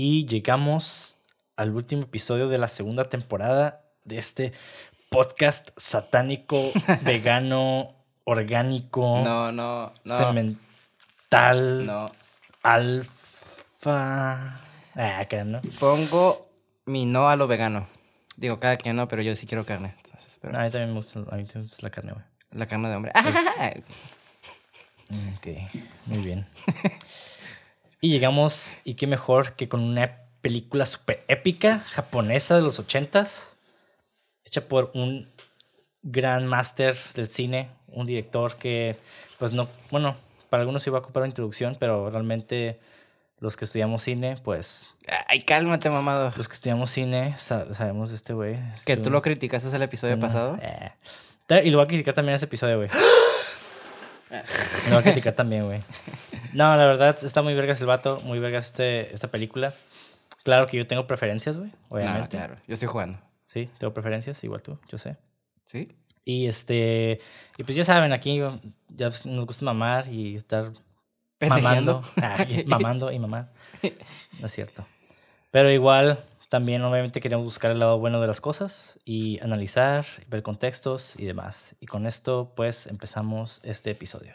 Y llegamos al último episodio de la segunda temporada de este podcast satánico, vegano, orgánico, No, no, no. cemental, No. alfa. Ah, acá, ¿no? Pongo mi no a lo vegano. Digo, cada quien no, pero yo sí quiero carne. Entonces, pero No, a mí también me gusta, a mí me gusta la carne, güey. la carne de hombre. Ok, muy bien. y llegamos, y qué mejor que con una película súper épica japonesa de los ochentas, hecha por un gran máster del cine, un director que, pues no, bueno, para algunos iba a ocupar una introducción, pero realmente los que estudiamos cine, pues Ay, cálmate, mamado. los que estudiamos cine sa- sabemos de este güey. Que tú lo criticaste el episodio no, pasado. eh. Y lo voy a criticar también ese episodio, güey. Lo voy a criticar también, güey. No, la verdad, está muy vergas el vato, muy vergas este, esta película. Claro que yo tengo preferencias, güey, obviamente. claro. Yo estoy jugando. Sí, tengo preferencias, igual tú, yo sé. ¿Sí? Y este, y pues ya saben, aquí ya nos gusta mamar y estar mamando, Ah, mamando y mamar. No es cierto. Pero igual, también obviamente queremos buscar el lado bueno de las cosas y analizar, ver contextos y demás. Y con esto, pues, empezamos este episodio.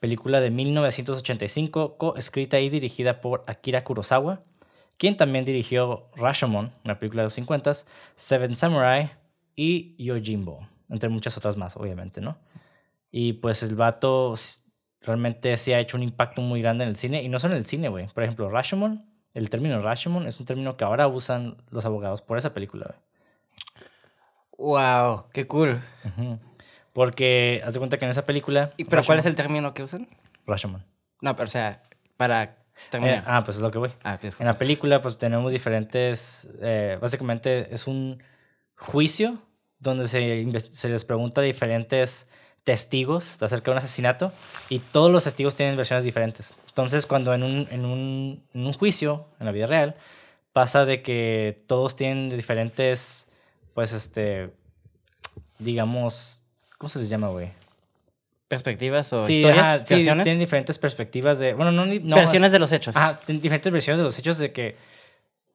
película de 1985, coescrita y dirigida por Akira Kurosawa, quien también dirigió Rashomon, una película de los 50, Seven Samurai y Yojimbo, entre muchas otras más, obviamente, ¿no? Y pues el vato realmente sí ha hecho un impacto muy grande en el cine, y no solo en el cine, güey. Por ejemplo, Rashomon, el término Rashomon es un término que ahora usan los abogados por esa película, güey. Wow, qué cool. Ujú. Porque haz de cuenta que en esa película. ¿Y pero cuál es el término que usan? Rashomon. No, pero o sea, para Eh, ah, pues es lo que voy. ah, pues, En la película, pues tenemos diferentes. eh, básicamente es un juicio donde se, se les pregunta a diferentes testigos acerca de un asesinato y todos los testigos tienen versiones diferentes. Entonces, cuando en un, en un, en un juicio, en la vida real, pasa de que todos tienen diferentes, pues, este, digamos, ¿cómo se les llama, güey? perspectivas o Sí, historias, ajá, sí, tienen diferentes perspectivas de, bueno, no, no versiones es- de los hechos. Ajá, tienen diferentes versiones de los hechos de que,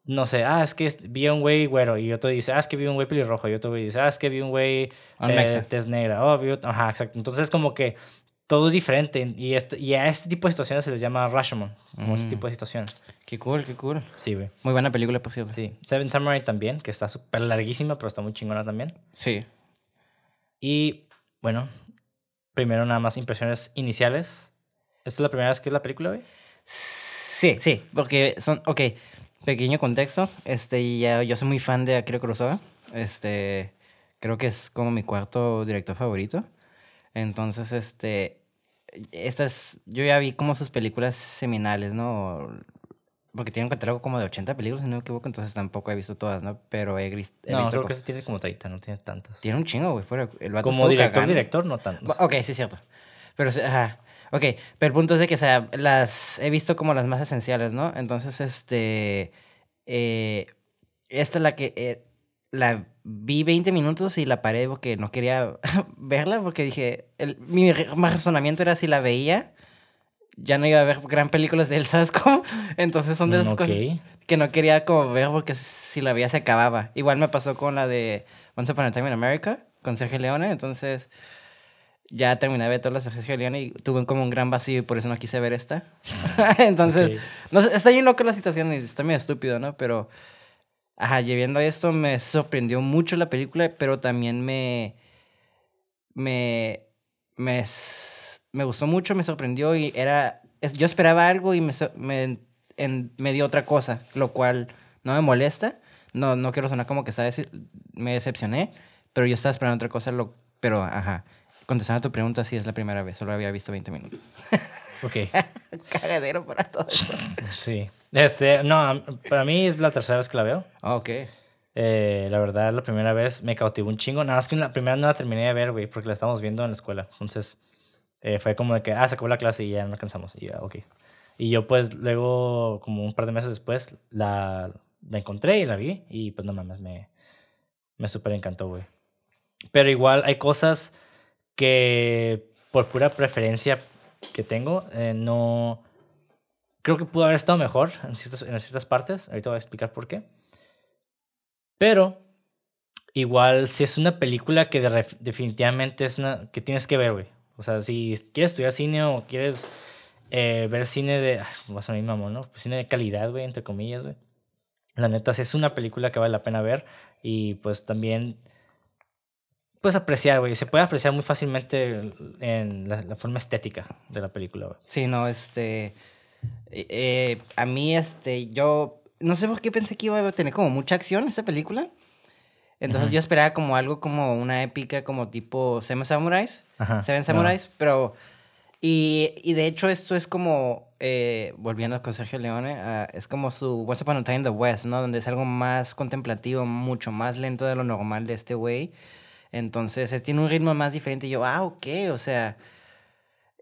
no sé, ah, es que vi a un güey güero y otro dice, ah, es que vi un güey pelirrojo y otro güey dice, ah, es que vi un güey eh, tez negra, oh, vi ajá, exacto. Entonces como que todo es diferente y, esto, y a este tipo de situaciones se les llama Rashomon, como ese Mm. tipo de situaciones. Qué cool, qué cool. Sí, güey. Muy buena película, por cierto. Sí. Seven Samurai también, que está súper larguísima, pero está muy chingona también. Sí. Y bueno, primero nada más impresiones iniciales. ¿Esta es la primera vez que es la película, güey? Sí, sí, porque son, ok, pequeño contexto, este, ya, yo soy muy fan de Akira Kurosawa, este, creo que es como mi cuarto director favorito, entonces, este, esta es, yo ya vi como sus películas seminales, ¿no? Porque tiene un catálogo como de 80 películas, si no me equivoco, entonces tampoco he visto todas, ¿no? Pero he, he No, visto... creo que ese tiene como 30, no tiene tantas. Tiene un chingo, güey, fuera, el vato Como director, cagando. director, no tantas. Bu- Ok, sí es cierto. Pero, ajá. Ok, pero el punto es de que, o sea, las he visto como las más esenciales, ¿no? Entonces, este, eh, esta es la que, eh, la vi 20 minutos y la paré porque no quería verla, porque dije, el, mi razonamiento era si la veía, ya no iba a ver gran películas de él, ¿sabes cómo? Entonces son de Mm, cosas que no quería como ver porque si la veía se acababa. Igual me pasó con la de Once Upon a Time in America, con Sergio Leone, entonces ya terminé de ver todas las de Sergio Leone y tuve como un gran vacío y por eso no quise ver esta. entonces, no sé, está bien loca la situación y está medio estúpido, ¿no? Pero, ajá, viendo esto me sorprendió mucho la película, pero también me, me, me, me gustó mucho, me sorprendió y era, es- yo esperaba algo y me, me, en- me dio otra cosa, lo cual no me molesta. No, no quiero sonar como que está me decepcioné, pero yo estaba esperando otra cosa, lo, pero ajá. Contestando a tu pregunta, sí es la primera vez, solo había visto 20 minutos. Ok. Cagadero para todo esto. Sí. Este, no, para mí es la tercera vez que la veo. Ok. Eh, la verdad, la primera vez me cautivó un chingo. Nada más que la primera no la terminé de ver, güey, porque la estábamos viendo en la escuela. Entonces, eh, fue como de que, ah, se acabó la clase y ya no alcanzamos. Y ya, ok. Y yo, pues, luego, como un par de meses después, la, la encontré y la vi. Y pues, no mames, me, me súper encantó, güey. Pero igual hay cosas que, por pura preferencia que tengo, eh, no. Creo que pudo haber estado mejor en ciertas, en ciertas partes. Ahorita voy a explicar por qué. Pero igual si es una película que de definitivamente es una que tienes que ver, güey. O sea, si quieres estudiar cine o quieres eh, ver cine de... ay, vas a mi mamón, ¿no? Pues cine de calidad, güey, entre comillas, güey. La neta, es una película que vale la pena ver y pues también... Puedes apreciar, güey. Se puede apreciar muy fácilmente en la, la forma estética de la película, güey. Sí, no, este. eh, eh, a mí, este, yo. No sé por qué pensé que iba a tener como mucha acción esta película. Entonces yo esperaba como algo como una épica, como tipo Seven Samurais. Ajá. Seven no. Samurais, pero. Y, y de hecho, esto es como. eh, volviendo con Sergio Leone, ah, es como su Once Upon a Time in the West, ¿no? Donde es algo más contemplativo, mucho más lento de lo normal de este güey. Entonces, él tiene un ritmo más diferente. Y yo, ah, ok, o sea.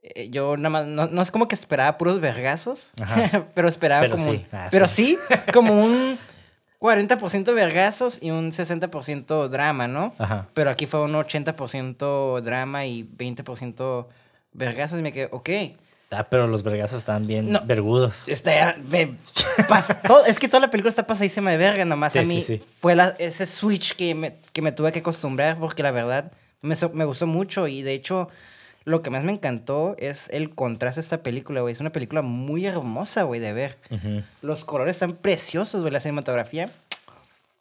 eh, Yo nada más, no, no es como que esperaba puros vergazos, pero esperaba Pero como. sí, ah, pero sí. sí, como un 40% vergazos y un 60% drama, ¿no? Ajá. Pero aquí fue un 80% drama y 20% vergazos. Y me quedé, ok. Ah, pero los vergazos están bien No. vergudos. Está pas- todo- es que toda la película está pasadísima de verga, nomás a Sí, sí, mí sí. fue la- ese switch que me, que me tuve que acostumbrar porque la verdad me, me gustó mucho y de hecho lo que más me encantó es el contraste de esta película, güey. Es una película muy hermosa, güey, de ver. Los colores están preciosos, güey, la cinematografía.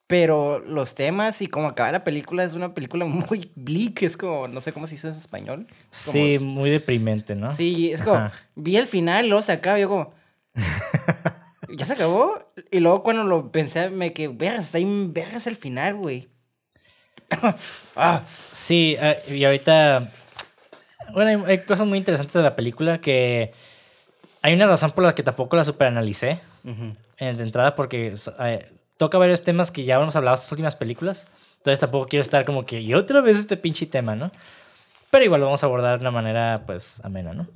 Pero los temas y cómo acaba la película es una película muy bleak, es como, no sé cómo se dice en español. Como Sí, muy deprimente, ¿no? Sí, es como, Ajá. vi el final, luego se acaba, y yo como, ¿ya se acabó? Y luego cuando lo pensé, me que vergas, está bien vergas el final, güey. ah, Sí, eh, y ahorita. Bueno, hay, hay cosas muy interesantes de la película que. Hay una razón por la que tampoco la superanalicé eh, de entrada, porque eh, toca varios temas que ya hemos hablado en estas últimas películas. Entonces tampoco quiero estar como que. Y otra vez este pinche tema, ¿no? Pero igual lo vamos a abordar de una manera, pues, amena, ¿no?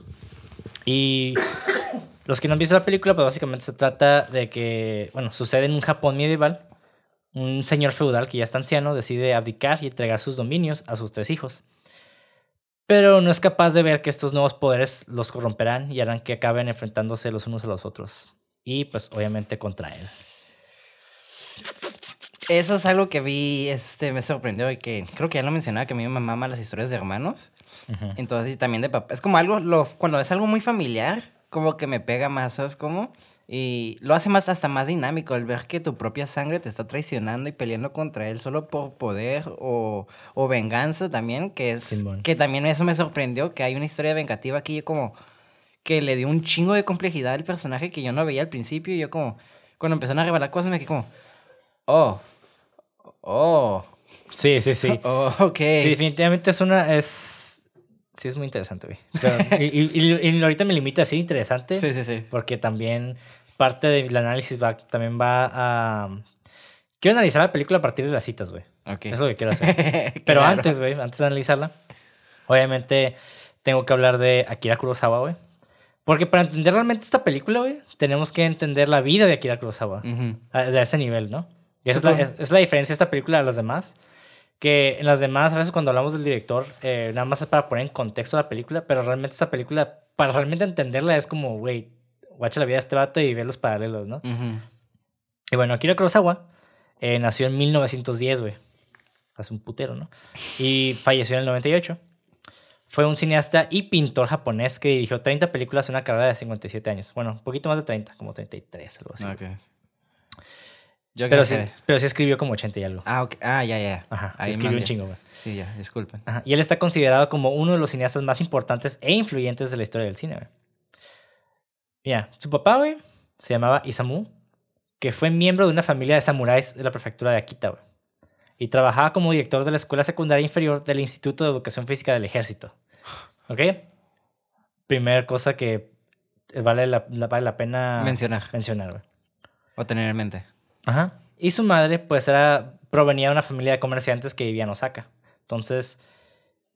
Y. Los que no han visto la película, pues básicamente se trata de que, bueno, sucede en un Japón medieval. Un señor feudal que ya está anciano decide abdicar y entregar sus dominios a sus tres hijos. Pero no es capaz de ver que estos nuevos poderes los corromperán y harán que acaben enfrentándose los unos a los otros. Y pues obviamente contra él. Eso es algo que vi, este, me sorprendió y que creo que ya lo mencionaba, que a mí me mama las historias de hermanos. Entonces, y también de papá. Es como algo, lo, cuando es algo muy familiar, como que me pega más, ¿sabes cómo? Y lo hace más, hasta más dinámico, el ver que tu propia sangre te está traicionando y peleando contra él solo por poder o, o venganza también, que es, Simón. que también eso me sorprendió, que hay una historia vengativa aquí como que le dio un chingo de complejidad al personaje que yo no veía al principio y yo como, cuando empezaron a revelar cosas me quedé como, oh, oh, Sí, sí, sí. oh, ok. Sí, definitivamente es una. Es. Sí, es muy interesante, güey. Pero- y, y- y- y ahorita me limito a decir interesante. sí, sí, sí. Porque también parte del análisis va, también va a. Quiero analizar la película a partir de las citas, güey. Ok. Es lo que quiero hacer. Pero Claro. antes, güey, antes de analizarla, obviamente tengo que hablar de Akira Kurosawa, güey. Porque para entender realmente esta película, güey, tenemos que entender la vida de Akira Kurosawa. Ujú. a- De ese nivel, ¿no? Y esa es, la, es- es la diferencia de esta película de las demás. Que en las demás, a veces cuando hablamos del director, eh, nada más es para poner en contexto la película, pero realmente esta película para realmente entenderla es como, güey, guacha la vida de este vato y ver los paralelos, ¿no? Y bueno, Akira Kurosawa eh, nació en 1910, güey. Hace un putero, ¿no? Y falleció en el 98. Fue un cineasta y pintor japonés que dirigió 30 películas en una carrera de 57 años. Bueno, un poquito más de 30, como 33, algo así. Ok. Yo Pero, sí, pero sí escribió como 80 y algo. Ah, ok. Ah, ya, ya. Ajá, sí escribió un chingo, güey. Sí, ya, disculpen. Ajá, Y él está considerado como uno de los cineastas más importantes e influyentes de la historia del cine, güey. Mira, su papá, güey, se llamaba Isamu, que fue miembro de una familia de samuráis de la prefectura de Akita, güey. Y trabajaba como director de la escuela secundaria inferior del Instituto de Educación Física del Ejército. ¿Ok? Primera cosa que vale la, la- vale la pena Mencionar. mencionar, güey. O tener en mente. Ajá. Y su madre, pues, era, provenía de una familia de comerciantes que vivía en Osaka. Entonces,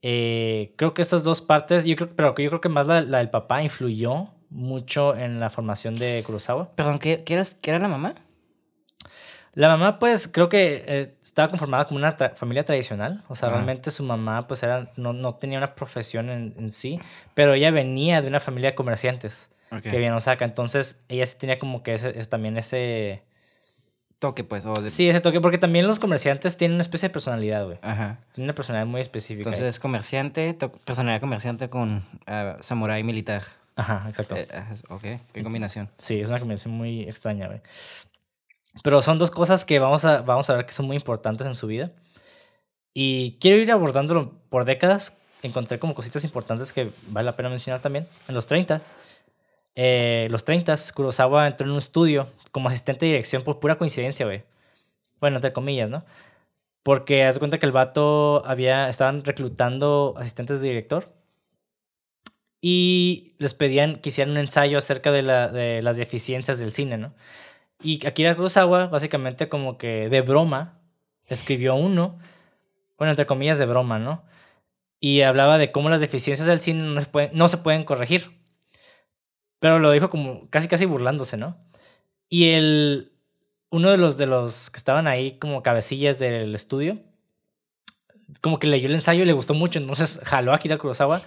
eh, creo que estas dos partes, yo creo, pero yo creo que más la, la del papá influyó mucho en la formación de Kurosawa. Perdón, ¿qué, qué era la mamá? La mamá, pues, creo que eh, estaba conformada como una tra- familia tradicional. O sea, realmente su mamá, pues, era, no, no tenía una profesión en, en sí, pero ella venía de una familia de comerciantes que en Osaka. Entonces, ella sí tenía como que ese, es- también ese... Toque, pues. O de... Sí, ese toque, porque también los comerciantes tienen una especie de personalidad, güey. Ajá. Tiene una personalidad muy específica. Entonces, comerciante, to- personalidad comerciante con ah, samurái militar. Ajá, exacto. Eh, ok, qué combinación. Sí, es una combinación muy extraña, güey. Pero son dos cosas que vamos a, vamos a ver que son muy importantes en su vida. Y quiero ir abordándolo por décadas. Encontré como cositas importantes que vale la pena mencionar también. En los 30, eh, los 30, Kurosawa entró en un estudio como asistente de dirección por pura coincidencia, güey. Bueno, entre comillas, ¿no? Porque haz de cuenta que el vato había, estaban reclutando asistentes de director y les pedían que hicieran un ensayo acerca de, la- de las deficiencias del cine, ¿no? Y Akira Kurosawa, básicamente como que de broma, escribió uno, bueno, entre comillas de broma, ¿no? Y hablaba de cómo las deficiencias del cine no se pueden, no se pueden corregir. Pero lo dijo como casi casi burlándose, ¿no? Y el, uno de los, de los que estaban ahí como cabecillas del estudio, como que leyó el ensayo y le gustó mucho, entonces jaló a Akira Kurosawa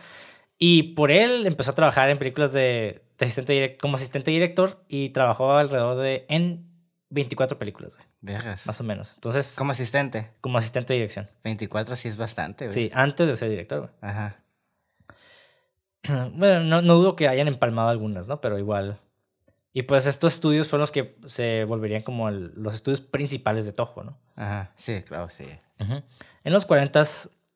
y por él empezó a trabajar en películas de, de asistente como asistente director y trabajó alrededor de en 24 películas, güey, Vergas. más o menos. Entonces, Como asistente. como asistente de dirección. 24 sí es bastante, güey. Sí, antes de ser director, güey. Ajá. Bueno, no, no dudo que hayan empalmado algunas, ¿no? Pero igual. Y pues estos estudios fueron los que se volverían como el- los estudios principales de Toho, ¿no? Ajá. Sí, claro, sí. En los 40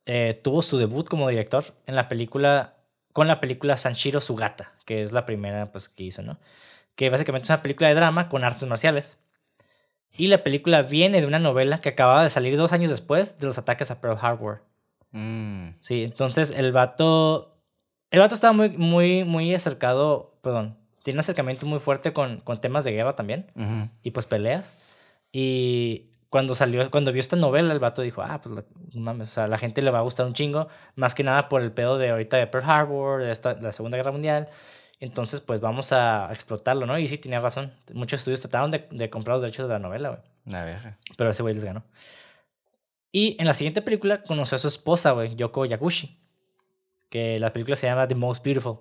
eh, tuvo su debut como director en la película con la película Sanshiro Sugata, que es la primera pues, que hizo, ¿no? Que básicamente es una película de drama con artes marciales. Y la película viene de una novela que acababa de salir dos años después de los ataques a Pearl Harbor. Mm. Sí, entonces el vato. El vato estaba muy, muy, muy acercado. Perdón. Tiene un acercamiento muy fuerte con, con temas de guerra también. Y pues peleas. Y cuando salió, cuando vio esta novela, el vato dijo, ah, pues la, mames, o sea, a la gente le va a gustar un chingo. Más que nada por el pedo de ahorita de Pearl Harbor, de esta, la Segunda Guerra Mundial. Entonces, pues vamos a explotarlo, ¿no? Y sí, tenía razón. Muchos estudios trataron de, de comprar los derechos de la novela, güey. La verga. Pero ese güey les ganó. Y en la siguiente película conoció a su esposa, güey, Yoko Yaguchi. Que la película se llama The Most Beautiful.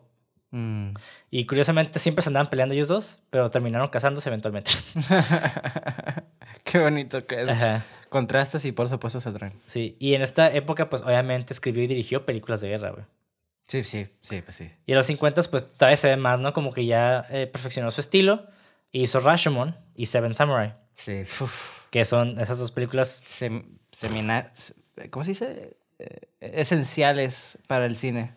Mm. Y curiosamente siempre se andaban peleando ellos dos, pero terminaron casándose eventualmente. Qué bonito que es. Ajá. Contrastes y por supuesto se atraen. Sí, y en esta época, pues obviamente escribió y dirigió películas de guerra, güey. Sí, sí, sí, pues sí. Y en los 50, pues todavía se ve más, ¿no? Como que ya eh, perfeccionó su estilo. Y hizo Rashomon y Seven Samurai, Sí. uf. que son esas dos películas. Sem- ¿Cómo se dice? Eh, esenciales para el cine.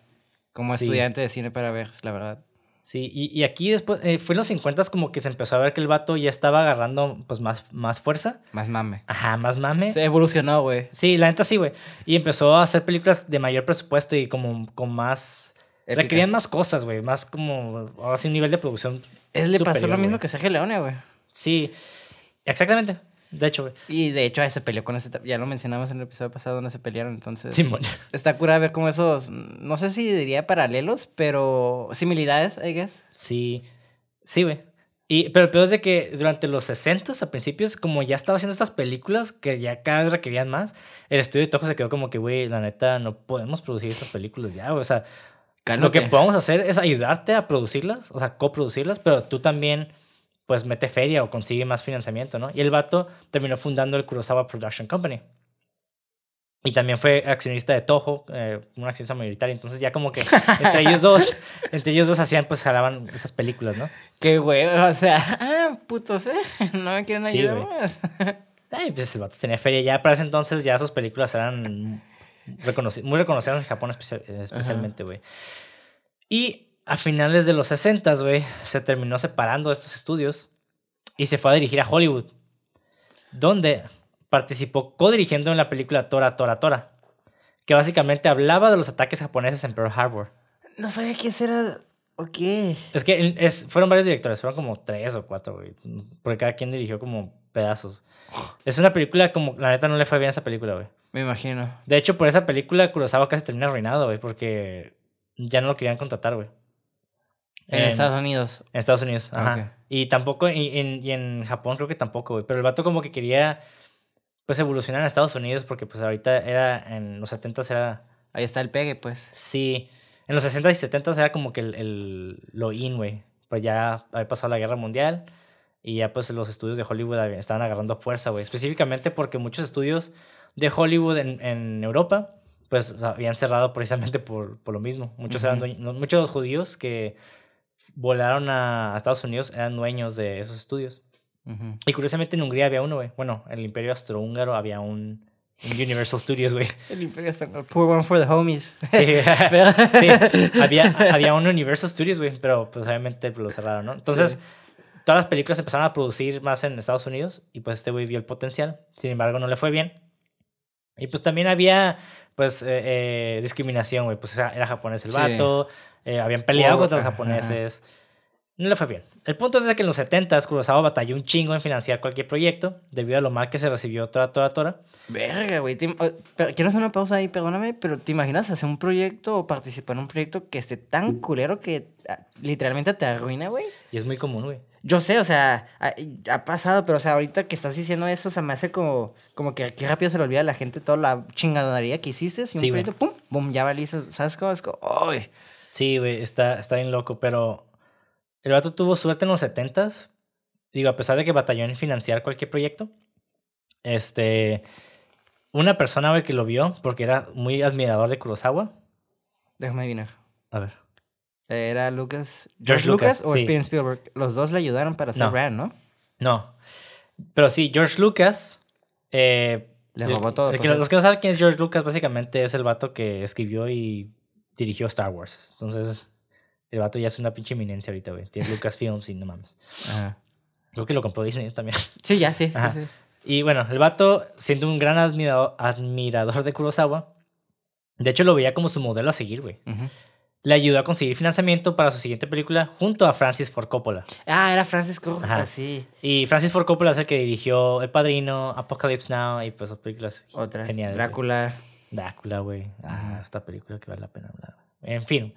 Como Sí. estudiante de cine para ver, la verdad. Sí, y, y aquí después, eh, fue en los 50 como que se empezó a ver que el vato ya estaba agarrando, pues, más, más fuerza. Más mame. Ajá, más mame. Se evolucionó, güey. Sí, la neta sí, güey. Y empezó a hacer películas de mayor presupuesto y como con más... Épicas. Requerían más cosas, güey. Más como... Ahora sí, un nivel de producción. Es, le pasó lo mismo que Sergio Leone, güey. Sí, exactamente. De hecho, güey. Y de hecho, se peleó con ese. Ya lo mencionamos en el episodio pasado donde se pelearon, entonces. Simón. Está cura ver como esos. No sé si diría paralelos, pero similitudes, I guess. Sí, sí, güey. Y, pero el peor es de que durante los 60 a principios, como ya estaba haciendo estas películas que ya cada vez requerían más, el estudio de Toho se quedó como que, güey, la neta, no podemos producir estas películas ya, güey. O sea, Lo que Cálmate. podemos hacer es ayudarte a producirlas, o sea, coproducirlas, pero tú también, pues, mete feria o consigue más financiamiento, ¿no? Y el vato terminó fundando el Kurosawa Production Company. Y también fue accionista de Toho, eh, un accionista mayoritario. Entonces ya como que entre ellos dos, entre ellos dos hacían, pues, jalaban esas películas, ¿no? Qué güey, o sea, ah, putos, ¿eh? No me quieren Sí, ayudar güey. más. Ay, pues el vato tenía feria. Ya para ese entonces ya sus películas eran reconoci- muy reconocidas en Japón eh, especialmente, güey. Y a finales de los 60, güey, se terminó separando de estos estudios y se fue a dirigir a Hollywood, donde participó co-dirigiendo en la película Tora, Tora, Tora, que básicamente hablaba de los ataques japoneses en Pearl Harbor. No sabía ese era. Ok. Es que es, fueron varios directores, fueron como tres o cuatro, güey. Porque cada quien dirigió como pedazos. Es una película como, la neta no le fue bien a esa película, güey. Me imagino. De hecho, por esa película Kurosawa casi termina arruinado, güey, porque ya no lo querían contratar, güey. En Estados Unidos. En Estados Unidos, Ah, ajá. Y tampoco, y en, y en Japón creo que tampoco, güey. Pero el vato como que quería, pues, evolucionar en Estados Unidos porque, pues, ahorita era, en los 70 era, Ahí está el pegue, pues. sí, en los 60 y 70 era como que el, el- lo in, güey. Pues ya había pasado la guerra mundial y ya, pues, los estudios de Hollywood estaban agarrando fuerza, güey. Específicamente porque muchos estudios de Hollywood en, en Europa, pues, habían cerrado precisamente por, por lo mismo. Muchos, eran muchos judíos que volaron a, Estados Unidos eran dueños de esos estudios. Ujú. Y curiosamente en Hungría había uno, güey. Bueno, en el Imperio Austrohúngaro había un, un Universal Studios, güey. El imperio está. Poor one for the homies. Sí, sí. Había, había un Universal Studios, güey, pero pues obviamente lo cerraron, ¿no? Entonces, Sí. todas las películas empezaron a producir más en Estados Unidos y pues este güey vio el potencial. Sin embargo, no le fue bien. Y pues también había, pues, eh, eh, discriminación, güey. Pues era, japonés el Sí. vato, eh, habían peleado Oh, contra los ajá. japoneses. No le fue bien. El punto es que en los 70s Kurosawa batalló un chingo en financiar cualquier proyecto debido a lo mal que se recibió Tora Tora Tora. Verga, güey. te Quiero hacer una pausa ahí, perdóname, pero ¿te imaginas hacer un proyecto o participar en un proyecto que esté tan culero que ah, literalmente te arruina, güey? Y es muy común, güey. Yo sé, o sea, ha, ha pasado, pero o sea, ahorita que estás diciendo eso, o sea, me hace como, como que qué rápido se le olvida a la gente toda la chingadonería que hiciste. Y Sí, un pum, pum, ya valiste, ¿sabes cómo? Es como, ¡ay! Sí, güey, está, está bien loco, pero el vato tuvo suerte en los 70s. Digo, a pesar de que batalló en financiar cualquier proyecto. Este. Una persona, güey, que lo vio, porque era muy admirador de Kurosawa. Déjame adivinar. A ver. Era Lucas. George ¿George Lucas, Lucas, o sí. Steven Spielberg? Los dos le ayudaron para hacer No. Ran, ¿no? No. Pero sí, George Lucas. eh, Le robó todo, el que- pues, los que no saben quién es George Lucas, básicamente es el vato que escribió y dirigió Star Wars. Entonces, el vato ya es una pinche eminencia ahorita, güey. Tiene Lucasfilms y no mames. Ajá. Creo que lo compró Disney también. Sí, ya, sí, sí. Y bueno, el vato, siendo un gran admirador, admirador de Kurosawa, de hecho lo veía como su modelo a seguir, güey. Ujú. Le ayudó a conseguir financiamiento para su siguiente película junto a Francis Ford Coppola. Ah, era Francis Coppola, sí. Y Francis Ford Coppola es el que dirigió El Padrino, Apocalypse Now y pues películas Otras. geniales. Drácula. Drácula, güey. Ah, esta película que vale la pena hablar. En fin.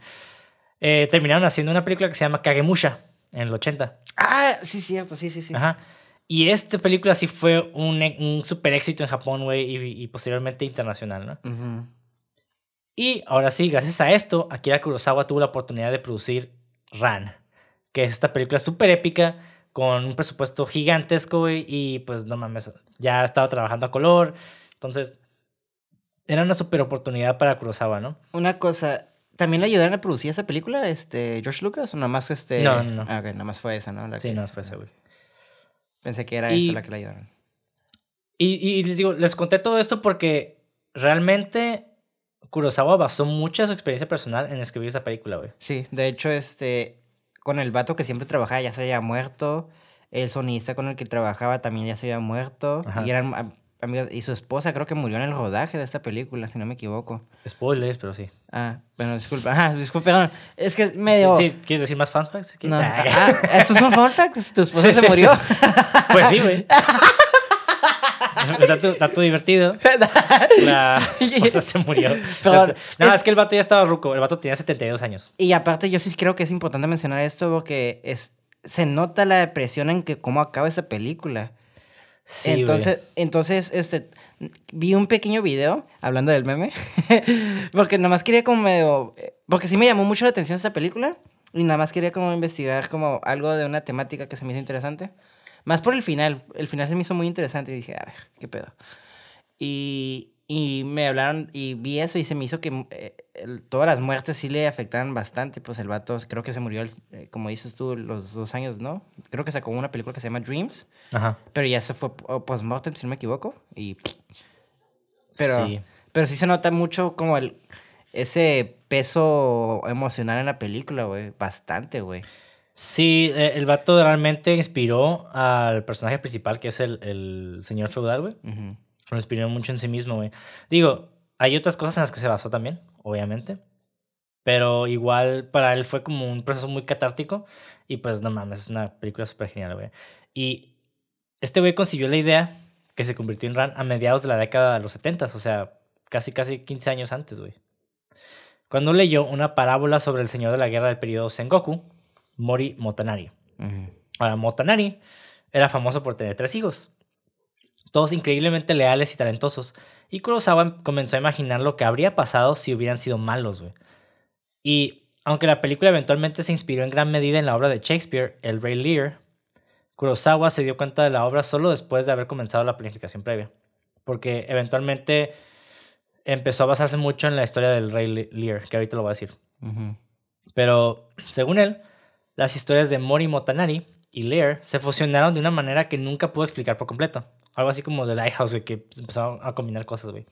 Eh, terminaron haciendo una película que se llama Kagemusha en el 80. Ah, sí, cierto, sí, sí, sí. Ajá. Y esta película sí fue un, un super éxito en Japón, güey, y, y posteriormente internacional, ¿no? Ujú. Y ahora sí, gracias a esto, Akira Kurosawa tuvo la oportunidad de producir Ran, que es esta película súper épica con un presupuesto gigantesco, güey, y pues no mames, ya estaba trabajando a color, entonces era una super oportunidad para Kurosawa, ¿no? Una cosa, ¿también le ayudaron a producir esa película, este, George Lucas? ¿O nada más este...? No, no, no. Ah, ok, nada más fue esa, ¿no? La Sí, que- no, fue esa, güey. Pensé que era Y- esta la que le ayudaron. Y, y les digo, les conté todo esto porque realmente Kurosawa basó mucha su experiencia personal en escribir esa película, güey. Sí, de hecho, este, con el vato que siempre trabajaba ya se había muerto. El sonista con el que trabajaba también ya se había muerto. Ajá. Y eran am- amigos. Y su esposa creo que murió en el rodaje de esta película, si no me equivoco. Spoilers, pero sí. Ah, bueno, disculpa. Ajá, disculpa, perdón. Es que es medio... Sí, ¿Quieres decir más fan facts? No. Ah, Ah, ¿estos son fun facts? ¿Tu esposa Sí, se sí, murió? Pues sí, güey. dato, dato divertido. La esposa se murió. Perdón, no, es- es... que el vato ya estaba ruco. El vato tenía 72 años. Y aparte yo sí creo que es importante mencionar esto porque es, se nota la depresión en que cómo acaba esa película. Sí, entonces, entonces, este, vi un pequeño video hablando del meme, porque nomás quería como medio, Porque sí me llamó mucho la atención esta película. Y nada más quería como investigar como algo de una temática que se me hizo interesante. Más por el final. El final se me hizo muy interesante y dije, a ver, qué pedo. Y, y me hablaron y vi eso y se me hizo que eh, el- todas las muertes sí le afectaban bastante. Pues el vato creo que se murió, el- eh, como dices tú, los dos años, ¿no? Creo que sacó una película que se llama Dreams. Ajá. Pero ya se fue po- post-mortem, si no me equivoco. Y... Pero, Sí. pero sí se nota mucho como el, ese peso emocional en la película, güey. Bastante, güey. Sí, eh, el vato realmente inspiró al personaje principal, que es el, el señor feudal, güey. Lo inspiró mucho en sí mismo, güey. Digo, hay otras cosas en las que se basó también, obviamente. Pero igual para él fue como un proceso muy catártico. Y pues no mames, es una película súper genial, güey. Y este güey consiguió la idea que se convirtió en Ran a mediados de la década de los 70, o sea, casi, casi 15 años antes, güey. Cuando leyó una parábola sobre el señor de la guerra del periodo Sengoku, Mori Motanari. Ahora, Motanari era famoso por tener tres hijos, todos increíblemente leales y talentosos, y Kurosawa comenzó a imaginar lo que habría pasado si hubieran sido malos, güey. Y aunque la película eventualmente se inspiró en gran medida en la obra de Shakespeare, El Rey Lear, Kurosawa se dio cuenta de la obra solo después de haber comenzado la planificación previa, porque eventualmente empezó a basarse mucho en la historia del Rey Le- Lear, que ahorita lo voy a decir. Pero, según él, las historias de Mori Motanari y Lear se fusionaron de una manera que nunca pudo explicar por completo. Algo así como The Lighthouse, güey, que empezaron a combinar cosas, güey.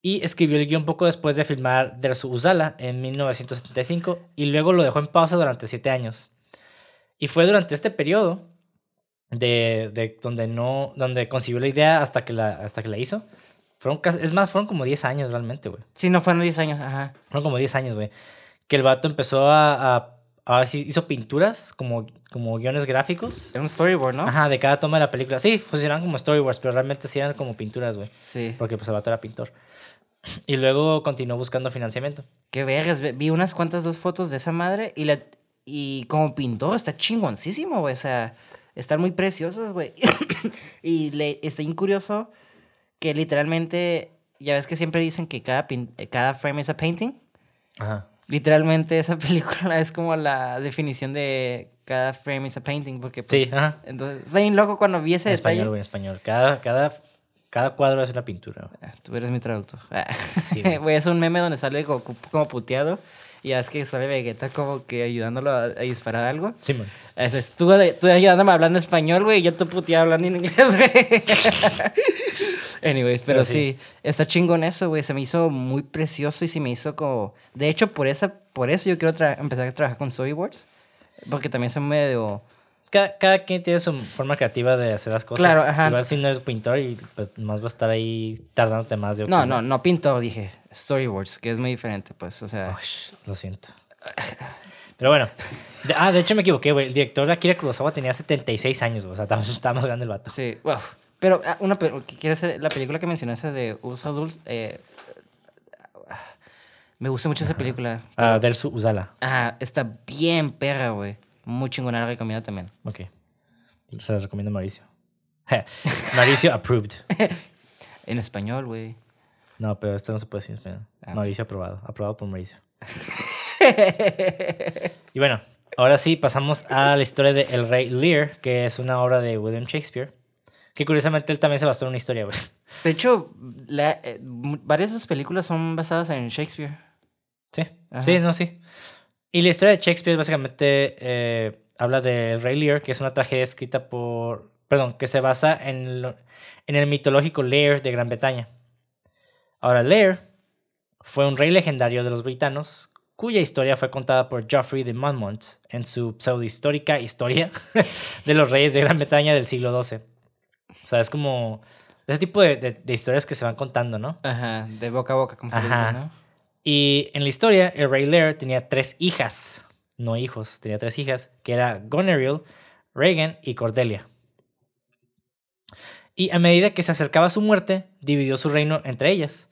Y escribió el guion poco después de filmar Dersu Uzala en 1975 y luego lo dejó en pausa durante siete años. Y fue durante este periodo de, de donde no donde concibió la idea hasta que la, hasta que la hizo. Fueron casi- es más, fueron como 10 años realmente, güey. Sí, no fueron 10 años, ajá. Fueron como 10 años, güey. Que el vato empezó a. a, a ver si hizo pinturas, como, como guiones gráficos. Era un storyboard, ¿no? Ajá, de cada toma de la película. Sí, funcionaban como storyboards, pero realmente sí eran como pinturas, güey. Sí. Porque pues el vato era pintor. Y luego continuó buscando financiamiento. Qué vergas, ve- vi unas cuantas dos fotos de esa madre y la y como pintor está chingoncísimo, güey, o sea, están muy preciosos, güey. y le está bien curioso que literalmente ya ves que siempre dicen que cada pin- eh, cada frame es a painting. Ajá. Literalmente esa película es como la definición de cada frame is a painting porque pues, Sí, ajá. entonces está bien loco cuando vi ese En detalle. español, güey, en español. Cada, cada, cada cuadro es una pintura. güey. Ah, Tú eres mi traductor. Sí, güey. Güey, es un meme donde sale Goku como puteado. Y es que sale Vegeta como que ayudándolo a, a disparar algo. Sí, man. Ese es tú, tú ayudándome hablando español, güey, y yo tú puteado hablando en inglés, güey. Anyways, pero, Pero sí. sí. está chingón eso, güey. Se me hizo muy precioso y se me hizo como... De hecho, por, esa, por eso yo quiero empezar a trabajar con storyboards. Porque también son medio... Cada, cada quien tiene su forma creativa de hacer las cosas. Claro, ajá. Igual si no eres pintor y pues más va a estar ahí tardándote más de No, no, no pintor, dije. Storyboards, que es muy diferente, pues, o sea... Ush, lo siento. Pero bueno. De- ah, de hecho me equivoqué, güey. El director Akira Kurosawa tenía 76 años, güey. O sea, estaba más grande el vato. Sí, wow. Pero ah, una quiero hacer la película que mencionaste de Usa Dulce. eh, me gusta mucho esa película. Ah, Delsu Uzala. Ajá, está bien perra, güey. Muy chingona, la recomiendo también. Ok. Se los recomiendo a Mauricio. Mauricio approved. En español, güey. No, pero esto no se puede decir en español. Ah, Mauricio aprobado. Aprobado por Mauricio. y bueno, ahora sí pasamos a la historia de El Rey Lear, que es una obra de William Shakespeare. Que curiosamente él también se basó en una historia, güey. De hecho, la- eh, varias de sus películas son basadas en Shakespeare. Sí, Ajá. sí, no, sí. Y la historia de Shakespeare básicamente eh, habla de Rey Lear, que es una tragedia escrita por, perdón, que se basa en, lo- en el mitológico Lear de Gran Bretaña. Ahora, Lear fue un rey legendario de los britanos, cuya historia fue contada por Geoffrey de Monmouth en su pseudohistórica historia de los reyes de Gran Bretaña del siglo XII. O sea, es como ese tipo de, de- de historias que se van contando, ¿no? Ajá, de boca a boca, como se dice. ¿no? Y en la historia, el rey Lear tenía tres hijas, no hijos, tenía tres hijas, que era Goneril, Regan y Cordelia. Y a medida que se acercaba su muerte, dividió su reino entre ellas.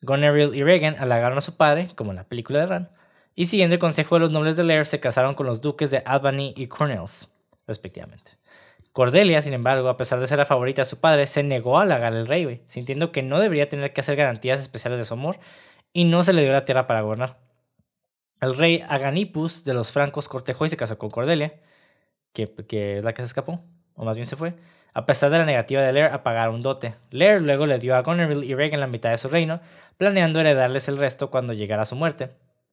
Goneril y Regan halagaron a su padre, como en la película de Ran, y siguiendo el consejo de los nobles de Lear, se casaron con los duques de Albany y Cornells, respectivamente. Cordelia, sin embargo, a pesar de ser la favorita de su padre, se negó a halagar al rey, sintiendo que no debería tener que hacer garantías especiales de su amor y no se le dio la tierra para gobernar. El rey Aganipus de los francos cortejó y se casó con Cordelia, que, es la que se escapó, o más bien se fue, a pesar de la negativa de Lear a pagar un dote. Lear luego le dio a Goneril y Regan la mitad de su reino, planeando heredarles el resto cuando llegara su muerte.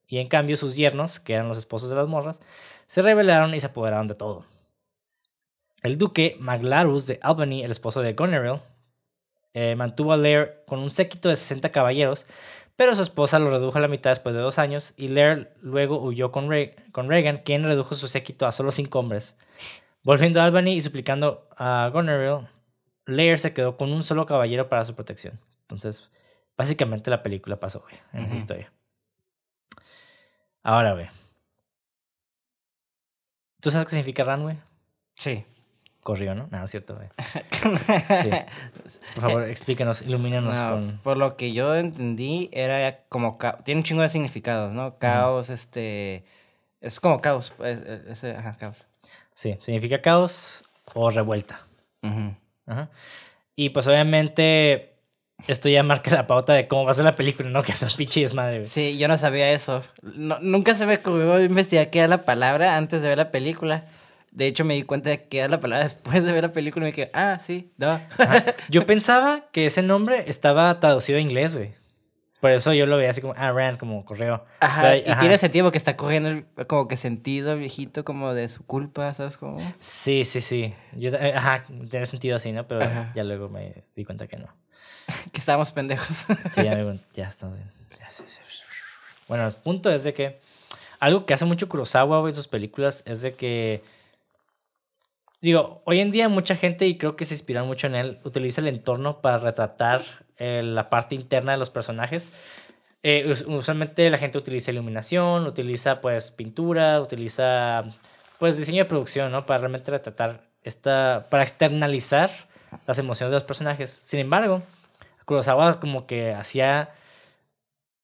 Y en cambio sus yernos, que eran los esposos de las morras, se rebelaron y se apoderaron de todo. El duque Maglarus de Albany, el esposo de Goneril, eh, mantuvo a Lear con un séquito de 60 caballeros, pero su esposa lo redujo a la mitad después de dos años y Lear luego huyó con, con Reagan, quien redujo su séquito a solo cinco hombres. Volviendo a Albany y suplicando a Goneril, Lear se quedó con un solo caballero para su protección. Entonces, básicamente la película pasó, güey, en esa historia. Ahora, güey. ¿Tú sabes qué significa run, güey? Sí. Corrió, ¿no? Nada, es cierto. Sí. Por favor, explícanos, ilumínanos No, con... Por lo que yo entendí, era como... ca- Tiene un chingo de significados, ¿no? Caos, este... Es como caos. pues, eh, ese, ajá, caos. Sí, significa caos o revuelta. Ajá. Y pues obviamente esto ya marca la pauta de cómo va a ser la película, ¿no? Que es un pinche desmadre. Sí, yo no sabía eso. No- nunca se me ocurrió investigar qué era la palabra antes de ver la película. De hecho, me di cuenta de que era la palabra después de ver la película y me quedé, ah, sí, no. Yo pensaba que ese nombre estaba traducido a inglés, güey. Por eso yo lo veía así como, ah, Rand, como correo. Ajá, Pero- y ajá. tiene sentido porque está corriendo el- como que sentido viejito como de su culpa, ¿sabes cómo? Sí, sí, sí. Yo, eh, ajá, tiene sentido así, ¿no? Pero Ajá. ya luego me di cuenta que no. Que estábamos pendejos. Sí, ya, me- ya estamos bien. Ya, sí, sí. Bueno, el punto es de que algo que hace mucho Kurosawa güey, en sus películas es de que digo, hoy en día mucha gente y creo que se inspira mucho en él utiliza el entorno para retratar eh, la parte interna de los personajes. Eh, us- usualmente la gente utiliza iluminación, utiliza pues pintura, utiliza pues diseño de producción, ¿no? Para realmente retratar esta, para externalizar las emociones de los personajes. Sin embargo, Kurosawa como que hacía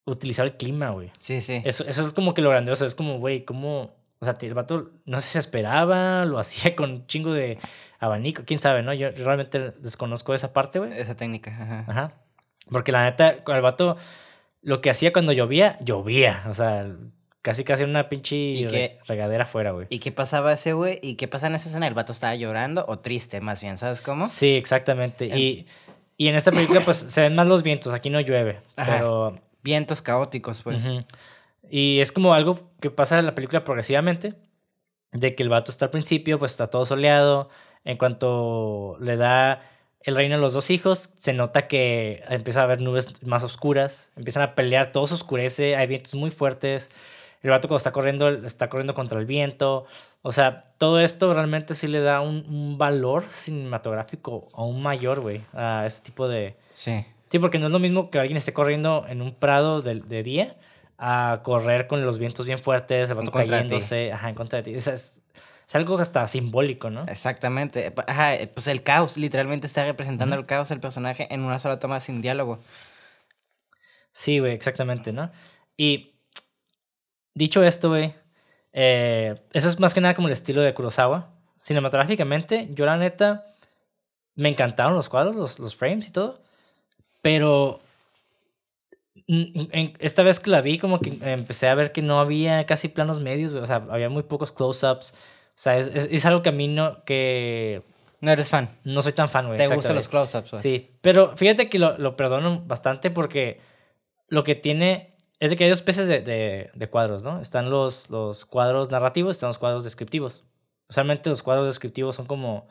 utilizar el clima, güey. Sí, sí. Eso, eso es como que lo grandioso, es como, güey, como, o sea, el vato no sé si se esperaba, lo hacía con un chingo de abanico, quién sabe, ¿no? Yo realmente desconozco esa parte, güey. Esa técnica, ajá. Ajá. Porque la neta, el vato, lo que hacía cuando llovía, llovía, o sea, casi casi una pinche ¿Y re- qué- regadera afuera, güey. ¿Y qué pasaba ese güey? ¿Y qué pasa en esa escena? ¿El vato estaba llorando o triste, más bien? ¿Sabes cómo? Sí, exactamente. En- Y, y en esta película, pues, se ven más los vientos, aquí no llueve, Ajá. pero Vientos caóticos, pues. Y es como algo que pasa en la película progresivamente, de que el vato está al principio, pues está todo soleado, en cuanto le da el reino a los dos hijos, se nota que empieza a haber nubes más oscuras, empiezan a pelear, todo se oscurece, hay vientos muy fuertes, el vato cuando está corriendo, está corriendo contra el viento, o sea, todo esto realmente sí le da un, un valor cinematográfico aún mayor, güey, a este tipo de, Sí. Sí, porque no es lo mismo que alguien esté corriendo en un prado de, de día a correr con los vientos bien fuertes, el vato cayéndose, ajá, en contra de ti. Es, es algo hasta simbólico, ¿no? Exactamente. Pa- Ajá, eh, pues el caos, literalmente está representando el caos el personaje en una sola toma sin diálogo. Sí, güey, exactamente, ¿no? Y dicho esto, güey, eh, eso es más que nada como el estilo de Kurosawa. Cinematográficamente, yo la neta, me encantaron los cuadros, los, los frames y todo, pero esta vez que la vi, como que empecé a ver que no había casi planos medios, o sea, había muy pocos close-ups. O sea, es, es- es algo que a mí no, que No eres fan. no soy tan fan, güey. Te gustan los close-ups. pues. Sí, pero fíjate que lo, lo perdono bastante porque lo que tiene es de que hay dos especies de, de- de cuadros, ¿no? Están los, los cuadros narrativos, están los cuadros descriptivos. Usualmente los cuadros descriptivos son como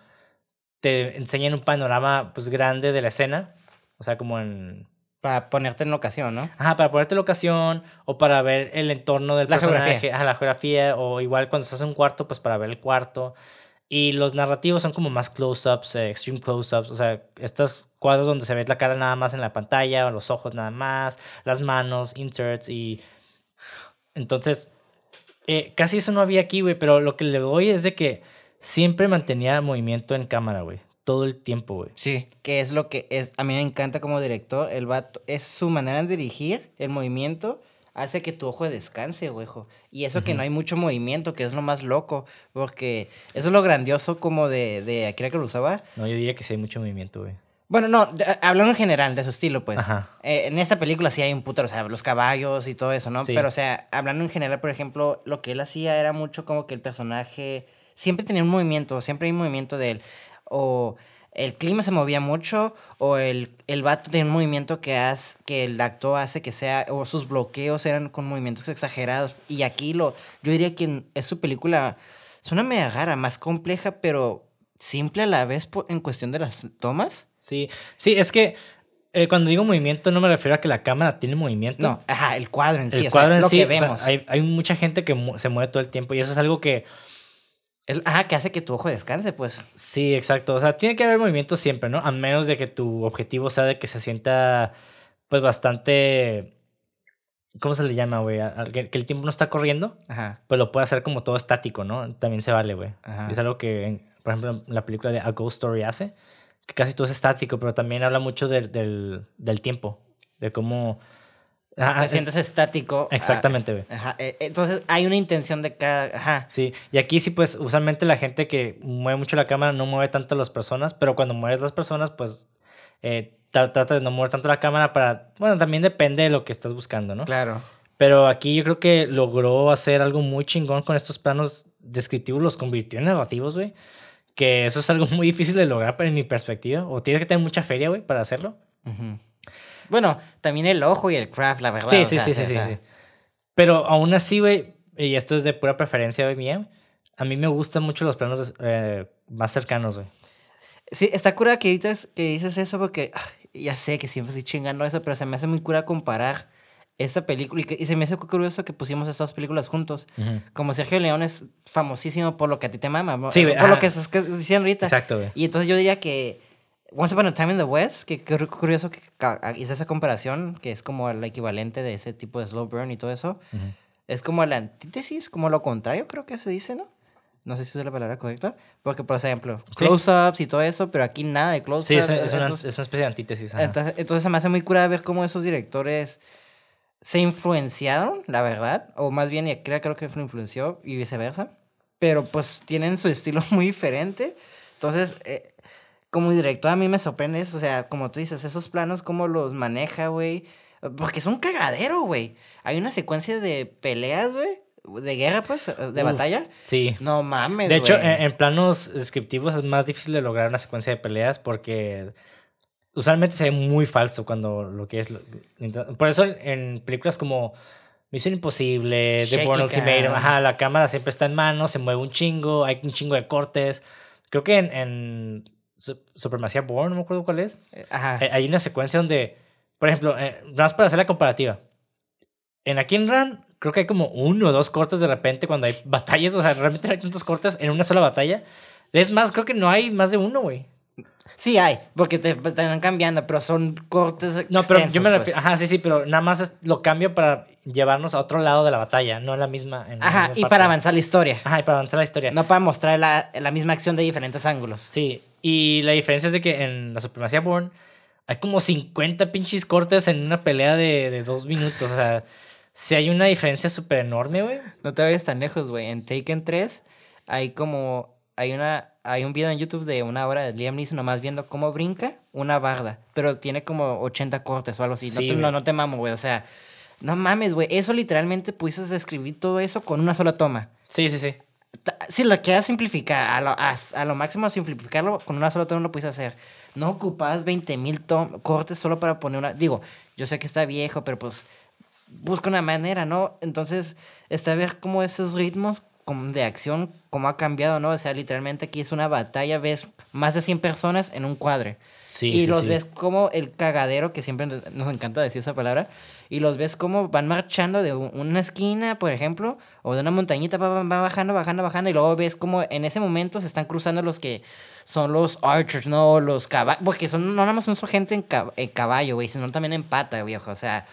te enseñan un panorama pues grande de la escena, o sea, como en Para ponerte en ocasión, ¿no? Ajá, para ponerte la ocasión o para ver el entorno del La personaje. geografía. Ajá, la geografía. O igual cuando estás en un cuarto, pues para ver el cuarto. Y los narrativos son como más close-ups, eh, extreme close-ups. O sea, estos cuadros donde se ve la cara nada más en la pantalla, o los ojos nada más, las manos, inserts y... Entonces, eh, casi eso no había aquí, güey. Pero lo que le doy es de que siempre mantenía movimiento en cámara, güey. Todo el tiempo, güey. Sí. Que es lo que es. A mí me encanta como director. El vato. Es su manera de dirigir el movimiento. Hace que tu ojo descanse, güejo. Y eso que Ujú. no hay mucho movimiento, que es lo más loco. Porque eso es lo grandioso como de, de Akira Kurosawa. No, yo diría que sí hay mucho movimiento, güey. Bueno, no, de- hablando en general de su estilo, pues. Ajá. Eh, en esta película sí hay un puto, o sea, los caballos y todo eso, ¿no? Sí. Pero, o sea, hablando en general, por ejemplo, lo que él hacía era mucho como que el personaje siempre tenía un movimiento, siempre hay un movimiento de él. O el clima se movía mucho, o el, el vato tenía un movimiento que, hace, que el actor hace que sea, o sus bloqueos eran con movimientos exagerados. Y aquí lo, yo diría que en- es su película, es una media rara, más compleja, pero simple a la vez en cuestión de las tomas. Sí, sí, es que eh, cuando digo movimiento no me refiero a que la cámara tiene movimiento. No, ajá, el cuadro en sí, el o cuadro sea, en lo sí, que o sea, vemos. hay, hay mucha gente que se mueve todo el tiempo y eso es algo que, Ajá, que hace que tu ojo descanse, pues. sí, exacto, o sea, tiene que haber movimiento siempre, ¿no? A menos de que tu objetivo sea de que se sienta, pues, bastante, ¿cómo se le llama, güey? Que, el tiempo no está corriendo, Ajá, pues lo puede hacer como todo estático, ¿no? También se vale, güey. Ajá. Es algo que, por ejemplo, la película de A Ghost Story hace, que casi todo es estático, pero también habla mucho del, del, del tiempo, de cómo... Ajá, te eh, sientes estático. ah, Exactamente, güey. Ajá, eh, entonces hay una intención de cada. Ajá. Sí, y aquí sí, pues usualmente la gente que mueve mucho la cámara no mueve tanto las personas, pero cuando mueves las personas, pues eh, tra- trata de no mover tanto la cámara para, bueno, también depende de lo que estás buscando, ¿no? Claro. Pero aquí yo creo que logró hacer algo muy chingón con estos planos descriptivos, los convirtió en narrativos, güey. Que eso es algo muy difícil de lograr, pero en mi perspectiva. O tienes que tener mucha feria, güey, para hacerlo. Ujú. Bueno, también el ojo y el craft, la verdad. Sí, sí, sea, sí, sí, sí, sí. Pero aún así, güey, y esto es de pura preferencia güey, mía, a mí me gustan mucho los planos eh, más cercanos, güey. Sí, está cura que dices, que dices eso porque ay, ya sé que siempre estoy chingando eso, pero se me hace muy cura comparar esta película y, que- y se me hace curioso que pusimos estas películas juntos. Como Sergio León es famosísimo por lo que a ti te mama. Sí, por ajá. lo que es que dicen ahorita. Exacto, güey. Y entonces yo diría que Once Upon a Time in the West, que, que curioso que hice esa comparación, que es como el equivalente de ese tipo de slow burn y todo eso. Ujú. Es como la antítesis, como lo contrario, creo que se dice, ¿no? No sé si es la palabra correcta. Porque, por ejemplo, Sí. close-ups y todo eso, pero aquí nada de close-ups. Sí, es, es una, entonces, es una especie de antítesis. ajá. entonces, entonces se me hace muy cura ver cómo esos directores se influenciaron, la verdad. O más bien, y creo, creo que lo influenció y viceversa. Pero pues tienen su estilo muy diferente. Entonces, eh, como director a mí me sorprende eso. O sea, como tú dices, esos planos, cómo los maneja, güey. Porque es un cagadero, güey. Hay una secuencia de peleas, güey. De guerra, pues, de Uf, batalla. Sí. No mames, De hecho, en, en planos descriptivos es más difícil de lograr una secuencia de peleas porque usualmente se ve muy falso cuando lo que es. lo- Por eso en películas como Misión Imposible, The Bourne Ultimatum, ajá, la cámara siempre está en mano, se mueve un chingo, hay un chingo de cortes. Creo que en, Supremacía Bourne, no me acuerdo cuál es, Ajá. eh, hay una secuencia donde, por ejemplo, eh, nada más para hacer la comparativa. En Aquí en Run, creo que hay como uno o dos cortes de repente cuando hay batallas. O sea, realmente no hay tantos cortes en una sola batalla. Es más, creo que no hay más de uno, güey. Sí hay, porque te, te van cambiando, pero son cortes No, pero yo me pues. refiero. Ajá, sí, sí, pero nada más es- lo cambio para llevarnos a otro lado de la batalla, no en la misma. en la Ajá, misma y parte. para avanzar la historia. Ajá, y para avanzar la historia. No para mostrar la, la misma acción de diferentes ángulos. Sí, y la diferencia es de que en la Supremacía Born hay como 50 pinches cortes en una pelea de, de dos minutos. O sea, si hay una diferencia súper enorme, güey. No te vayas tan lejos, güey. En Taken 3 hay como... Hay una... Hay un video en YouTube de una hora de Liam Neeson nomás viendo cómo brinca una barda. Pero tiene como 80 cortes o algo así. Sí, no, te, no, no te mamo, güey. O sea... No mames, güey. Eso literalmente pudiste describir todo eso con una sola toma. Sí, sí, sí. Si lo quieres simplificar, a lo, a, a lo máximo simplificarlo, con una sola toma lo puedes hacer. No ocupas 20 mil cortes solo para poner una... Digo, yo sé que está viejo, pero pues busca una manera, ¿no? Entonces, está ver cómo esos ritmos de acción, cómo ha cambiado, ¿no? O sea, literalmente aquí es una batalla, ves más de 100 personas en un cuadre. Sí, y sí, los sí. ves como el cagadero, que siempre nos- nos encanta decir esa palabra, y los ves como van marchando de un- una esquina, por ejemplo, o de una montañita, va, va- va bajando, bajando, bajando, y luego ves como en ese momento se están cruzando los que son los archers, ¿no? Los caballos, porque son, no nada más son gente en, cab- en caballo, güey, sino también en pata, viejo, o sea,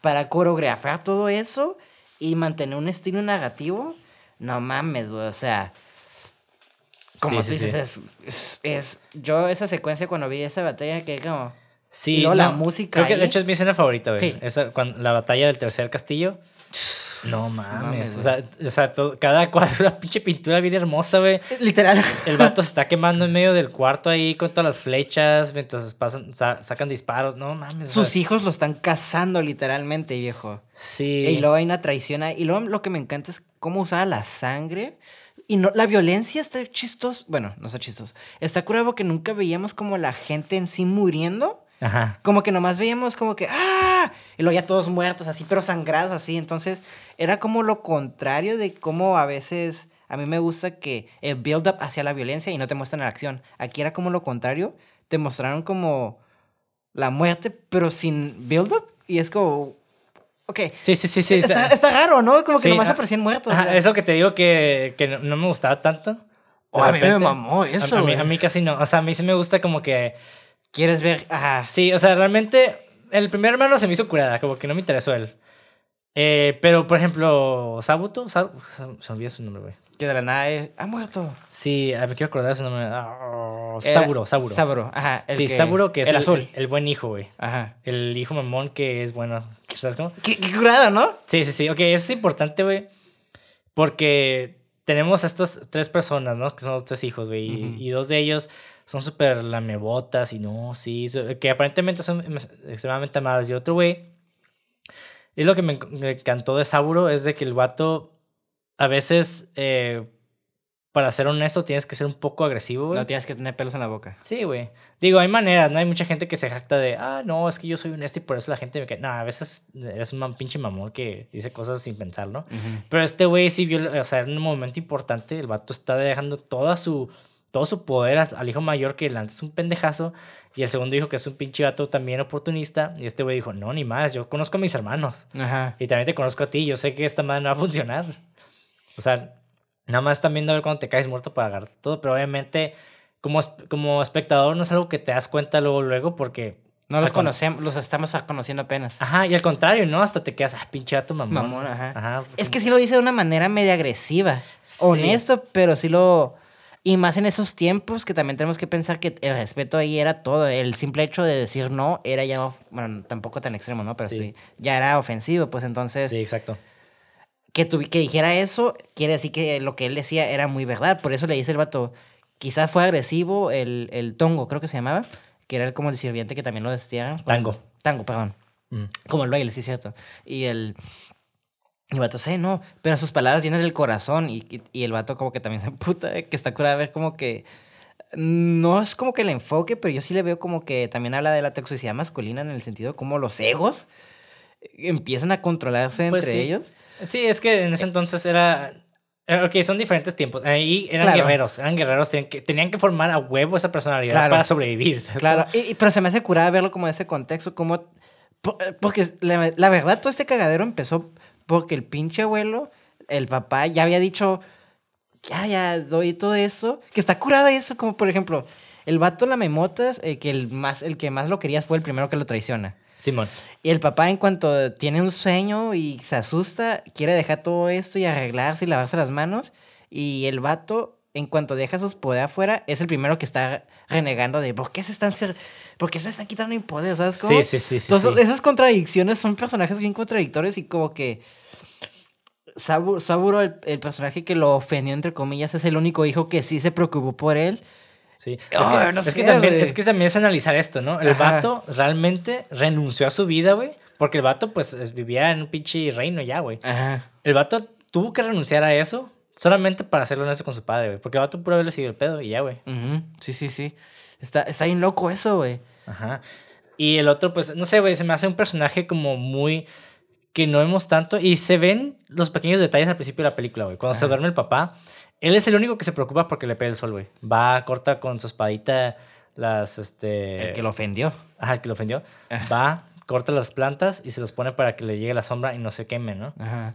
para coreografiar todo eso y mantener un estilo narrativo, no mames, güey, o sea... Como Sí, tú sí, dices, es, es, es- Yo esa secuencia cuando vi esa batalla que como... Sí, la música Creo que de hecho es mi escena favorita, güey. Sí. Esa, cuando, la batalla del tercer castillo. No mames. mames, o sea, o sea todo- cada cuadro una pinche pintura bien hermosa, güey. Literal. El vato se está quemando en medio del cuarto ahí con todas las flechas mientras pasan, sa- sacan disparos. No mames. Sus hijos lo están cazando literalmente, viejo. Sí. Y luego hay una traición ahí. Y luego lo que me encanta es cómo usaba la sangre. Y no, la violencia está chistoso. Bueno, no está chistoso. Está curado porque nunca veíamos como la gente en sí muriendo. Ajá. Como que nomás veíamos como que ¡ah! Y luego ya todos muertos así, pero sangrados así. Entonces era como lo contrario de cómo a veces a mí me gusta que el build up hacia la violencia y no te muestran la acción. Aquí era como lo contrario. Te mostraron como la muerte, pero sin build up. Y es como... Ok. Sí, sí, sí, sí. está, está- está raro, ¿no? Como que Sí, nomás ah, aparecían muertos. Ajá, o sea. eso que te digo que, que no, no me gustaba tanto. Oh, a mí me mamó A- eso, A, mí, güey. a mí casi no. O sea, a mí sí me gusta como que... ¿Quieres ver? Ajá. Sí, o sea, realmente el primer hermano se me hizo curada, como que no me interesó él. Eh, pero, por ejemplo, Sabuto, Sa- Sa- se olvidó su nombre, güey. Que de la nada es- ha muerto. Sí, me quiero acordar de su nombre. Era- Saburo, Saburo. Saburo, ajá. el sí, que- Saburo, que es el el, azul. El, buen hijo, güey. Ajá. El hijo mamón que es bueno. ¿Sabes cómo? Qué, qué curada, ¿no? Sí, sí, sí. Ok, eso es importante, güey. Porque tenemos a estas tres personas, ¿no? Que son los tres hijos, güey. y- Ujú. Y dos de ellos son súper lamebotas y no, sí. Que aparentemente son extremadamente amables. Y otro, güey. Es lo que me, enc- me encantó de Saburo, es de que el vato a veces, eh, para ser honesto, tienes que ser un poco agresivo, güey. No tienes que tener pelos en la boca. Sí, güey. Digo, hay maneras, ¿no? Hay mucha gente que se jacta de, ah, no, es que yo soy honesto y por eso la gente me cae. No, a veces eres un man- pinche mamón que dice cosas sin pensar, ¿no? Pero este güey sí vio, o sea, en un momento importante, el vato está dejando toda su, todo su poder al hijo mayor que antes es un pendejazo y el segundo hijo que es un pinche vato también oportunista y este güey dijo, no, ni más, yo conozco a mis hermanos Ajá. y también te conozco a ti, yo sé que esta madre no va a funcionar. O sea, nada más viendo a ver cuando te caes muerto para agarrar todo, pero obviamente como, como espectador no es algo que te das cuenta luego, luego, porque... No los conocemos, los estamos conociendo apenas. Ajá, y al contrario, ¿no? Hasta te quedas, ah, pinche vato mamón. Mamón, ajá. Ajá. Es que sí lo dice de una manera media agresiva. Sí. Honesto, pero sí lo... Y más en esos tiempos que también tenemos que pensar que el respeto ahí era todo. El simple hecho de decir no era ya... Bueno, tampoco tan extremo, ¿no? Pero Sí. sí. ya era ofensivo. Pues entonces... Sí, exacto. que, tuvi- que dijera eso, quiere decir que lo que él decía era muy verdad. Por eso le dice el vato, quizás fue agresivo el, el tongo, creo que se llamaba, que era el- como el sirviente que también lo destierran. Tango. Tango, perdón. Mm. Como el baile, sí, cierto. Y el, el vato, sí, no, pero sus palabras vienen del corazón. Y, y, y el vato como que también se puta, que está curado a ver como que... No es como que el enfoque, pero yo sí le veo como que también habla de la toxicidad masculina en el sentido como los egos empiezan a controlarse Pues entre sí. ellos. Sí, es que en ese entonces era... eh, Ok, son diferentes tiempos. Ahí eran Claro. guerreros, eran guerreros, tenían que, tenían que formar a huevo esa personalidad Claro. para sobrevivir. ¿sabes Claro, cómo? y, y- pero se me hace curada verlo como en ese contexto, como... po- Porque la, la verdad, todo este cagadero empezó porque el pinche abuelo, el papá, ya había dicho, ya, ya, doy todo eso, que está curada eso, como por ejemplo, el vato la memotas, el que, el, más, el que más lo querías fue el primero que lo traiciona. Simón. Y el papá, en cuanto tiene un sueño y se asusta, quiere dejar todo esto y arreglarse y lavarse las manos. Y el vato, en cuanto deja sus poder afuera, es el primero que está renegando de ¿por qué se están ser, por qué se me están quitando mi poder? ¿Sabes cómo? Sí, sí, sí, sí. Entonces, sí. esas contradicciones son personajes bien contradictorios y como que Sabu- Saburo, el, el personaje que lo ofendió, entre comillas, es el único hijo que sí se preocupó por él. Sí. Oh, es, que, no es que sé, también, es que también es analizar esto, ¿no? El Ajá. vato realmente renunció a su vida, güey. Porque el vato, pues, es- vivía en un pinche reino ya, güey. Ajá. El vato tuvo que renunciar a eso solamente para hacerlo honesto con su padre, güey. Porque el vato puro haberle seguido el pedo y ya, güey. Sí, sí, sí. Está, está bien loco eso, güey. Ajá. Y el otro, pues, no sé, güey, se me hace un personaje como muy... que no vemos tanto. Y se ven los pequeños detalles al principio de la película, güey. Cuando se duerme el papá, él es el único que se preocupa porque le pega el sol, güey. Va, corta con su espadita las, este... El que lo ofendió. Ajá, el que lo ofendió. Va, corta las plantas y se los pone para que le llegue la sombra y no se queme, ¿no? Ajá.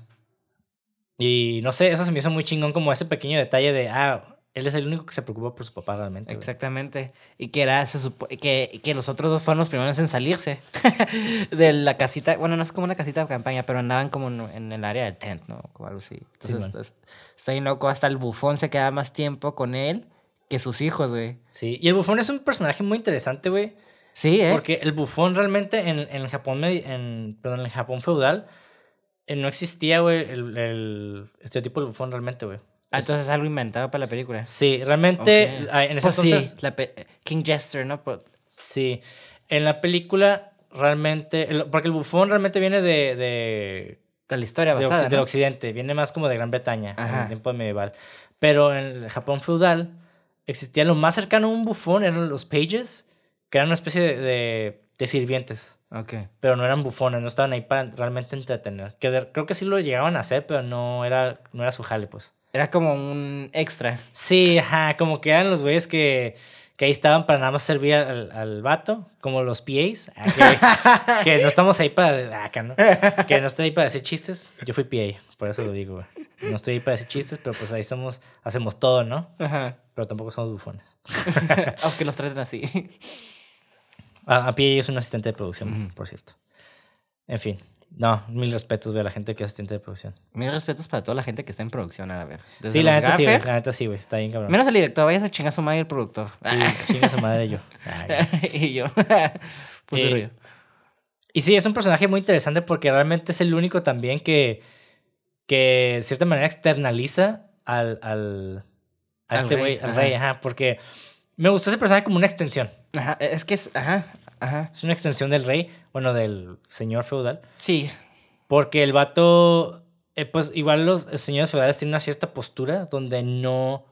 Y no sé, eso se me hizo muy chingón como ese pequeño detalle de, ah, él es el único que se preocupa por su papá realmente. güey. Exactamente. Y que era, se supo- que, que los otros dos fueron los primeros en salirse de la casita. Bueno, no es como una casita de campaña, pero andaban como en, en el área del tent, ¿no? O algo así. Sí, Entonces, man. está, bien loco. Hasta el bufón se queda más tiempo con él que sus hijos, güey. Sí, y el bufón es un personaje muy interesante, güey. Sí, ¿eh? Porque el bufón realmente en, en el Japón, en, perdón, en el Japón feudal, no existía, güey, el, el estereotipo del bufón realmente, güey. Ah, entonces es algo inventado para la película. Sí, realmente ah, en ese Pues entonces... sí, la pe- King Jester, ¿no? Pues- Sí, en la película realmente, el- porque el bufón realmente viene de, de, de la historia de basada, occi- del occidente, viene más como de Gran Bretaña, en el tiempo medieval. Pero en el Japón feudal existía lo más cercano a un bufón, eran los pages, que eran una especie de, de, de sirvientes. Ok. Pero no eran bufones, no estaban ahí para realmente entretener. Que de- creo que sí lo llegaban a hacer, pero no era, no era su jale, pues. Era como un extra. Sí, ajá, como que eran los güeyes que, que ahí estaban para nada más servir al, al vato, como los PAs, ah, que, que no estamos ahí para, acá, ¿no? Que no estoy ahí para decir chistes. Yo fui PA, por eso lo digo, güey. No estoy ahí para decir chistes, pero pues ahí somos, hacemos todo, ¿no? Ajá. Pero tampoco somos bufones. Aunque los traten así. A, a PA es un asistente de producción, por cierto. En fin, no, mil respetos, güey, a la gente que es asistente de producción. Mis respetos para toda la gente que está en producción, a ver. Desde Sí, la neta sí, güey, la neta sí, güey, está bien cabrón. Menos el director, vayas a chingar a su madre y el productor. Sí, chinga su madre yo. Ah, güey. y yo. Pues Eh, yo. Y sí, es un personaje muy interesante porque realmente es el único también que, que de cierta manera externaliza al, al, a Al este rey, güey, al ajá. rey, ajá, porque me gustó ese personaje como una extensión. Ajá, es que es. Ajá, ajá. Es una extensión del rey, bueno, del señor feudal, Sí. porque el vato, eh, pues igual los señores feudales tienen una cierta postura donde no,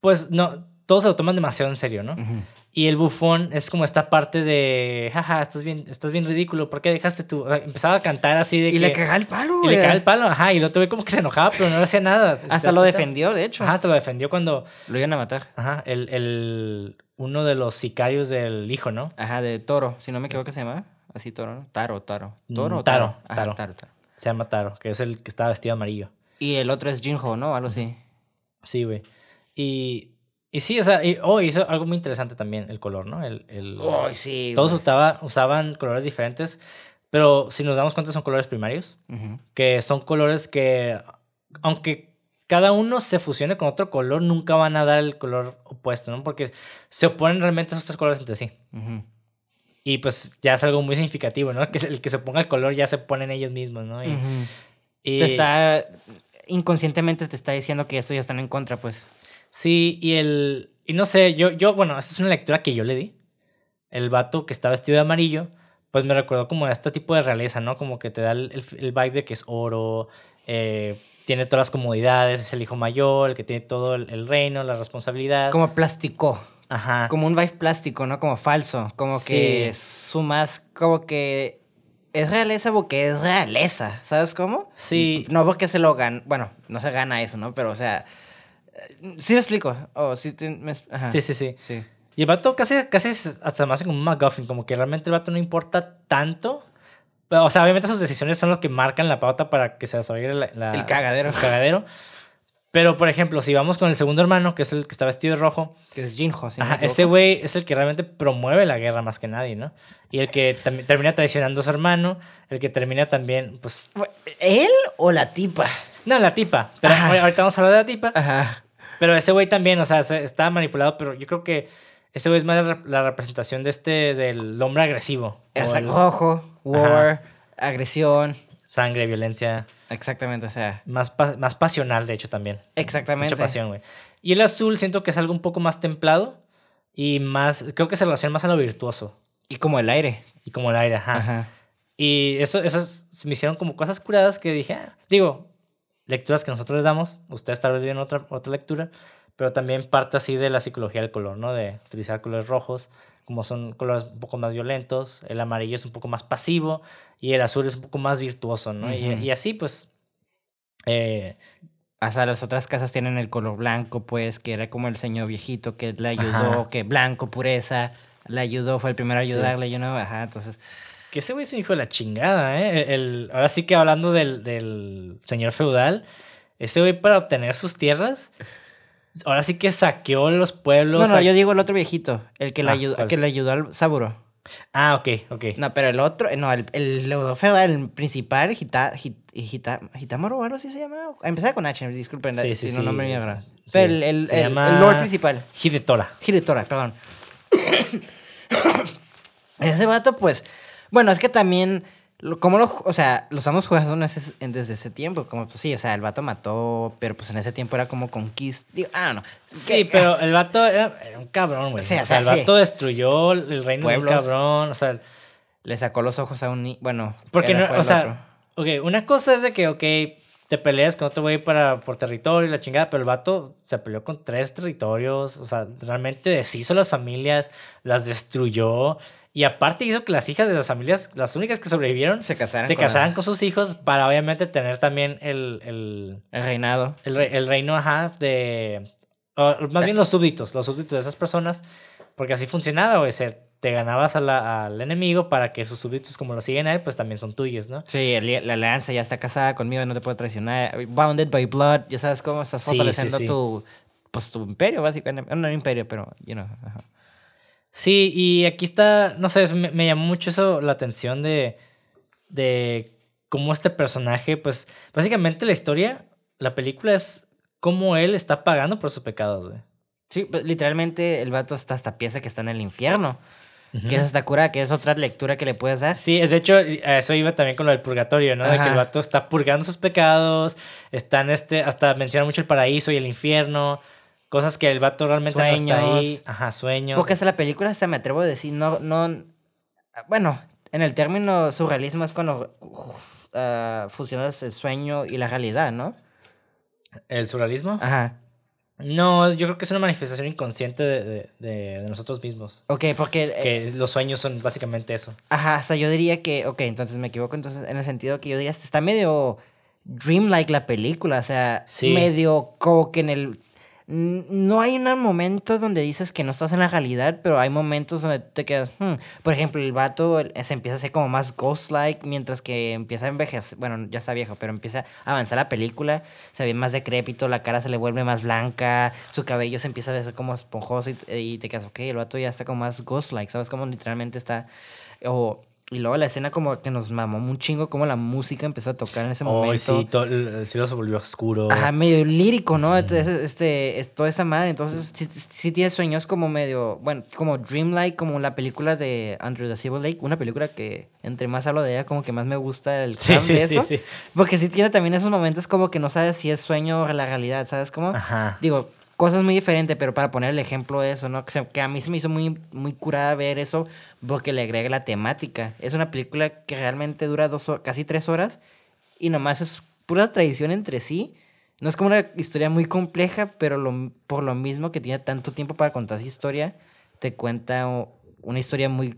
pues no, todos se lo toman demasiado en serio, ¿no? Ujú. Y el bufón es como esta parte de, jaja, estás bien, estás bien ridículo, ¿por qué dejaste tu...? Empezaba a cantar así de Y que... le cagaba el palo, y le cagaba el palo, ajá, y otro güey como que se enojaba, pero no le hacía nada. ¿te Hasta lo cuenta? defendió, de hecho. Ajá, hasta lo defendió cuando, Lo iban a matar. ajá, el, el, uno de los sicarios del hijo, ¿no? Ajá, de toro. Si no me equivoco, se llama. Así, toro, ¿no? Taro, taro. ¿Toro Mm, Taro, taro? Ajá, Taro. taro, taro. Se llama Taro, que es el que estaba vestido amarillo. Y el otro es Jinho, ¿no? Algo así. Sí, güey. Y, y sí, o sea, y, oh, hizo algo muy interesante también, el color, ¿no? El, el, Ay, sí. todos usaba- usaban colores diferentes, pero si nos damos cuenta son colores primarios. Ujú. que son colores que, aunque cada uno se fusione con otro color, nunca van a dar el color opuesto, ¿no? Porque se oponen realmente esos tres colores entre sí. Ujú. Y pues ya es algo muy significativo, ¿no? Que el que se ponga el color ya se ponen ellos mismos, ¿no? Y, Te está. Inconscientemente te está diciendo que estos ya están en contra, pues. Sí, y el... Y no sé, yo, yo, bueno, esa es una lectura que yo le di. El vato que está vestido de amarillo, pues me recordó como a este tipo de realeza, ¿no? Como que te da el, el- el vibe de que es oro, eh, tiene todas las comodidades, es el hijo mayor, el que tiene todo el, el reino, la responsabilidad. Como plástico. Ajá. Como un vibe plástico, ¿no? Como falso. Como que Sí. su más. Como que. Es realeza porque es realeza. ¿Sabes cómo? Sí. No porque se lo gana. Bueno, no se gana eso, ¿no? Pero, o sea. Sí me explico. Oh, sí, te- me- ajá. Sí, sí, sí. Sí. Y el vato casi, casi es- hasta hace como un McGuffin, como que realmente el vato no importa tanto. Pero, o sea, obviamente sus decisiones son los que marcan la pauta para que se desarrolle la, la- El cagadero. el cagadero. Pero, por ejemplo, si vamos con el segundo hermano, que es el que está vestido de rojo, Que es si ajá, equivoco. ese güey es el que realmente promueve la guerra más que nadie, ¿no? Y el que también termina traicionando a su hermano, el que termina también, pues... ¿Él o la tipa? No, la tipa. Pero Ajá. ahorita vamos a hablar de la tipa. Ajá. Pero ese güey también, o sea, se- está manipulado, pero yo creo que ese güey es más la, representación de este, del hombre agresivo. O O sea, el- rojo, war, agresión. sangre, violencia, Exactamente, o sea. más, pa- más pasional, de hecho, también. Exactamente. Mucha pasión, güey. Y el azul siento que es algo un poco más templado y más, creo que se relaciona más a lo virtuoso Y como el aire. y como el aire, ajá. Ajá. Y eso, eso es- se me hicieron como cosas curadas que dije, ah, digo, lecturas que nosotros les damos, ustedes tal vez tienen otra, otra lectura, pero también parte así de la psicología del color, ¿no? De utilizar colores rojos, como son colores un poco más violentos, el amarillo es un poco más pasivo y el azul es un poco más virtuoso, ¿no? Y- Ujú. y, así, pues, eh, Hasta las otras casas tienen el color blanco, pues, que era como el señor viejito que le ayudó, Ajá. que blanco, pureza, le ayudó, fue el primero a ayudarle, you know, ajá, entonces, que ese güey es un hijo de la chingada, ¿eh? El, el- ahora sí que hablando del, del señor feudal, ese güey para obtener sus tierras, ahora sí que saqueó los pueblos. No, no, yo digo el otro viejito, el que, le, Ah, ayudó, ¿cuál? que le ayudó al Saburo. Ah, ok, ok. No, pero el otro, no, el, el feudal, el principal, Hita, Hit- Hita, Hitamaro o algo así se llama. Empezaba con H, disculpen, Sí, sí, si no, sí, no me viene raro. Sí. Pero el, el, Se el- llama- el Lord principal. Hidetora. Hidetora, perdón. Ese vato, pues. Bueno, es que también ¿Cómo lo, o sea, lo estamos jugando en ese- en- desde ese tiempo? Como, pues sí, o sea, el vato mató, pero pues en ese tiempo era como conquista. Digo, ah, no. Sí, Que- pero el vato era, era un cabrón, güey. Sí, o o sea, el sí. vato destruyó el reino de un cabrón. O sea, Le sacó los ojos a un niño. Bueno, porque no, o sea, ok, una cosa es de que, ok, te peleas con otro güey para, por territorio y la chingada, pero el vato se peleó con tres territorios, o sea, realmente deshizo las familias, las destruyó, y aparte hizo que las hijas de las familias, las únicas que sobrevivieron, se casaron. se con la- casaran con sus hijos para obviamente tener también el, el, el reinado. el, el reino, ajá, de... o más bien los súbditos, los súbditos de esas personas, porque así funcionaba, güey, te ganabas a la- al enemigo para que sus súbditos, como lo siguen a él, pues también son tuyos, ¿no? Sí, el- la alianza ya está casada conmigo, no te puedo traicionar. Bounded by blood, ya sabes cómo estás Sí, fortaleciendo sí, sí. tu, pues, tu imperio, básicamente. No, no imperio, pero, you know. ajá. Sí, y aquí está, no sé, me, me llamó mucho eso la atención de, de cómo este personaje, pues básicamente la historia, la película es cómo él está pagando por sus pecados, güey. Sí, pues, literalmente el vato hasta, hasta piensa que está en el infierno. Que es hasta cura, que es otra lectura que le puedes dar. Sí, de hecho, a eso iba también con lo del purgatorio, ¿no? De que el vato está purgando sus pecados, está en este, hasta menciona mucho el paraíso y el infierno, cosas que el vato realmente no está ahí. Sueños. Ajá, sueños. Porque hasta la película, hasta me atrevo a decir, no, no, bueno, en el término surrealismo es cuando uh, fusionas el sueño y la realidad, ¿no? ¿El surrealismo? Ajá. No, yo creo que es una manifestación inconsciente de, de- de- de nosotros mismos. Ok, porque, eh, Que los sueños son básicamente eso. ajá, hasta yo diría que, ok, entonces me equivoco, entonces en el sentido que yo diría, está medio dreamlike la película, o sea, Sí. medio como que en el... No hay un momento donde dices que no estás en la realidad, pero hay momentos donde te quedas... "Hmm". Por ejemplo, el vato se empieza a hacer como más ghost-like, mientras que empieza a envejecer... Bueno, ya está viejo, pero empieza a avanzar la película. Se ve más decrépito, la cara se le vuelve más blanca, su cabello se empieza a ver como esponjoso y, te quedas, ok, el vato ya está como más ghost-like, ¿sabes? Como literalmente está... y luego la escena como que nos mamó un chingo, como la música empezó a tocar en ese Ay, momento. sí, todo el, el cielo se volvió oscuro. Ajá, medio lírico, ¿no? Entonces, este, es toda esta madre. Entonces, sí, sí tiene sueños como medio, bueno, como dreamlike, como la película de Andrew the Civil Lake. Una película que entre más hablo de ella, como que más me gusta el Sí, de eso. sí. Porque sí tiene también esos momentos como que no sabes si es sueño o la realidad, ¿sabes cómo? Ajá. Digo, cosas muy diferentes, pero para poner el ejemplo de eso, ¿no? Que, a mí se me hizo muy, muy curada ver eso porque le agrega la temática. Es una película que realmente dura dos casi tres horas y nomás es pura tradición entre sí. No es como una historia muy compleja, pero lo- por lo mismo que tiene tanto tiempo para contar esa historia, te cuenta una historia muy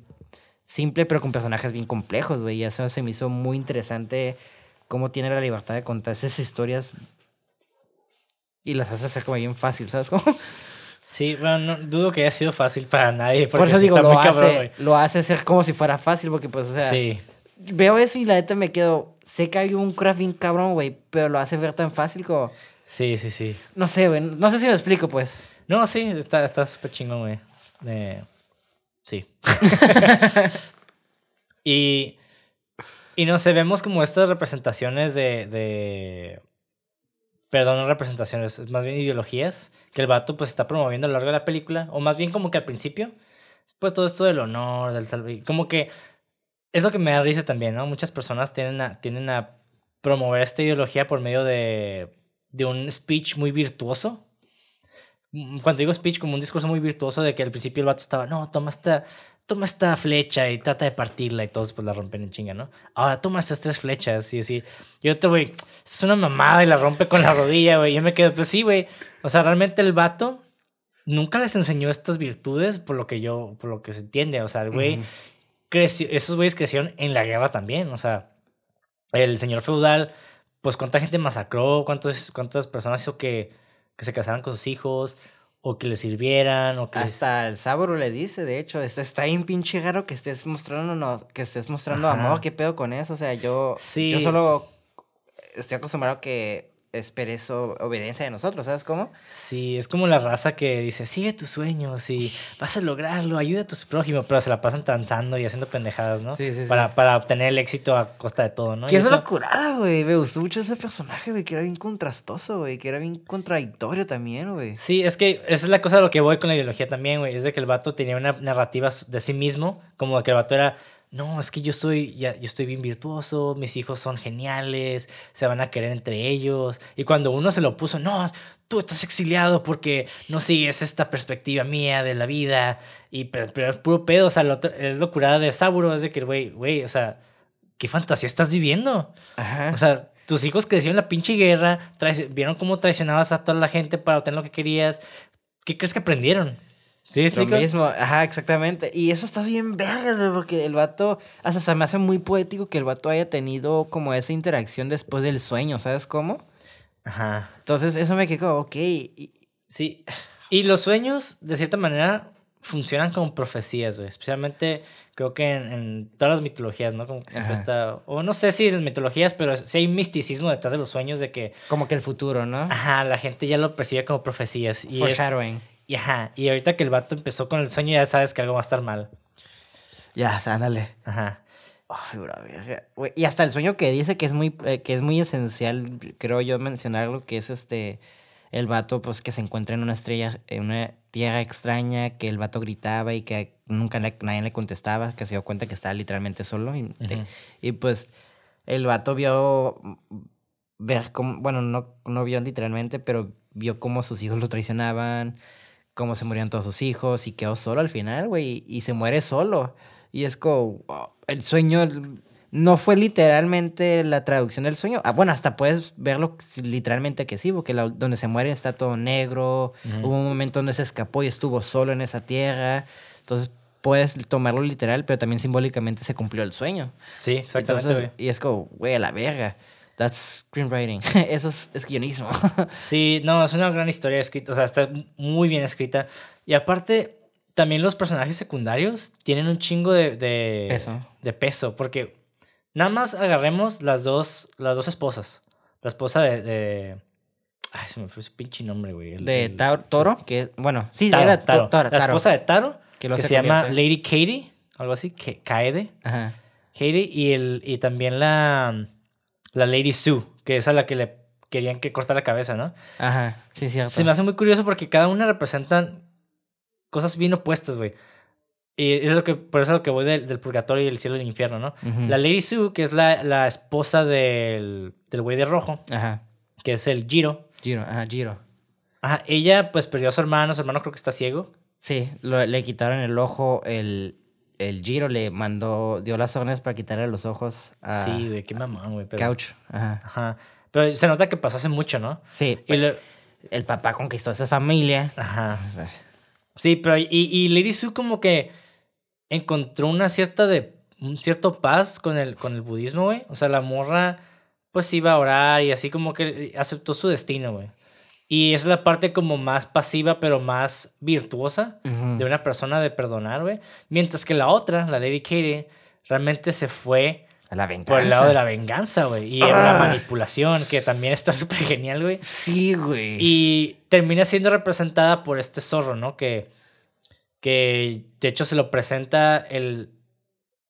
simple, pero con personajes bien complejos, güey. Y eso se me hizo muy interesante cómo tiene la libertad de contar esas historias y las hace hacer como bien fácil, ¿sabes cómo? Sí, bueno, no, dudo que haya sido fácil para nadie. Por eso digo, está lo cabrón, hace, güey. lo hace hacer como si fuera fácil, porque pues, o sea, Sí. veo eso y la neta me quedo, sé que hay un craft bien cabrón, güey, pero lo hace ver tan fácil como, Sí, sí, sí. no sé, güey, no sé si me explico, pues. No, sí, está está súper chingón, güey. Eh, sí. y, y no sé, vemos como estas representaciones de, de... Perdón, no representaciones, más bien ideologías que el vato pues está promoviendo a lo largo de la película. O más bien como que al principio, pues todo esto del honor, del salve... Como que es lo que me da risa también, ¿no? Muchas personas tienden a, tienden a promover esta ideología por medio de, de un speech muy virtuoso. Mm, Cuando digo speech, como un discurso muy virtuoso de que al principio el vato estaba, no, toma esta, toma esta flecha y trata de partirla y todos pues la rompen en chinga, ¿no? Ahora toma estas tres flechas y así. Y otro, güey, es una mamada y la rompe con la rodilla, güey. Yo me quedo, pues sí, güey. O sea, realmente el vato nunca les enseñó estas virtudes por lo que yo, por lo que se entiende. O sea, el güey creció, esos güeyes crecieron en la guerra también. O sea, el señor feudal, pues cuánta gente masacró, cuántos, cuántas personas hizo que, que se casaran con sus hijos, o que les sirvieran, o que les- Hasta el Sabro le dice, de hecho, esto está bien pinche raro que estés mostrando, no, que estés mostrando Ajá. amor, qué pedo con eso, o sea, yo, Sí. yo solo estoy acostumbrado a que esperes o- obediencia de nosotros, ¿sabes cómo? Sí, es como la raza que dice, sigue tus sueños y vas a lograrlo, ayuda a tus prójimos, pero se la pasan transando y haciendo pendejadas, ¿no? Sí, sí, sí. Para, para obtener el éxito a costa de todo, ¿no? Que es eso- una curada, güey. Me gustó mucho ese personaje, güey, que era bien contrastoso, güey, que era bien contradictorio también, güey. Sí, es que esa es la cosa de lo que voy con la ideología también, güey. Es de que el vato tenía una narrativa de sí mismo, como que el vato era no, es que yo soy, ya, yo estoy bien virtuoso, mis hijos son geniales, se van a querer entre ellos. Y cuando uno se lo puso, no, tú estás exiliado porque no sigues esta perspectiva mía de la vida. Y pero, pero es puro pedo, o sea, lo, es locura de Saburo, es de que, güey, güey, o sea, ¿qué fantasía estás viviendo? Ajá. O sea, tus hijos crecieron en la pinche guerra, vieron cómo traicionabas a toda la gente para obtener lo que querías. ¿Qué crees que aprendieron? ¿Sí, me Lo mismo, ajá, exactamente. Y eso está bien vergas, güey, porque el vato, hasta se me hace muy poético que el vato haya tenido como esa interacción después del sueño, ¿sabes cómo? Ajá. Entonces eso me quedó, ok. y- Sí. Y los sueños, de cierta manera, funcionan como profecías, güey. Especialmente, creo que en, en todas las mitologías, ¿no? Como que siempre Ajá. está... O no sé si en las mitologías, pero sí hay misticismo detrás de los sueños de que... como que el futuro, ¿no? Ajá, la gente ya lo percibe como profecías. Y, es-. Y ajá, y ahorita que el vato empezó con el sueño, ya sabes que algo va a estar mal. Ya, ándale. Ajá. Ay, bro, verga. Y hasta el sueño que dice que es muy, eh, que es muy esencial, creo yo mencionarlo, que es este el vato pues que se encuentra en una estrella, en una tierra extraña, que el vato gritaba y que nunca le- nadie le contestaba, que se dio cuenta que estaba literalmente solo. Y, te- y, pues el vato vio ver cómo, bueno, no, no vio literalmente, pero vio cómo sus hijos lo traicionaban, cómo se morían todos sus hijos y quedó solo al final, güey, y se muere solo. Y es como, wow, el sueño no fue literalmente la traducción del sueño. Ah, bueno, hasta puedes verlo literalmente que sí, porque la- donde se muere está todo negro. Hubo un momento donde se escapó y estuvo solo en esa tierra. Entonces puedes tomarlo literal, pero también simbólicamente se cumplió el sueño. Sí, exactamente, Entonces, y es como, güey, a la verga. That's screenwriting. Eso es, es guionismo. Sí, no, es una gran historia escrita, o sea, está muy bien escrita. Y aparte, también los personajes secundarios tienen un chingo de, de Peso. de peso, porque nada más agarremos las dos, las dos esposas. La esposa de, de- Ay, se me fue ese pinche nombre, güey. el- De el- Toro, que, bueno, sí, Taro, era Taro. Toro. La Taro, esposa de Taro, que que, luego se, llama Lady Katie, algo así, que Kaede. Ajá. Katie y, el, y también la, la Lady Sue, que es a la que le querían que cortar la cabeza, ¿no? Ajá, sí, cierto. Se me hace muy curioso porque cada una representan cosas bien opuestas, güey. Y es lo que, por eso es lo que voy del, del purgatorio y el cielo y el infierno, ¿no? La Lady Sue, que es la, la esposa del, del güey de rojo, Ajá. que es el Giro. Giro, ajá, Giro. Ajá, ella pues perdió a su hermano, su hermano creo que está ciego. Sí, lo- le quitaron el ojo, el, el Giro le mandó, dio las órdenes para quitarle los ojos a Sí, güey, qué mamón, güey. Pero, Couch. Ajá. Ajá. Pero se nota que pasó hace mucho, ¿no? Sí, Y lo- el papá conquistó esa familia. Ajá. Sí, pero y, y Lady como que encontró una cierta de un cierto paz con el con el budismo, güey. O sea, la morra pues iba a orar y así como que aceptó su destino, güey. Y esa es la parte como más pasiva pero más virtuosa de una persona de perdonar, güey. Mientras que la otra, la Lady Katie, realmente se fue A la venganza. por el lado de la venganza, güey. Y era la Ah. manipulación, que también está súper genial, güey. Sí, güey. Y termina siendo representada por este zorro, ¿no? Que, que de hecho se lo presenta el,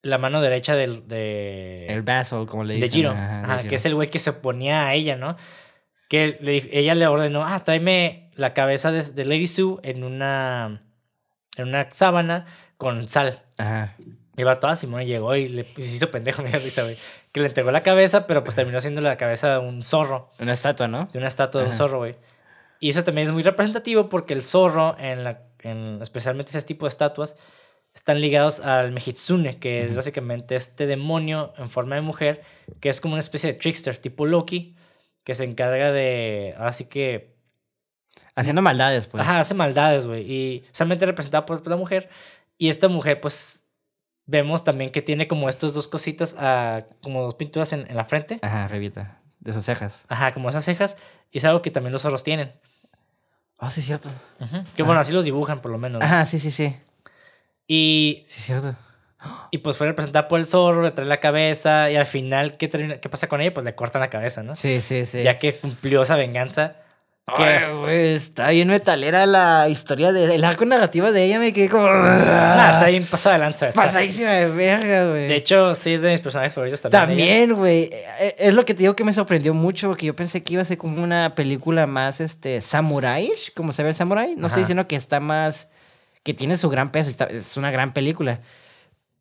la mano derecha del, de, El Basel, como le de dicen. Giro, ajá, de ajá, Giro. que es el güey que se oponía a ella, ¿no? Que le ella le ordenó, ah, tráeme la cabeza de, de Lady Sue en una, en una sábana con sal. Ajá. Y va toda Simón y llegó y le y se hizo pendejo, me risa, güey. Que le entregó la cabeza, pero pues terminó siendo la cabeza de un zorro Una estatua, ¿no? de una estatua de un zorro, güey. Y eso también es muy representativo porque el zorro, en la, en, especialmente ese tipo de estatuas, están ligados al Mejitsune, que es básicamente este demonio en forma de mujer, que es como una especie de trickster, tipo Loki, que se encarga de, así que, Haciendo maldades, pues. ajá, hace maldades, güey. Y solamente representada por la mujer. Y esta mujer, pues, vemos también que tiene como estos dos cositas, ah, como dos pinturas en, en la frente. Ajá, revita. De sus cejas. Ajá, como esas cejas. Y es algo que también los zorros tienen. Ah, sí, cierto. Ujú. Que bueno, así los dibujan por lo menos. ¿no? Ajá, sí, sí, sí. Y, Sí, cierto. Y pues fue representada por el zorro, le trae la cabeza y al final, ¿qué, termina- qué pasa con ella? Pues le cortan la cabeza, ¿no? Sí, sí, sí. Ya que cumplió esa venganza. que- Ay, güey, está bien metalera la historia de el arco narrativo de ella me quedé como Nah, está bien pasada de lanza. está- pasadísima de verga, güey. De hecho, sí es de mis personajes favoritos también. También, güey. Eh, Es lo que te digo que me sorprendió mucho, porque yo pensé que iba a ser como una película más, este, samuráish, como se ve el samurai. No Ajá. estoy diciendo que está más, que tiene su gran peso, está- es una gran película.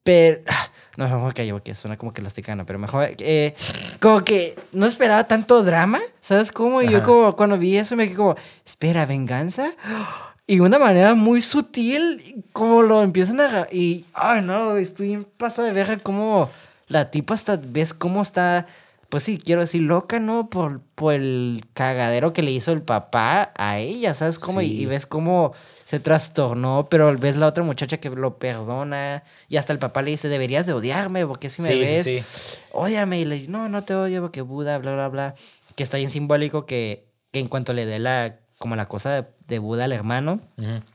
Pero. No, mejor que yo, que suena como que la cagando, pero mejor. eh, como que no esperaba tanto drama, ¿sabes cómo? Y yo, como cuando vi eso, me quedé como, espera, venganza. Y de una manera muy sutil, como lo empiezan a. Y. Ay, no, estoy en pasa de ver cómo la tipa hasta. ¿Ves cómo está? Pues sí, quiero decir, loca, ¿no? Por, por el cagadero que le hizo el papá a ella, ¿sabes cómo? Y- Sí. y ves cómo se trastornó, pero ves la otra muchacha que lo perdona y hasta el papá le dice, deberías de odiarme porque si me sí, ves, sí. ódiame y le dice, no, no te odio porque Buda, bla, bla, bla, que está bien simbólico que, que en cuanto le dé la, como la cosa de, de Buda al hermano,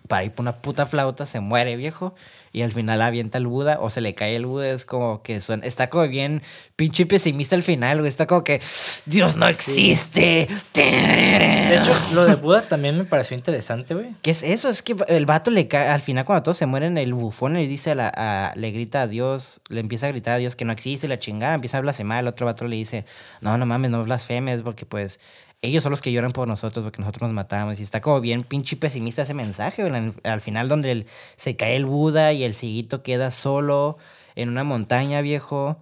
para ir por una puta flauta, se muere viejo. Y al final avienta el Buda o se le cae el Buda. Es como que suena, está como bien pinche pesimista al final, güey. Está como que Dios no existe. De hecho, lo de Buda también me pareció interesante, güey. ¿Qué es eso? Es que el vato le cae, al final cuando todos se mueren, el bufón le dice a la, a- le grita a Dios, le empieza a gritar a Dios que no existe la chingada, empieza a blasfemar, el otro vato le dice, no, no mames, no blasfemes, porque pues ellos son los que lloran por nosotros, porque nosotros nos matamos. Y está como bien pinche pesimista ese mensaje, al, al final donde el- se cae el Buda y el ciguito queda solo en una montaña, viejo,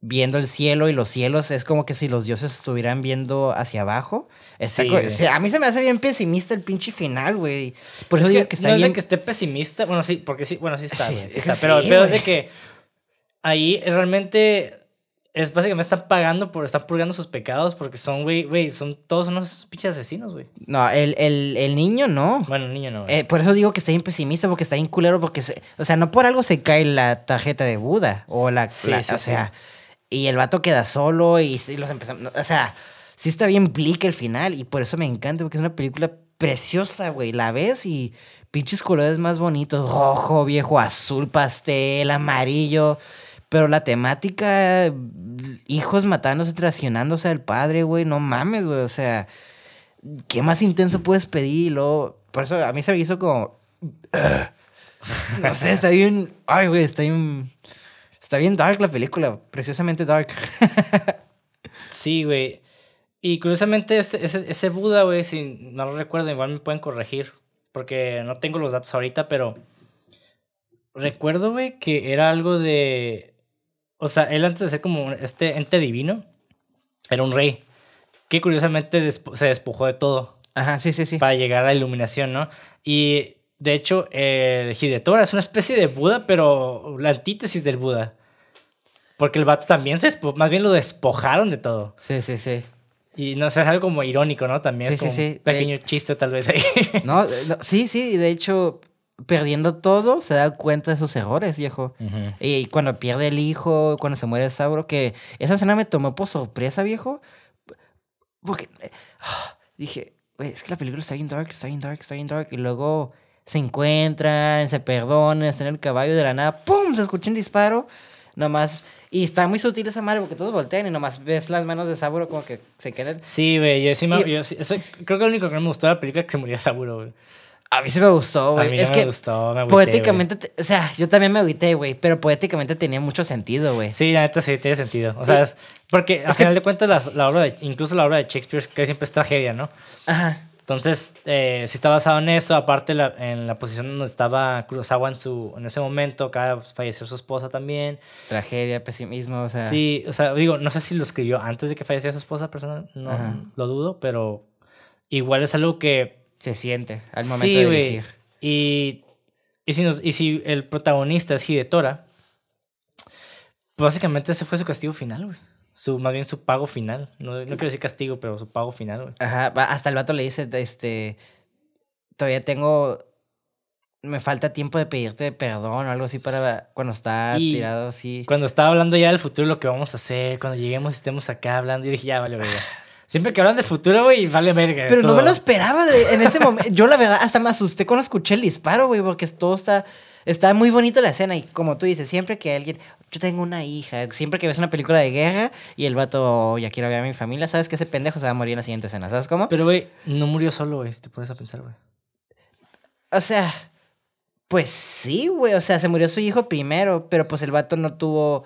viendo el cielo y los cielos es como que si los dioses estuvieran viendo hacia abajo. Está Sí, a mí se me hace bien pesimista el pinche final, güey. Por Es eso que, digo que está no es de que esté pesimista. Bueno, sí, porque sí, bueno, sí está, Sí, que está, pero el pedo es de que ahí realmente es básicamente están pagando por, están purgando sus pecados porque son, güey, güey, son todos unos pinches asesinos, güey. No, el, el, el niño no. Bueno, el niño no. Eh, por eso digo que está bien pesimista, porque está bien culero, porque, se, o sea, no por algo se cae la tarjeta de Buda, o la, Sí, la- sí, o sí. sea, y el vato queda solo y, sí los empezamos, o sea, sí está bien bleak el final, y por eso me encanta, porque es una película preciosa, güey, la ves y pinches colores más bonitos, rojo, viejo, azul, pastel, amarillo, pero la temática, hijos matándose, traicionándose al padre, güey, no mames, güey, o sea... ¿qué más intenso puedes pedir? Luego, por eso a mí se me hizo como. no sé, está bien. Ay, güey, está bien. Está bien dark la película, preciosamente dark. Sí, güey. Y curiosamente, este, ese, ese Buda, güey, si no lo recuerdo, igual me pueden corregir. Porque no tengo los datos ahorita, pero. Recuerdo, güey, que era algo de. O sea, él antes de ser como este ente divino, era un rey. Que curiosamente despo- se despojó de todo Ajá, sí, sí, sí. para llegar a la iluminación, ¿no? Y de hecho, el Hidetora es una especie de Buda, pero la antítesis del Buda. Porque el vato también se despo- más bien lo despojaron de todo. Sí, sí, sí. Y no sé, es algo como irónico, ¿no? También Sí, es sí, como sí. un pequeño chiste tal vez ahí. No, no, sí, sí, y de hecho, perdiendo todo, se da cuenta de sus errores, viejo. Y cuando pierde el hijo, cuando se muere Sauro, que esa escena me tomó por sorpresa, viejo. Porque eh, dije, es que la película está bien dark, está bien dark, está bien dark. Y luego se encuentran, se perdonan, están en el caballo de la nada, ¡pum! Se escucha un disparo. Nomás. Y está muy sutil esa madre porque todos voltean y nomás ves las manos de Saburo como que se quedan. Sí, güey, yo sí me... Y- yo sí- eso- creo que lo único que no me gustó de la película es que se muriera Saburo, güey. A mí sí me gustó, A güey. mí no Es me que gustó, me agüité, poéticamente, te- o sea, yo también me agüité, güey, pero poéticamente tenía mucho sentido, güey. Sí, la neta sí tiene sentido. O sea, es- porque al es que- final de cuentas la obra de, incluso la obra de Shakespeare que siempre es tragedia, ¿no? Ajá. Entonces, eh, sí está basado en eso. Aparte, la- en la posición donde estaba Kurosawa en, su, en ese momento, acaba de fallecer su esposa también. Tragedia, pesimismo, o sea. Sí, o sea, digo, no sé si lo escribió antes de que falleciera su esposa, personal, no Ajá. lo dudo, pero igual es algo que se siente al momento sí, de güey. dirigir. Y, y, si nos- y si el protagonista es Hidetora, básicamente ese fue su castigo final, güey. Su, más bien su pago final. No, no quiero decir castigo, pero su pago final, güey. Ajá, hasta el vato le dice, este, todavía tengo, me falta tiempo de pedirte perdón o algo así para cuando está Y tirado así. Cuando estaba hablando ya del futuro, lo que vamos a hacer, cuando lleguemos y estemos acá hablando, yo dije, ya vale, verga. Siempre que hablan del futuro, güey, vale verga. Pero no me lo esperaba de- en ese momento. Yo la verdad hasta me asusté cuando escuché el disparo, güey, porque todo está, está muy bonito la escena y como tú dices, siempre que alguien, yo tengo una hija, siempre que ves una película de guerra y el vato, "Oh, ya quiero ver a mi familia, sabes que ese pendejo se va a morir en la siguiente escena, ¿sabes cómo? Pero, güey, no murió solo, güey, si te pones a pensar, güey. O sea, pues sí, güey. O sea, se murió su hijo primero, pero pues el vato no tuvo.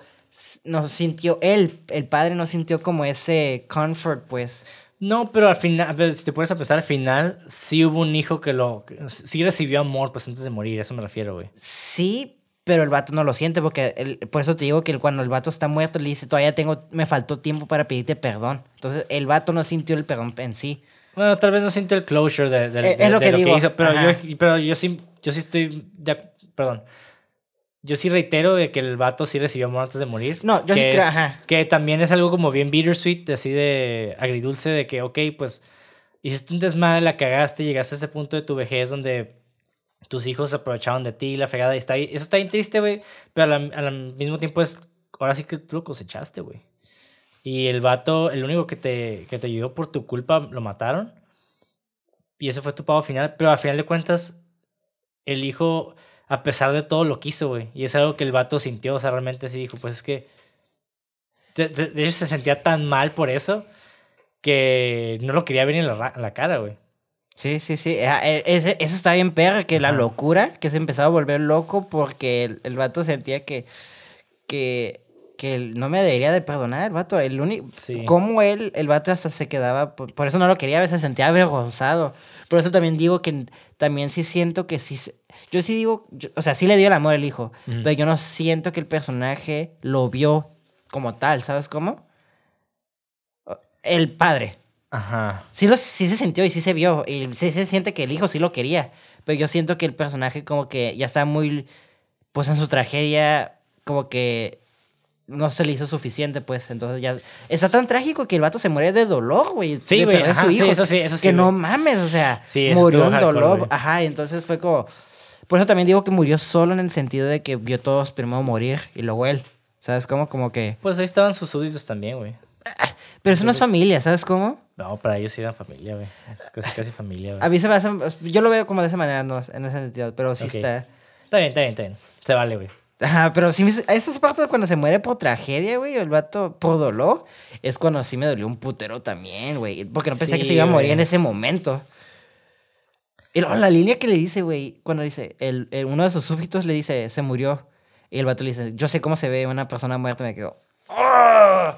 No sintió. Él, el padre, no sintió como ese comfort, pues. No, pero al final, si te pones a pensar, al final sí hubo un hijo que lo. sí recibió amor, pues antes de morir, a eso me refiero, güey. Sí, Pero el vato no lo siente porque el- por eso te digo que cuando el vato está muerto le dice, todavía tengo, me faltó tiempo para pedirte perdón. Entonces el vato no sintió el perdón en sí. Bueno, tal vez no siento el closure de, de- Eh, de- es lo de que digo, hizo, pero ajá. yo, pero yo sí, yo sí estoy, de perdón, yo sí reitero de que el vato sí recibió amor antes de morir. No, yo sí que creo, es- ajá. Que también es algo como bien bittersweet, así de agridulce, de que, ok, pues hiciste un desmadre, la cagaste, llegaste a ese punto de tu vejez donde tus hijos se aprovecharon de ti, la fregada, y está ahí. Eso está bien triste, güey, pero al, al mismo tiempo es, ahora sí que tú lo cosechaste, güey. Y el vato, el único que te, que te ayudó por tu culpa, lo mataron. Y ese fue tu pago final. Pero al final de cuentas, el hijo, a pesar de todo, lo quiso, güey. Y es algo que el vato sintió. O sea, realmente sí dijo, pues es que. De, de- de hecho, se sentía tan mal por eso que no lo quería ver en la, ra- en la cara, güey. Sí, sí, sí. Ah, eh, Ese, eso está bien perra, que la locura, que se empezaba a volver loco porque el, el vato sentía que, que, que no me debería de perdonar, el vato. El único, Sí. Como él, el vato hasta se quedaba, por, por eso no lo quería, a veces se sentía avergonzado. Por eso también digo que también sí siento que sí, se- yo sí digo, yo- o sea, sí le dio el amor al hijo, pero yo no siento que el personaje lo vio como tal, ¿sabes cómo? El padre. Ajá. Sí, lo, sí se sintió y sí se vio. Y sí se siente que el hijo sí lo quería. Pero yo siento que el personaje como que ya está muy... Pues en su tragedia como que no se le hizo suficiente, pues. Entonces ya... Está tan trágico que el vato se muere de dolor, güey. Sí, güey, ajá, su sí, hijo. eso sí, eso sí, Que no mames, o sea, Sí, murió en dolor. güey. Ajá, y entonces fue como... Por eso también digo que murió solo en el sentido de que vio todos primero morir y luego él. ¿Sabes cómo? Como que... Pues ahí estaban sus súbditos también, güey. Pero eso no es familia, ¿sabes cómo? No, para ellos sí eran familia, güey. Es casi, casi familia, A güey. mí se me hace... Yo lo veo como de esa manera, no, en ese sentido. Pero sí está... Está bien, está bien, está bien. Se vale, güey. Ajá, pero sí me... Esa es parte de cuando se muere por tragedia, güey, el vato por dolor. Es cuando sí me dolió un putero también, güey. Porque no pensé que se iba a morir güey. en ese momento. Y luego la línea que le dice, güey, cuando dice... El, el- uno de sus súbditos le dice, se murió. Y el vato le dice, yo sé cómo se ve una persona muerta. Me quedo... ¡Ah!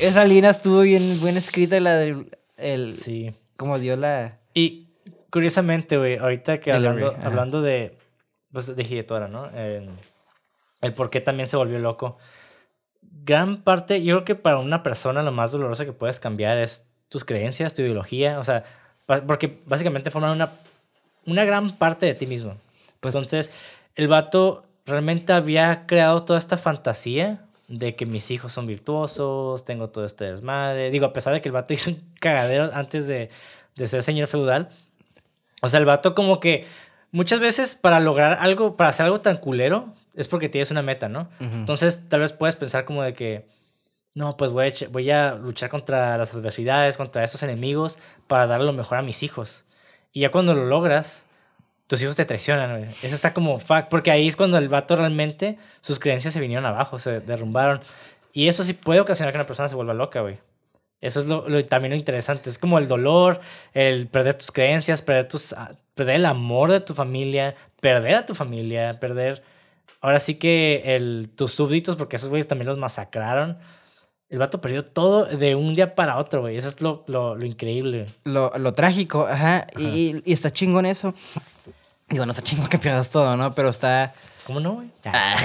Esa línea estuvo bien, bien escrita, la del... El, Sí. Como dio la... Y curiosamente, güey, ahorita que Delivery, hablando, ajá. hablando de, pues, de Hidetora, ¿no? Eh, el por qué también se volvió loco. Gran parte, yo creo que para una persona lo más doloroso que puedes cambiar es tus creencias, tu ideología, o sea, porque básicamente forman una, una gran parte de ti mismo. Pues- Entonces, el vato realmente había creado toda esta fantasía de que mis hijos son virtuosos, tengo todo este desmadre. Digo, a pesar de que el vato hizo un cagadero antes de, de ser señor feudal. O sea, el vato como que muchas veces para lograr algo, para hacer algo tan culero, es porque tienes una meta, ¿no? Entonces, tal vez puedes pensar como de que, no, pues voy a, eche- voy a luchar contra las adversidades, contra esos enemigos, para dar lo mejor a mis hijos. Y ya cuando lo logras, tus hijos te traicionan, güey. Eso está como fuck, porque ahí es cuando el vato realmente, sus creencias se vinieron abajo, se derrumbaron. Y eso sí puede ocasionar que una persona se vuelva loca, güey. Eso es lo, lo- también lo interesante. Es como el dolor, el perder tus creencias, perder, tus, ah, perder el amor de tu familia, perder a tu familia, perder... Ahora sí que el, tus súbditos, porque esos güeyes también los masacraron. El vato perdió todo de un día para otro, güey. Eso es lo, lo, lo increíble. lo, lo trágico, ajá, Y, y está chingón eso. Digo, no está chingón que pierdas todo, ¿no? Pero está... ¿Cómo no, güey? Ah.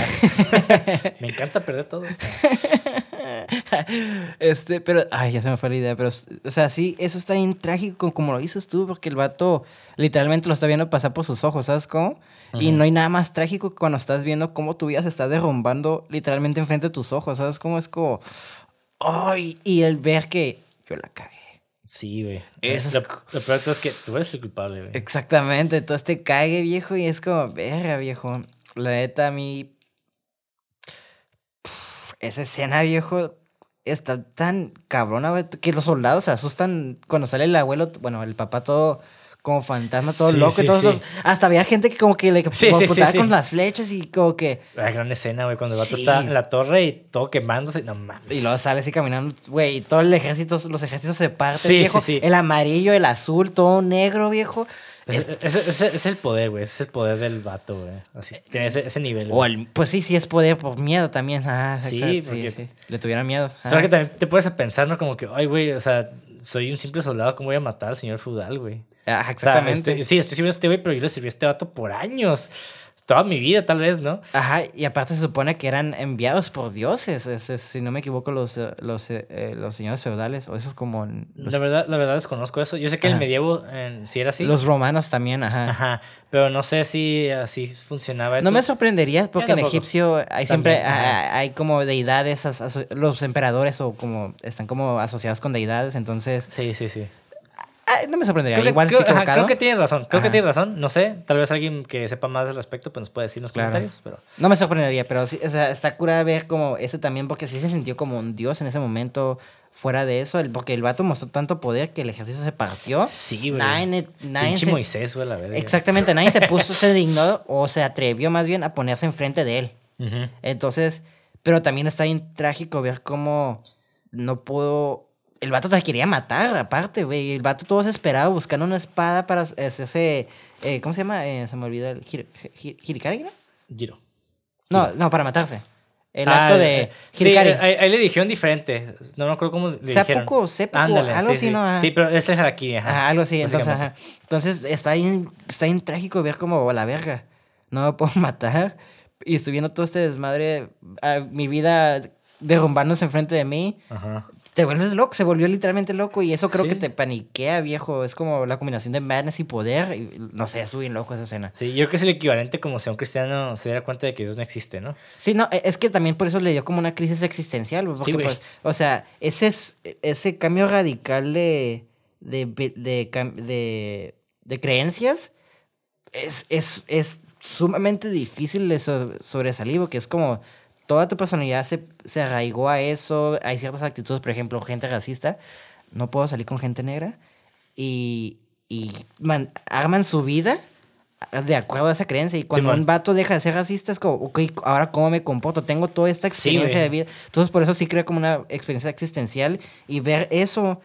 Me encanta perder todo. este, pero... Ay, ya se me fue la idea, pero... O sea, sí, eso está bien trágico, como lo dices tú, porque el vato literalmente lo está viendo pasar por sus ojos, ¿sabes cómo? Y no hay nada más trágico que cuando estás viendo cómo tu vida se está derrumbando literalmente enfrente de tus ojos, ¿sabes cómo? Es como... Ay, y el ver que yo la cagué. Sí, güey. Es Lo, peor es que tú eres el culpable, güey. Exactamente, entonces te cague, viejo, y es como, verga, viejo. La neta, a mí. Puf, esa escena, viejo, está tan cabrona, güey, que los soldados se asustan cuando sale el abuelo, bueno, el papá todo como fantasma, todo Sí, loco, sí, y todos sí. los- hasta había gente que como que le Sí, sí, sí, apuntaba sí. con las flechas y como que. La gran escena, güey, cuando el vato Sí. está en la torre y todo quemándose. No mames. Y luego sale así caminando, güey, y todo el ejército, los ejércitos se parten, Sí, viejo. sí, sí. El amarillo, el azul, todo negro, viejo. Ese Es- es, es- es el poder, güey. Es el poder del vato, güey. Así, tiene ese, ese nivel. O el- pues sí, sí es poder por miedo también. Ah, Sí, porque- Le tuvieran miedo. Solo Ah. que también te puedes a pensar, ¿no? Como que, ay, güey, o sea, soy un simple soldado, ¿cómo voy a matar al señor feudal, güey? Ah, O sea, exactamente. estoy- sí, estoy sirviendo a este güey, pero yo le serví a este vato por años. Toda mi vida, tal vez, ¿no? Ajá, y aparte se supone que eran enviados por dioses, es- es- si no me equivoco, los, eh, los, eh, eh, los señores feudales, o eso es como los, La verdad, la verdad desconozco eso. Yo sé que el Ajá. medievo en, sí era así. los romanos también, ajá. Ajá, pero no sé si así funcionaba No esto. me sorprendería porque en egipcio hay siempre ajá. ah, hay como deidades, los emperadores o como están como asociados con deidades, entonces Sí, sí, sí. Ah, no me sorprendería. Creo que, Igual creo- estoy ajá, creo que tienes razón. Creo que tienes razón. No sé. Tal vez alguien que sepa más al respecto pues nos puede decir en los Claro. comentarios. Pero No me sorprendería, pero sí, o sea, está cura ver como ese también, porque sí se sintió como un dios en ese momento. Fuera de eso, el, porque el vato mostró tanto poder que el ejército se partió. sí, güey. Nadie, nadie se- Moisés, güey, la verdad. exactamente, nadie se puso, se dignó o se atrevió más bien a ponerse enfrente de él. Entonces, pero también está bien trágico ver cómo no pudo. El vato te quería matar, aparte, güey. El vato todo desesperado buscando una espada para hacerse. eh, ¿Cómo se llama? Eh, se me olvida el. hir- hir- ¿Hirikari? no? Giro. No, no, para matarse. El Ah, acto de. eh, Sí, Hirikari. ahí, ahí le dijeron diferente. No me acuerdo cómo le dijeron. Seppuku, seppuku, Ándale, algo sí, así, sí. ¿no? Ajá. Sí, pero es el harakiri, ajá. Ajá, algo así. Entonces, ajá. entonces está bien, está bien trágico ver como la verga. No me puedo matar. Y estoy viendo todo este desmadre. ah, mi vida derrumbándose enfrente de mí. Ajá. Te vuelves loco, se volvió literalmente loco. Y eso creo Sí. que te paniquea, viejo. Es como la combinación de madness y poder. y no sé, estuve bien loco esa escena. Sí, yo creo que es el equivalente como si a un cristiano se diera cuenta de que Dios no existe, ¿no? Sí, no, e- es que también por eso le dio como una crisis existencial, porque, pues, o sea, ese, es- ese cambio radical de, de, de, de, cam- de- de creencias es, es, es sumamente difícil de so- sobresalir, porque es como toda tu personalidad se, se arraigó a eso, hay ciertas actitudes, por ejemplo, gente racista, no puedo salir con gente negra, y, y man- arman su vida de acuerdo a esa creencia. Y cuando Simón. un vato deja de ser racista, es como, ok, ahora cómo me comporto. Tengo toda esta Sí, experiencia de vida. Entonces, por eso sí creo como una experiencia existencial y ver eso,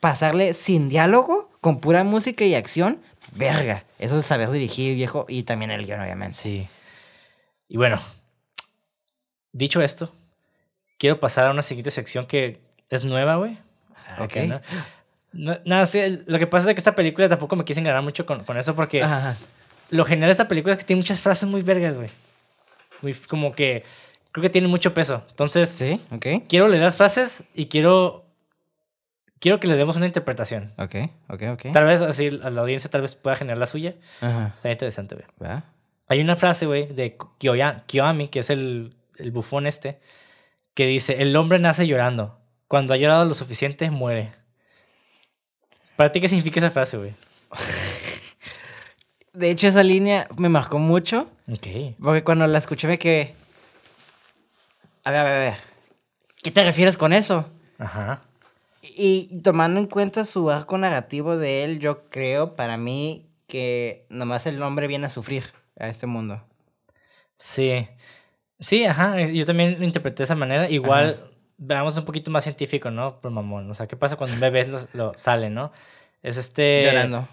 pasarle sin diálogo, con pura música y acción, verga. Eso es saber dirigir, viejo, y también el guion, obviamente. Sí. Y bueno, dicho esto, quiero pasar a una siguiente sección que es nueva, güey. Ah, Ok. que no- no- Nada, sí, lo que pasa es que esta película tampoco me quise enganar mucho con, con eso porque Ajá. lo genial de esta película es que tiene muchas frases muy vergas, güey. Muy, como que creo que tiene mucho peso. Entonces, Sí, ok. quiero leer las frases y quiero quiero que le demos una interpretación. Ok, ok, ok. Tal vez así a la audiencia tal vez pueda generar la suya. Ajá. Está interesante, güey. Hay una frase, güey, de Kiyoya- Kiyoami, que es el, el bufón este, que dice, el hombre nace llorando. Cuando ha llorado lo suficiente, muere. ¿Para ti qué significa esa frase, güey? De hecho, esa línea me marcó mucho. Ok. Porque cuando la escuché me quedé... A ver, a ver, a ver. ¿Qué te refieres con eso? Ajá. Y y tomando en cuenta su arco narrativo de él, yo creo para mí que nomás el hombre viene a sufrir a este mundo. Sí. Sí, ajá. Yo también lo interpreté de esa manera. Igual, veamos un poquito más científico, ¿no? Por mamón. O sea, ¿qué pasa cuando un bebé lo, lo- sale, no? Es este... Llorando.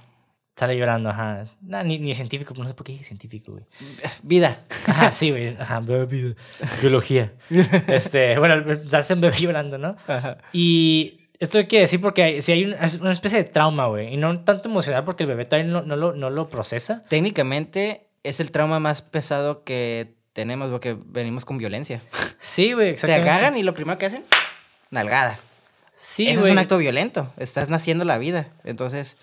Sale llorando, ajá. Nah, ni, ni científico, no sé por qué dije científico, güey. Vida. Ajá, sí, güey. Ajá, bi- biología. Este, bueno, darse un bebé llorando, ¿no? Ajá. Y esto quiere decir porque hay, si hay un- es una especie de trauma, güey. Y no tanto emocional porque el bebé todavía no, no, lo, no lo procesa. Técnicamente es el trauma más pesado que tenemos porque venimos con violencia. Sí, güey, Te exactamente. agarran y lo primero que hacen, nalgada. Sí, Eso es un acto violento. Estás naciendo la vida. Entonces,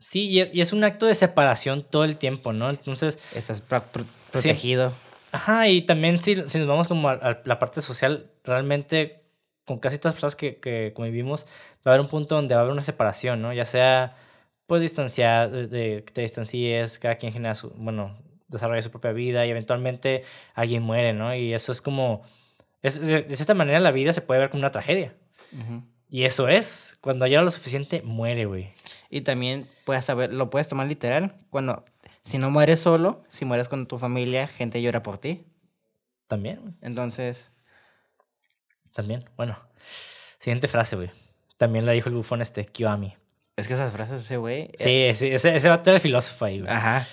Sí, y, es un acto de separación todo el tiempo, ¿no? Entonces, estás pro- pro- protegido. ajá, y también si, si nos vamos como a, a la parte social, realmente con casi todas las personas que, que convivimos, va a haber un punto donde va a haber una separación, ¿no? Ya sea, pues, distanciar, de, de que te distancies, cada quien genera su, bueno, desarrolla su propia vida y eventualmente alguien muere, ¿no? Y eso es como, es, de cierta manera la vida se puede ver como una tragedia. Y eso es, cuando haya lo suficiente, muere, güey. Y también puedes saber, lo puedes tomar literal. Cuando, si no mueres solo, si mueres con tu familia, gente llora por ti. También, güey. Entonces, También, bueno. Siguiente frase, güey. También la dijo el bufón este, Kiyoami. es que esas frases ese güey. eh, Sí, sí, ese, ese vato era el filósofo ahí, güey. Ajá.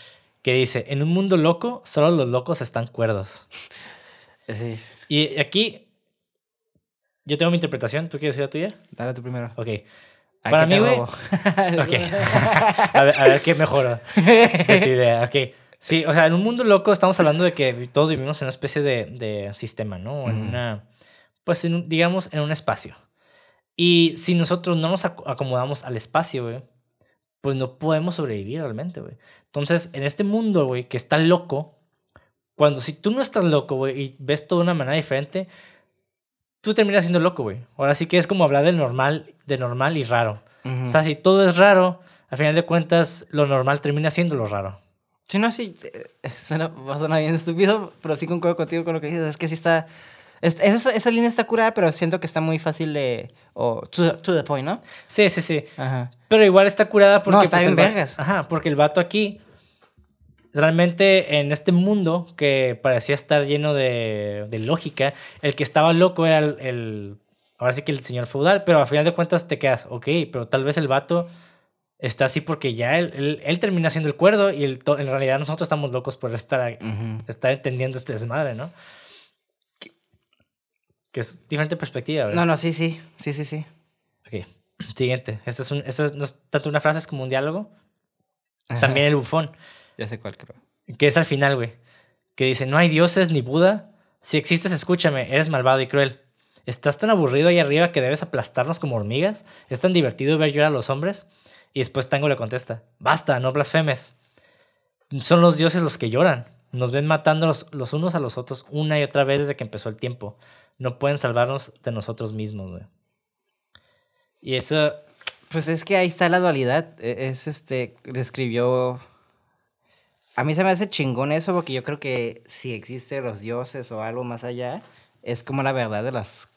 Que dice, en un mundo loco, solo los locos están cuerdos. Sí. Y aquí, yo tengo mi interpretación. ¿Tú quieres decir la tuya? Dale tú primero. Ok. Ay, Para mí, güey. Ok. a, ver, a ver qué mejora de tu idea. Ok. Sí, o sea, en un mundo loco estamos hablando de que todos vivimos en una especie de, de sistema, ¿no? En una, pues en un- digamos, en un espacio. Y si nosotros no nos ac- acomodamos al espacio, güey, pues no podemos sobrevivir realmente, güey. Entonces, en este mundo, güey, que está loco, cuando si tú no estás loco, güey, y ves todo de una manera diferente, tú terminas siendo loco, güey. Ahora sí que es como hablar de normal, de normal y raro. Ujú. O sea, si todo es raro, al final de cuentas, lo normal termina siendo lo raro. Sí, no, sí, eh, suena, va a sonar bien estúpido, pero sí concuerdo contigo con lo que dices. Es que sí está. Es- esa, esa línea está curada, pero siento que está muy fácil de. O to, to the point, ¿no? Sí, sí, sí. Ajá. Pero igual está curada porque. No, está pues, va- vergas. Ajá, porque el vato aquí. Realmente en este mundo que parecía estar lleno de, de lógica, el que estaba loco era el, el- Ahora sí que el señor feudal, pero al final de cuentas te quedas, ok, pero tal vez el vato está así porque ya él, él, él termina siendo el cuerdo y el en realidad nosotros estamos locos por estar, Ujú. estar entendiendo este desmadre, ¿no? Que, es diferente perspectiva, ¿verdad? No, no, sí, sí. Sí, sí, sí. Ok, siguiente. Este es un, esto no es tanto una frase, es como un diálogo. Ajá. También el bufón, Ya sé cuál creo. que es al final, güey. Que dice, no hay dioses ni Buda. Si existes, escúchame, eres malvado y cruel. ¿Estás tan aburrido ahí arriba que debes aplastarnos como hormigas? ¿Es tan divertido ver llorar a los hombres? Y después Tango le contesta, basta, no blasfemes. Son los dioses los que lloran. Nos ven matando los, los unos a los otros una y otra vez desde que empezó el tiempo. No pueden salvarnos de nosotros mismos, güey. Y eso, Pues es que ahí está la dualidad. E- Es este. Describió. A mí se me hace chingón eso porque yo creo que si existen los dioses o algo más allá, es como la verdad de las.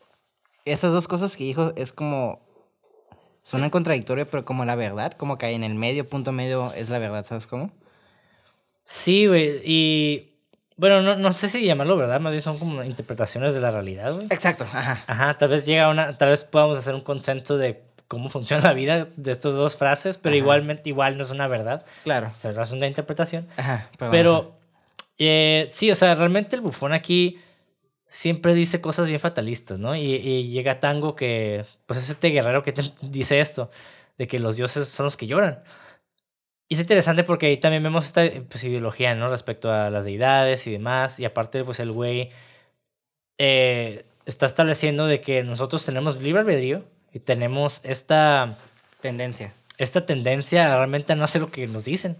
Esas dos cosas que dijo es como. Suenan contradictorias, pero como la verdad, como que en el medio, punto medio, es la verdad, ¿sabes cómo? Sí, güey. Y bueno, no, no sé si llamarlo verdad, más bien son como interpretaciones de la realidad, güey. Exacto, ajá. Ajá, tal vez llega una, tal vez podamos hacer un consenso de cómo funciona la vida de estas dos frases, pero Ajá. igualmente igual no es una verdad, Claro. es una una interpretación. Ajá. perdón, Pero eh, sí, o sea, realmente el bufón aquí siempre dice cosas bien fatalistas, ¿no? Y, y llega Tango que, pues es este guerrero que te dice esto, de que los dioses son los que lloran. Y es interesante porque ahí también vemos esta pues, ideología, ¿no? Respecto a las deidades y demás. Y aparte, pues el güey eh, está estableciendo de que nosotros tenemos libre albedrío y tenemos esta Tendencia. esta tendencia a realmente a no hacer lo que nos dicen.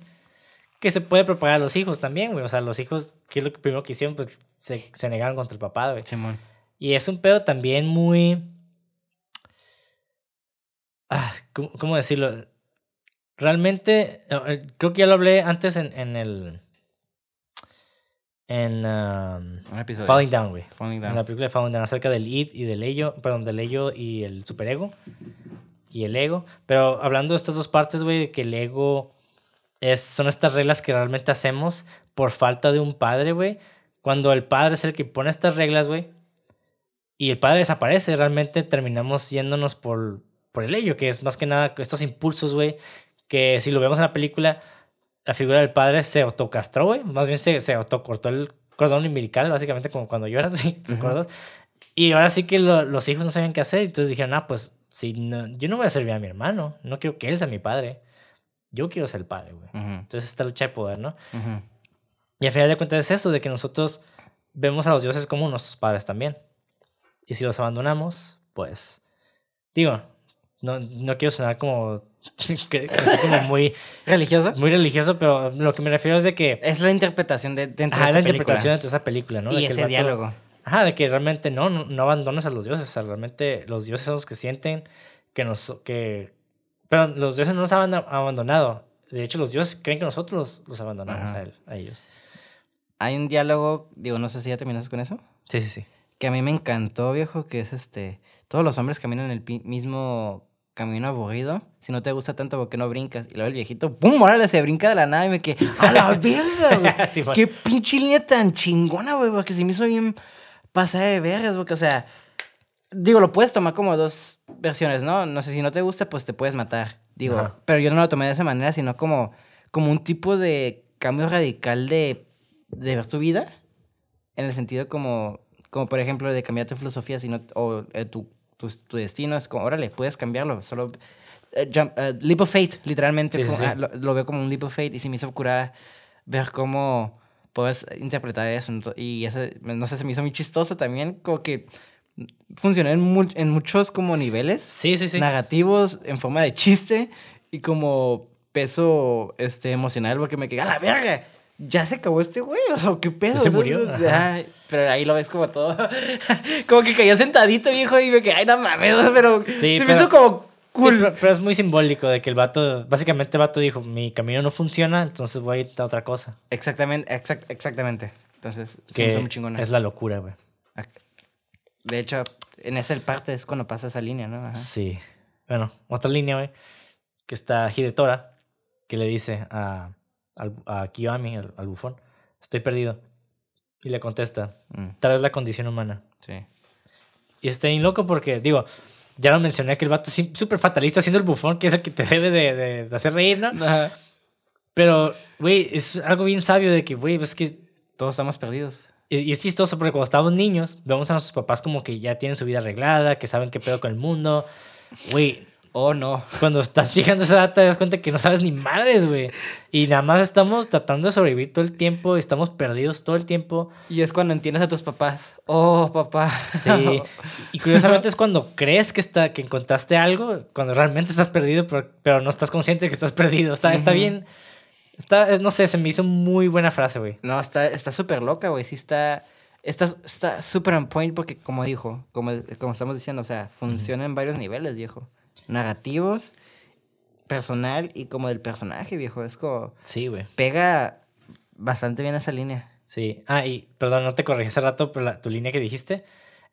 Que se puede propagar a los hijos también, güey. O sea, los hijos, ¿qué es lo que primero que hicieron? Pues se, se negaron contra el papá, güey. Simón. Y es un pedo también muy... Ah, ¿cómo, cómo decirlo? Realmente, eh, creo que ya lo hablé antes en, en el... En um, Un episodio. Falling Down, güey. Falling En down. la película de Falling Down acerca del id y del ello, perdón, del ello y el superego y el ego. Pero hablando de estas dos partes, güey, de que el ego es, son estas reglas que realmente hacemos por falta de un padre, güey. Cuando el padre es el que pone estas reglas, güey, y el padre desaparece, realmente terminamos yéndonos por, por el ello, que es más que nada estos impulsos, güey, que si lo vemos en la película, la figura del padre se autocastró, güey. Más bien se, se autocortó el cordón umbilical, básicamente como cuando lloras, güey. ¿te acuerdas? Y ahora sí que lo- los hijos no sabían qué hacer. Entonces dijeron, ah, pues si no, yo no voy a servir a mi hermano. No quiero que él sea mi padre. Yo quiero ser el padre, güey. Ujú, Entonces esta lucha de poder, ¿no? ujú. Y al final de cuentas es eso, de que nosotros vemos a los dioses como nuestros padres también. Y si los abandonamos, pues, digo, no, no quiero sonar como, que, como muy, ¿Religioso? muy religioso, pero lo que me refiero es de que, Es la interpretación de, dentro ajá, de la interpretación película. de esa película, ¿no? Y el ese vato- diálogo. Ajá, de que realmente no, no, no abandones a los dioses, o sea, realmente los dioses son los que sienten que nos, que, pero los dioses no nos han aband- abandonado. De hecho, los dioses creen que nosotros los, los abandonamos a, él- a ellos. Hay un diálogo, digo, no sé si ya terminaste con eso, Sí, sí, sí. que a mí me encantó, viejo, que es este, todos los hombres caminan el pi- mismo camino aburrido. Si no te gusta tanto, ¿por qué no brincas? Y luego el viejito, ¡pum! Órale, se brinca de la nada y me quedé, ¡a la verga, güey! Sí, bueno. ¡Qué pinche línea tan chingona, güey! Porque se me hizo bien pasada de vergas, porque, o sea, digo, lo puedes tomar como dos versiones, ¿no? No sé, si no te gusta, pues te puedes matar. Digo, Ajá. pero yo no lo tomé de esa manera, sino como, como un tipo de cambio radical de, de ver tu vida. En el sentido como, como por ejemplo, de cambiar tu filosofía sino, o eh, tu, tu, tu destino. Es como, órale, puedes cambiarlo. Solo. eh, jump- eh, leap of fate, literalmente. Sí, fue- sí. ah, lo, lo veo como un leap of fate y se me hizo curar ver cómo puedes interpretar eso. Y ese, no sé, se me hizo muy chistoso también, como que funcionó en, mu- en muchos como niveles Sí, sí, sí. narrativos en forma de chiste y como peso este, emocional, porque me quedé a la verga. Ya se acabó este güey, o sea, qué pedo. Se murió, O sea, ajá. pero ahí lo ves como todo. como que cayó sentadito, viejo, y me quedé, ay, no mames, pero Sí, se me pero- hizo como Sí, cool. pero, pero es muy simbólico de que el vato, básicamente el vato dijo, mi camino no funciona, entonces voy a ir a otra cosa. Exactamente, exact- exactamente. Entonces, se me hizo Que muy chingona. es la locura, güey. De hecho, en esa parte es cuando pasa esa línea, ¿no? Ajá. Sí. Bueno, otra línea, güey, que está Hidetora, que le dice a, al- a Kiyomi, al, al bufón, estoy perdido. Y le contesta, Mm, tal vez la condición humana. sí. Y está bien loco porque, digo, ya lo mencioné que el vato es súper fatalista siendo el bufón, que es el que te debe de, de- de hacer reír, ¿no? Ajá. Pero, güey, es algo bien sabio de que, güey, es que Todos estamos perdidos. Y y es chistoso porque cuando estábamos niños, vemos a nuestros papás como que ya tienen su vida arreglada, que saben qué pedo con el mundo. Güey, Oh, no. cuando estás llegando a esa edad te das cuenta que no sabes ni madres, güey. Y nada más estamos tratando de sobrevivir todo el tiempo, estamos perdidos todo el tiempo. Y es cuando entiendes a tus papás. Oh, papá. Sí. Y curiosamente es cuando crees que, está, que encontraste algo, cuando realmente estás perdido, pero, pero no estás consciente de que estás perdido. Está, bien. Está, es- no sé, se me hizo muy buena frase, güey. No, está está súper loca, güey. Sí está... Está está súper on point porque, como dijo, como, como estamos diciendo, o sea, funciona en varios niveles, viejo. Narrativos, personal y como del personaje, viejo. Es como... Sí, güey. Pega bastante bien esa línea. Sí. Ah, y perdón, no te corregí hace rato, pero la- tu línea que dijiste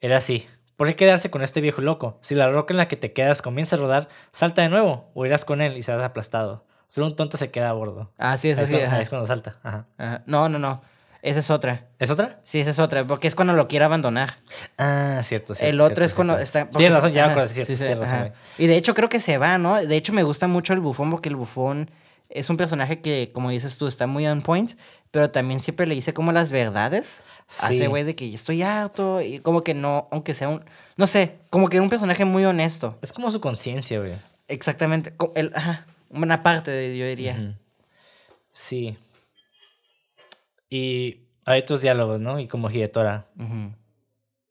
era así. ¿Por qué quedarse con este viejo loco? Si la roca en la que te quedas comienza a rodar, salta de nuevo o irás con él y serás aplastado. Solo un tonto se queda a bordo. Ah, sí, es así. ahí es cuando salta. Ajá. Ajá. No, no, no. Esa es otra. ¿Es otra? Sí, esa es otra, porque es cuando lo quiere abandonar. Ah, cierto, cierto. el otro cierto, es cuando cierto. está... Tienes es- razón, ya me sí, cierto, sí, razón. Y de hecho creo que se va, ¿no? De hecho me gusta mucho el bufón porque el bufón es un personaje que, como dices tú, está muy on point, pero también siempre le dice como las verdades Sí. ese güey de que estoy harto y como que no, aunque sea un... No sé, como que un personaje muy honesto. Es como su conciencia, güey. Exactamente. El, ajá, una parte, de- yo diría. Ujú. Sí. Y hay otros diálogos, ¿no? Y como Hidetora,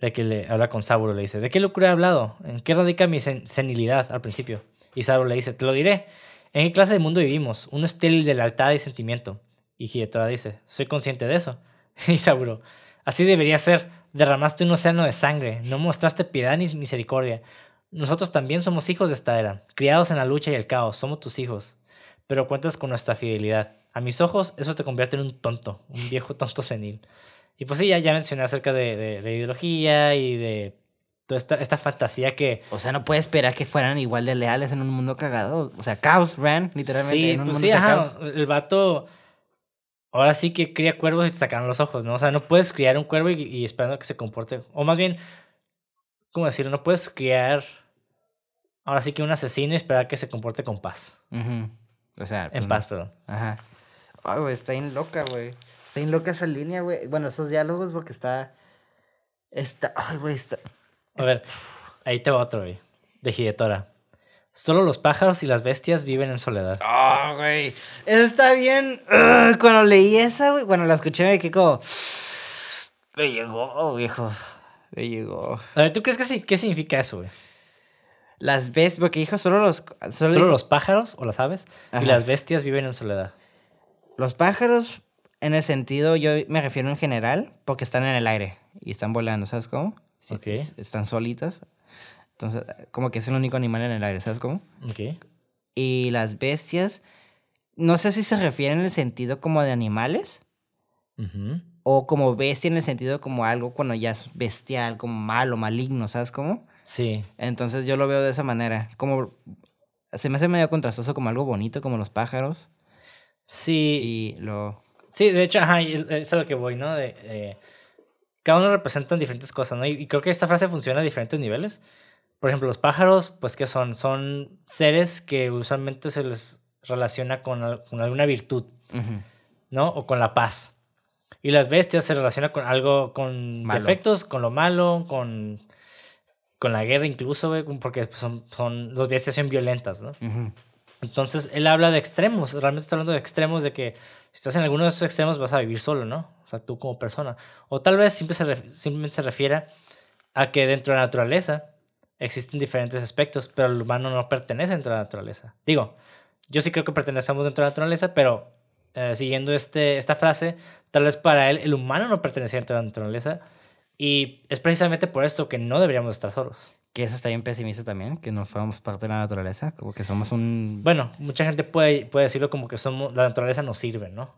de que le habla con Saburo, le dice, ¿de qué locura he hablado? ¿En qué radica mi sen- senilidad al principio? Y Saburo le dice, te lo diré. ¿En qué clase de mundo vivimos? Uno estéril de lealtad y sentimiento. Y Hidetora dice, soy consciente de eso. Y Saburo, así debería ser. Derramaste un océano de sangre, no mostraste piedad ni misericordia. Nosotros también somos hijos de esta era, criados en la lucha y el caos, somos tus hijos. Pero cuentas con nuestra fidelidad. A mis ojos, eso te convierte en un tonto, un viejo tonto senil. Y pues sí, ya, ya mencioné acerca de, de, de ideología y de toda esta, esta fantasía que... O sea, no puede esperar que fueran igual de leales en un mundo cagado. O sea, caos, Ran, literalmente. sí, en un pues mundo sí, ajá, caos. el vato... Ahora sí que cría cuervos y te sacan los ojos, ¿no? O sea, no puedes criar un cuervo y, y esperando que se comporte... O más bien, ¿cómo decirlo? No puedes criar... Ahora sí que un asesino y esperar que se comporte con paz. O sea, pues En no. paz, perdón. Ajá. Ay, güey, está bien loca, güey. Está bien loca esa línea, güey. Bueno, esos diálogos porque está... Está... Ay, güey, está... A ver, ahí te va otro, güey. De Hidetora. Solo los pájaros y las bestias viven en soledad. Ah, güey. Eso está bien... Ugh, cuando leí esa, güey... Bueno, la escuché me quedé como... Me llegó, viejo. Me llegó. A ver, ¿tú crees que sí? ¿Qué significa eso, güey? Las bestias... Porque dijo solo los... Solo, ¿Solo dijo- los pájaros o las aves? Ajá. Y las bestias viven en soledad. Los pájaros, en el sentido, yo me refiero en general, porque están en el aire y están volando, ¿sabes cómo? Sí, Ok. es- Están solitas. Entonces, como que es el único animal en el aire, ¿sabes cómo? Ok. Y las bestias, no sé si se refieren en el sentido como de animales o como bestia en el sentido como algo cuando ya es bestial, como malo, maligno, ¿sabes cómo? Sí. Entonces yo lo veo de esa manera, como se me hace medio contrastoso como algo bonito como los pájaros Sí. y lo Sí, de hecho, ajá, es a lo que voy, ¿no? De, eh, cada uno representa diferentes cosas, ¿no? Y, y creo que esta frase funciona a diferentes niveles. Por ejemplo, los pájaros, pues, ¿qué son? Son seres que usualmente se les relaciona con, al- con alguna virtud. ¿no? O con la paz. Y las bestias se relaciona con algo, con Malo. defectos, con lo malo, con, con la guerra incluso, porque pues, son, son, las bestias son violentas, ¿no? Ujú. Entonces, él habla de extremos, realmente está hablando de extremos de que Si estás en alguno de esos extremos, vas a vivir solo, ¿no? O sea, tú como persona. O tal vez simple se simplemente se refiere a que dentro de la naturaleza existen diferentes aspectos, pero el humano no pertenece dentro de la naturaleza. Digo, yo sí creo que pertenecemos dentro de la naturaleza, pero eh, siguiendo este, esta frase, tal vez para él el humano no pertenece dentro de la naturaleza. Y es precisamente por esto que no deberíamos estar solos. Que eso está bien pesimista también, que no formamos parte de la naturaleza, como que somos un... Bueno, mucha gente puede, puede decirlo como que somos, la naturaleza nos sirve, ¿no?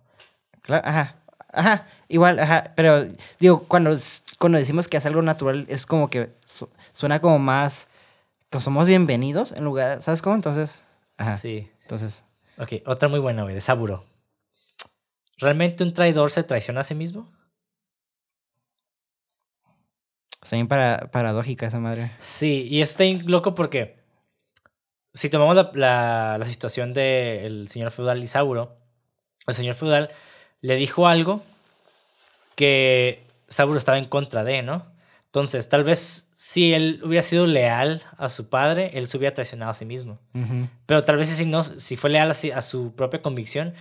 Claro, ajá, ajá, igual, ajá, pero digo, cuando, cuando decimos que es algo natural, es como que su- suena como más, que somos bienvenidos en lugar, ¿sabes cómo? Entonces, ajá, Sí. entonces, Ok, otra muy buena, güey, de Saburo. ¿Realmente un traidor se traiciona a sí mismo? Está bien para, paradójica esa madre. Sí, y está loco porque si tomamos la, la, la situación del de señor feudal Isauro, el señor feudal le dijo algo que Isauro estaba en contra de, ¿no? Entonces, tal vez si él hubiera sido leal a su padre, él se hubiera traicionado a sí mismo. Uh -huh. Pero tal vez si, no, si fue leal a, a, su propia convicción,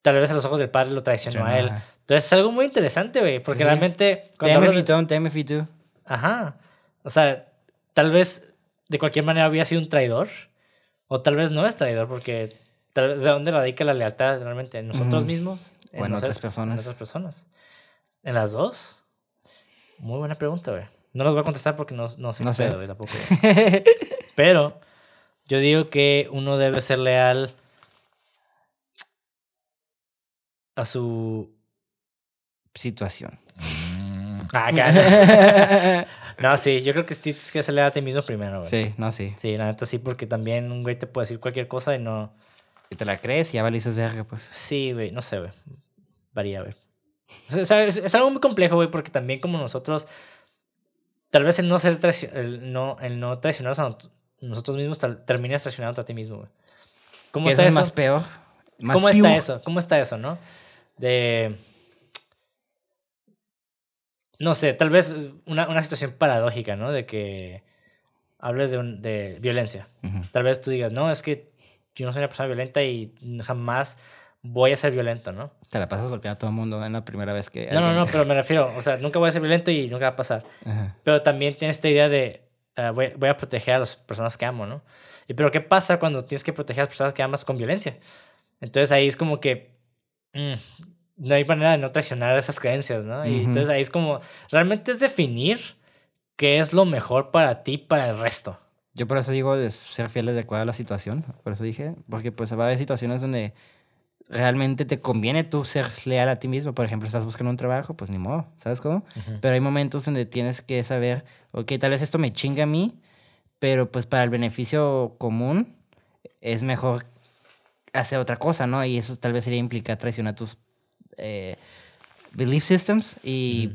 tal vez a los ojos del padre lo traicionó sí, a él. Entonces, es algo muy interesante, güey, porque sí. realmente... TMF2. TMF2. Ajá. O sea, tal vez de cualquier manera había sido un traidor. O tal vez no es traidor, porque de dónde radica la lealtad realmente, en nosotros mismos, O en otras personas. En otras personas. ¿En las dos? Muy buena pregunta, güey. No los voy a contestar porque no, no sé No sé. pedo, güey, tampoco. Pero yo digo que uno debe ser leal a su. Situación. Ah, cara. No, sí, yo creo que tienes que leal a ti mismo primero, güey. sí, no, sí. Sí, la neta sí, porque también un güey te puede decir cualquier cosa y no. Y te la crees y ya valices verga, pues. Sí, güey, no sé, güey. Varía, güey. O sea, es, es algo muy complejo, güey, porque también como nosotros. Tal vez el no ser el no, el no traicionarnos a nosotros mismos terminas traicionando a ti mismo, güey. ¿Cómo está eso? más peor. Más ¿Cómo está eso? ¿Cómo está eso, no? De. No sé, tal vez una, una situación paradójica, ¿no? De que hables de, un- de violencia. Ujú. Tal vez tú digas, no, es que yo no soy una persona violenta y jamás voy a ser violento, ¿no? Te la pasas golpeando a todo el mundo en la primera vez que. No, no, no, pero me refiero, o sea, nunca voy a ser violento y nunca va a pasar. Ajá. Pero también tiene esta idea de ah, voy, voy a proteger a las personas que amo, ¿no? Y pero ¿qué pasa cuando tienes que proteger a las personas que amas con violencia? Entonces ahí es como que mm, no hay manera de no traicionar esas creencias, ¿no? Y Ujú. entonces ahí es como, realmente es definir qué es lo mejor para ti, para el resto. Yo por eso digo de ser fieles de acuerdo a la situación. Por eso dije, porque pues va a haber situaciones donde realmente te conviene tú ser leal a ti mismo. Por ejemplo, estás buscando un trabajo, pues ni modo, ¿sabes cómo? Pero hay momentos donde tienes que saber, ok, tal vez esto me chinga a mí, pero pues para el beneficio común es mejor hacer otra cosa, ¿no? Y eso tal vez sería implicar traicionar tus eh, belief systems y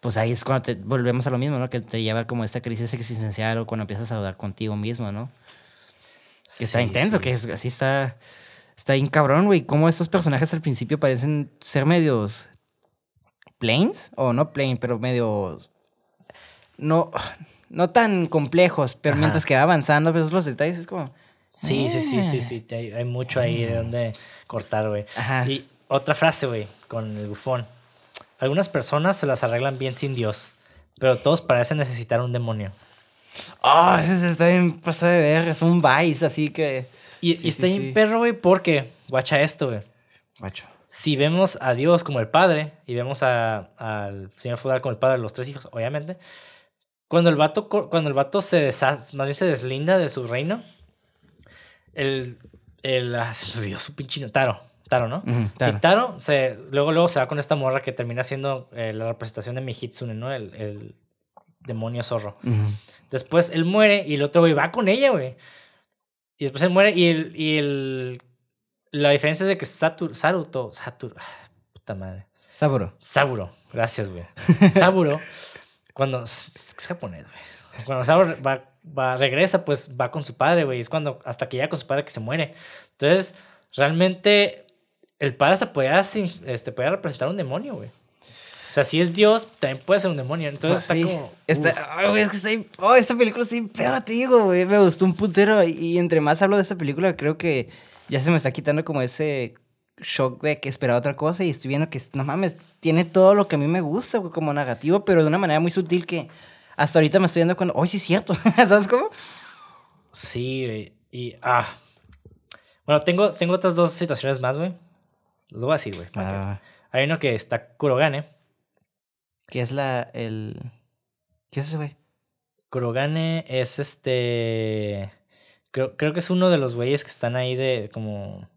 pues ahí es cuando te, volvemos a lo mismo, ¿no? Que te lleva como esta crisis existencial o cuando empiezas a dudar contigo mismo, ¿no? Que está intenso, sí. que es, así está, está bien cabrón, güey. Cómo estos personajes al principio parecen ser medios plains, o no plain, pero medios no, no tan complejos, pero Ajá. mientras que va avanzando, ves los detalles, es como... Sí, sí, sí, sí, "Ah". sí. Hay, hay mucho ahí de donde cortar, güey. Ajá. Y otra frase, güey, con el bufón. Algunas personas se las arreglan bien sin Dios, pero todos parecen necesitar un demonio. Oh, ese está bien pasado de ver, es un vice, así que... Y, Sí, y sí, está bien sí. perro, güey, porque, guacha esto, güey. Si vemos a Dios como el padre y vemos a- al señor feudal como el padre de los tres hijos, obviamente, cuando el vato, cuando el vato se deshace, más bien se deslinda de su reino, el, el ah, se me olvidó su pinche no- Taro, Taro, ¿no? Ujú, Sí, Taro. Taro se, luego, luego se va con esta morra que termina siendo eh, la representación de Mihitsune, ¿no? El, el demonio zorro. Después él muere y el otro güey va con ella, güey. Y después él muere y el. Y el la diferencia es de que Satur, Saruto. Satur. ah, Puta madre. Saburo. Saburo. Gracias, güey. Saburo. cuando. Es, es japonés, güey. Cuando Saburo va, va, regresa, pues va con su padre, güey. Es cuando. Hasta que llega con su padre que se muere. Entonces, realmente. El padre hasta podía, este, podía representar un demonio, güey. O sea, si es Dios, también puede ser un demonio. Entonces Pues está sí. como. Está- es que está oh, esta película está bien peor, te digo, güey. Me gustó un putero. Y, y entre más hablo de esta película, creo que ya se me está quitando como ese shock de que esperaba otra cosa y estoy viendo que, no mames, tiene todo lo que a mí me gusta güey, como narrativo, pero de una manera muy sutil que hasta ahorita me estoy dando cuenta, hoy sí es cierto, ¿sabes cómo? Sí, güey. Y, ah. Bueno, tengo, tengo otras dos situaciones más, güey. Los voy a decir, güey. que- Ah, Hay uno que está Kurogane. ¿Qué es la, el... ¿Qué es ese, güey? Kurogane es este. Creo, creo que es uno de los güeyes que están ahí de como.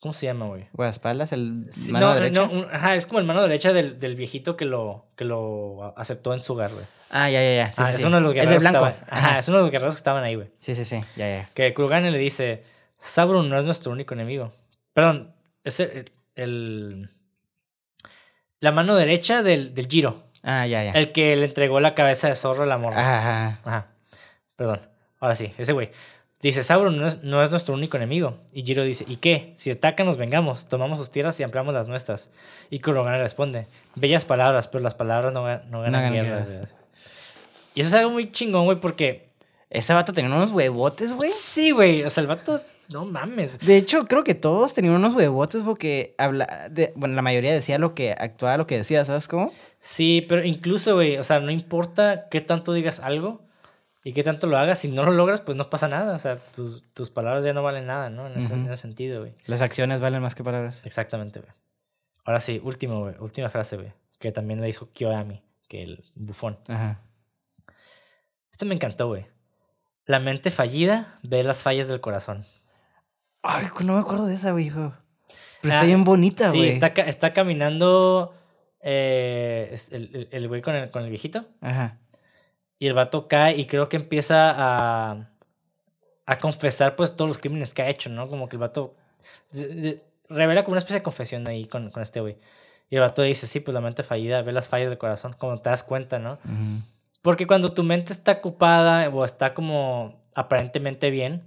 ¿Cómo se llama, güey? Guardaespaldas, el Sí, mano no, derecha. no, ajá, es como el mano derecha del, del viejito que lo, que lo aceptó en su hogar, güey. Ah, ya, ya, ya. Sí, Ah, sí, es uno de los Es guerreros que estaban. Ajá, Ajá. es uno de los guerreros que estaban ahí, güey. Sí, sí, sí. Ya, ya. Que Kurogane le dice: Sauron no es nuestro único enemigo. Perdón, es el. el- la mano derecha del, del Giro. Ah, ya, ya. El que le entregó la cabeza de zorro a la morra. Ajá. Ajá. Perdón. Ahora sí, ese güey. Dice, Sauron no es, no es nuestro único enemigo. Y Giro dice, ¿y qué? Si atacan nos vengamos, tomamos sus tierras y ampliamos las nuestras. Y Kurogane responde, bellas palabras, pero las palabras no, no ganan ganan guerras. guerras. güey". Y eso es algo muy chingón, güey, porque... Ese vato tenía unos huevotes, güey. Sí, güey. O sea, el vato... No mames. De hecho, creo que todos tenían unos huevotes porque habla de, bueno, la mayoría decía lo que actuaba, lo que decía, ¿sabes cómo? Sí, pero incluso, güey, o sea, no importa qué tanto digas algo y qué tanto lo hagas, si no lo logras, pues no pasa nada. O sea, tus, tus palabras ya no valen nada, ¿no? En ese, Ujú. en ese sentido, güey. Las acciones valen más que palabras. Exactamente, güey. Ahora sí, último, güey. Última frase, güey. Que también le dijo Kiyoami, que el bufón. Ajá. Este me encantó, güey. La mente fallida ve las fallas del corazón. Ay, no me acuerdo de esa, güey, hijo. Pero Ah, está bien bonita, sí, güey. está, ca- está caminando eh, el, el- el güey con el, con el viejito. Ajá. Y el vato cae y creo que empieza a, a confesar pues todos los crímenes que ha hecho, ¿no? Como que el vato revela como una especie de confesión ahí con, con este güey. Y el vato dice, sí, pues la mente fallida ve las fallas del corazón, como te das cuenta, ¿no? Ujú. Porque cuando tu mente está ocupada o está como aparentemente bien,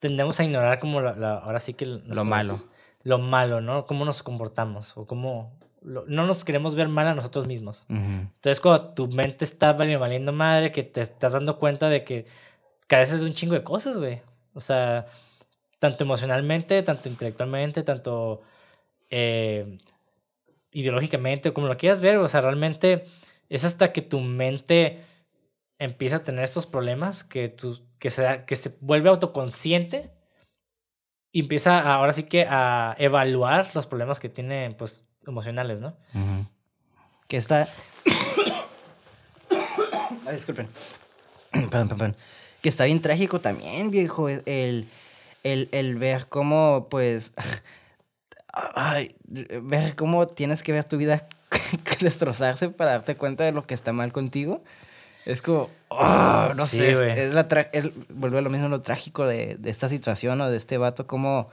tendemos a ignorar como la, la- ahora sí que nuestros- malo. Lo malo, ¿no? Cómo nos comportamos o cómo... lo- no nos queremos ver mal a nosotros mismos. Entonces, cuando tu mente está vali- valiendo madre, que te estás dando cuenta de que careces de un chingo de cosas, güey. O sea, tanto emocionalmente, tanto intelectualmente, tanto eh, ideológicamente, como lo quieras ver. O sea, realmente es hasta que tu mente empieza a tener estos problemas que, tu, que, se, da- que se vuelve autoconsciente y empieza a- ahora sí que a evaluar los problemas que tiene, pues, emocionales, ¿no? Que está. Ay, disculpen. perdón, perdón, perdón. Que está bien trágico también, viejo. El, el, el ver cómo, pues. Ay, ver cómo tienes que ver tu vida destrozarse para darte cuenta de lo que está mal contigo. Es como, ah, no Sí, sé, es, es la es- vuelve a lo mismo lo trágico de, de esta situación o de este vato, como,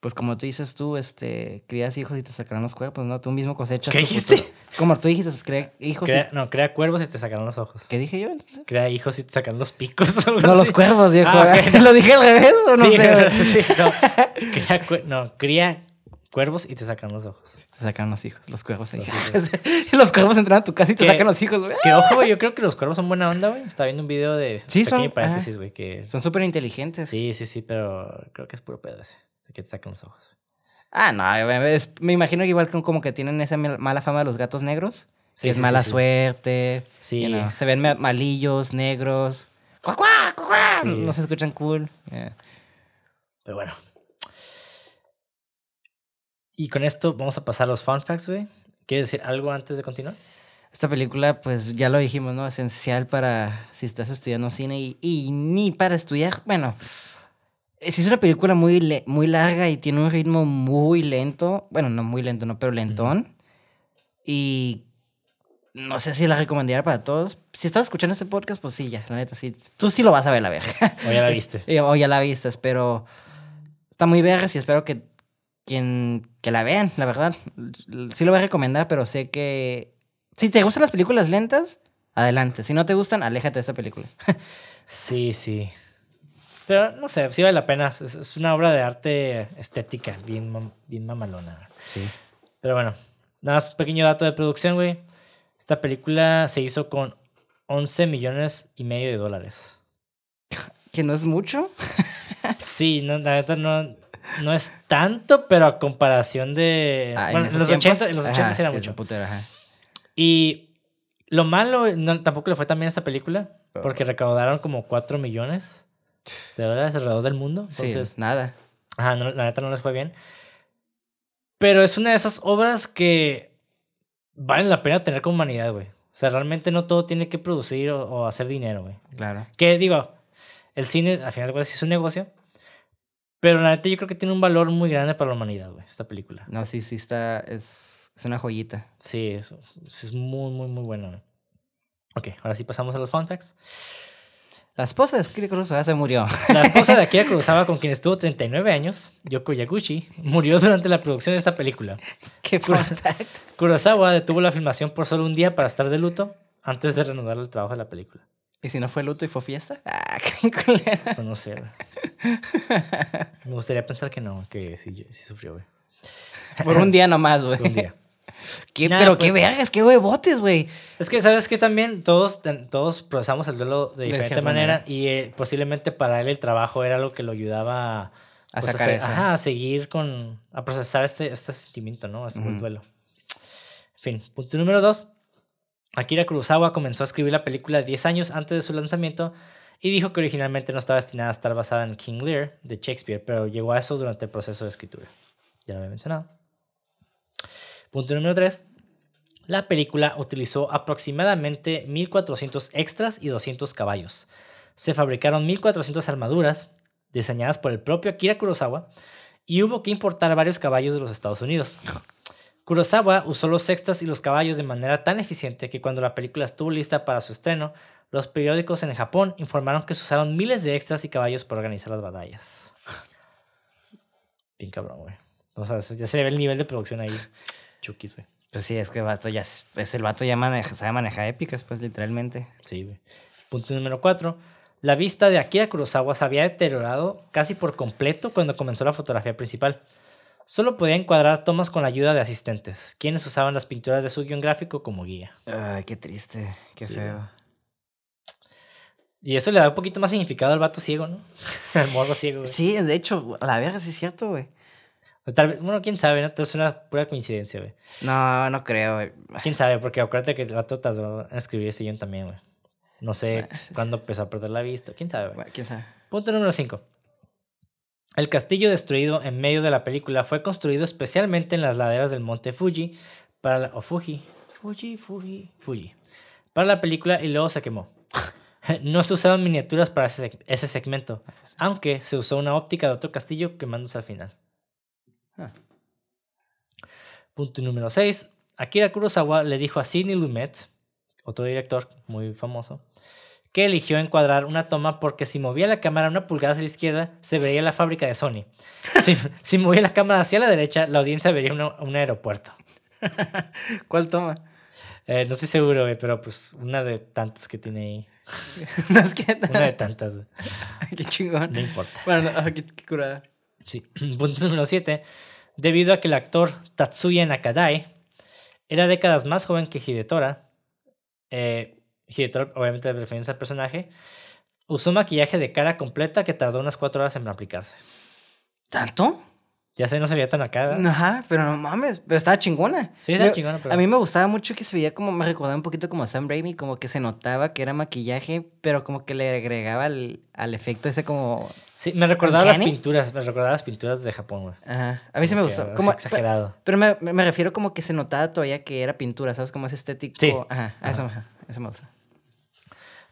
pues como tú dices tú, este, crías hijos y te sacarán los cuerpos, ¿no? Tú mismo cosechas. ¿Qué dijiste? futuro. Como tú dijiste, crea hijos Crea- y... no, crea cuervos y te sacarán los ojos. ¿Qué dije yo? Crea hijos y te sacan los picos. No, los cuervos, viejo. Ah. ¿Lo dije al revés o no sí, sé? sí, no. Crea, no, cría cuervos y te sacan los ojos. Te sacan los hijos, los cuervos ahí. Los hijos. los cuervos entran a tu casa y te ¿Qué? sacan los hijos, güey. Que ojo, güey, yo creo que los cuervos son buena onda, güey. Estaba viendo un video de Sí, son- paréntesis, güey, que Son súper inteligentes. sí, sí, sí, pero creo que es puro pedo ese, de que te sacan los ojos. Ah, no, es- me imagino que igual como que tienen esa mal- mala fama de los gatos negros. Sí, que es sí, mala suerte. Sí. you know, se ven ma- malillos, negros. ¡Cuá, cuá. No se escuchan cool. Yeah. Pero bueno. Y con esto vamos a pasar a los fun facts, güey. ¿Quieres decir algo antes de continuar? Esta película, pues ya lo dijimos, ¿no? Esencial para si estás estudiando cine y, y ni para estudiar. Bueno, sí es una película muy, muy larga y tiene un ritmo muy lento. Bueno, no muy lento, no, pero lentón. Y no sé si la recomendaría para todos. Si estás escuchando este podcast, pues sí, ya, la neta, sí. Tú sí lo vas a ver, la verga. O ya la viste. Eh, o ya la viste, pero está muy verga y espero que quien que la vean, la verdad. Sí lo voy a recomendar, pero sé que si te gustan las películas lentas, adelante. Si no te gustan, aléjate de esta película. Sí, sí. Pero no sé, sí vale la pena. Es, es una obra de arte estética, bien, mam- bien mamalona. Sí. Pero bueno, nada más un pequeño dato de producción, güey. Esta película se hizo con 11 millones y medio de dólares. Que no es mucho. Sí, no, la neta no. No es tanto, pero a comparación de... Ah, bueno, en, los tiempos, 80, en los ajá, 80 era sí, mucho. putero, ajá. Y lo malo, no, tampoco le fue tan bien a esta película, porque recaudaron como 4 millones de dólares alrededor del mundo. Sí, Entonces, nada. ajá, no, la neta no les fue bien. Pero es una de esas obras que valen la pena tener como humanidad, güey. O sea, realmente no todo tiene que producir o, o hacer dinero, güey. Claro. Que digo, el cine al final de cuentas es un negocio. Pero la neta yo creo que tiene un valor muy grande para la humanidad, güey, esta película. No, sí, sí está. Es, es una joyita. Sí, es, es muy, muy, muy bueno. güey. Ok, ahora sí pasamos a los fun facts. La esposa de Akira Kurosawa se murió. La esposa de Akira Kurosawa, con quien estuvo 39 años, Yoko Yaguchi, murió durante la producción de esta película. Qué fun fact. Kurosawa detuvo la filmación por solo un día para estar de luto antes de reanudar el trabajo de la película. ¿Y si no fue luto y fue fiesta? Ah, qué culera. Pues no sé. Me gustaría pensar que no, que sí, sí sufrió, güey. Por un día nomás, güey. Un día. ¿Qué- Nah, pero qué pues- vergas, qué huevotes, güey. Es que, ¿sabes que También todos, todos procesamos el duelo de diferente manera, manera. y eh, posiblemente para él el trabajo era lo que lo ayudaba a, A pues, sacar eso. ajá, a seguir con, a procesar este, este sentimiento, ¿no? Es como el Ujú. duelo. En fin, punto número dos. Akira Kurosawa comenzó a escribir la película 10 años antes de su lanzamiento y dijo que originalmente no estaba destinada a estar basada en King Lear de Shakespeare, pero llegó a eso durante el proceso de escritura. Ya lo había mencionado. Punto número 3. La película utilizó aproximadamente 1400 extras y 200 caballos. Se fabricaron 1400 armaduras diseñadas por el propio Akira Kurosawa y hubo que importar varios caballos de los Estados Unidos. Kurosawa usó los extras y los caballos de manera tan eficiente que cuando la película estuvo lista para su estreno, los periódicos en Japón informaron que se usaron miles de extras y caballos para organizar las batallas. Bien cabrón, güey. O sea, ya se ve el nivel de producción ahí. Chukis, güey. Pues sí, es que el vato ya es, el vato ya maneja, sabe manejar épicas, pues literalmente. Sí, güey. Punto número 4. La vista de Akira Kurosawa se había deteriorado casi por completo cuando comenzó la fotografía principal. Solo podía encuadrar tomas con la ayuda de asistentes, quienes usaban las pinturas de su guion gráfico como guía. Ay, qué triste, qué Sí, feo. Y eso le da un poquito más significado al vato ciego, ¿no? El morro ciego, güey. Sí, de hecho, a la verga sí es cierto, güey. Tal vez- bueno, quién sabe, ¿no? Es una pura coincidencia, güey. No, no creo, güey. Quién sabe, porque acuérdate que el vato tardó en escribir ese guion también, güey. No sé cuándo empezó a perder la vista. Quién sabe, güey. Bueno, quién sabe. Punto número 5. El castillo destruido en medio de la película fue construido especialmente en las laderas del monte Fuji para la, o Fuji, Fuji, Fuji, Fuji, para la película y luego se quemó. No se usaron miniaturas para ese, ese segmento, aunque se usó una óptica de otro castillo quemándose al final. Ah. Punto número 6. Akira Kurosawa le dijo a Sidney Lumet, otro director muy famoso, que eligió encuadrar una toma porque si movía la cámara una pulgada hacia la izquierda, se vería la fábrica de Sony. Si, si movía la cámara hacia la derecha, la audiencia vería una- un aeropuerto. ¿Cuál toma? Eh, no estoy seguro, pero pues una de tantas que tiene ahí. es que. Una de tantas, qué chingón. No importa. Bueno, no, qué, qué curada. Sí. Punto número 7. Debido a que el actor Tatsuya Nakadai era décadas más joven que Hidetora, eh, Hidetora obviamente referencia al personaje, usó maquillaje de cara completa que tardó unas 4 horas en aplicarse. ¿Tanto? Ya sé, no se veía tan acá. ¿verdad? Ajá, pero no mames, pero estaba chingona. Sí, estaba Me- chingona, pero- A mí me gustaba mucho que se veía como, me recordaba un poquito como a Sam Raimi, como que se notaba que era maquillaje, pero como que le agregaba al, al efecto ese como... Sí, me recordaba las pinturas, me recordaba las pinturas de Japón, güey. Ajá, a mí sí me Como que gustó. así Como, exagerado. Pero me, me- me refiero como que se notaba todavía que era pintura, ¿sabes? Como ese estético. Sí. Ajá, a Ajá. Eso, ajá, eso me gusta.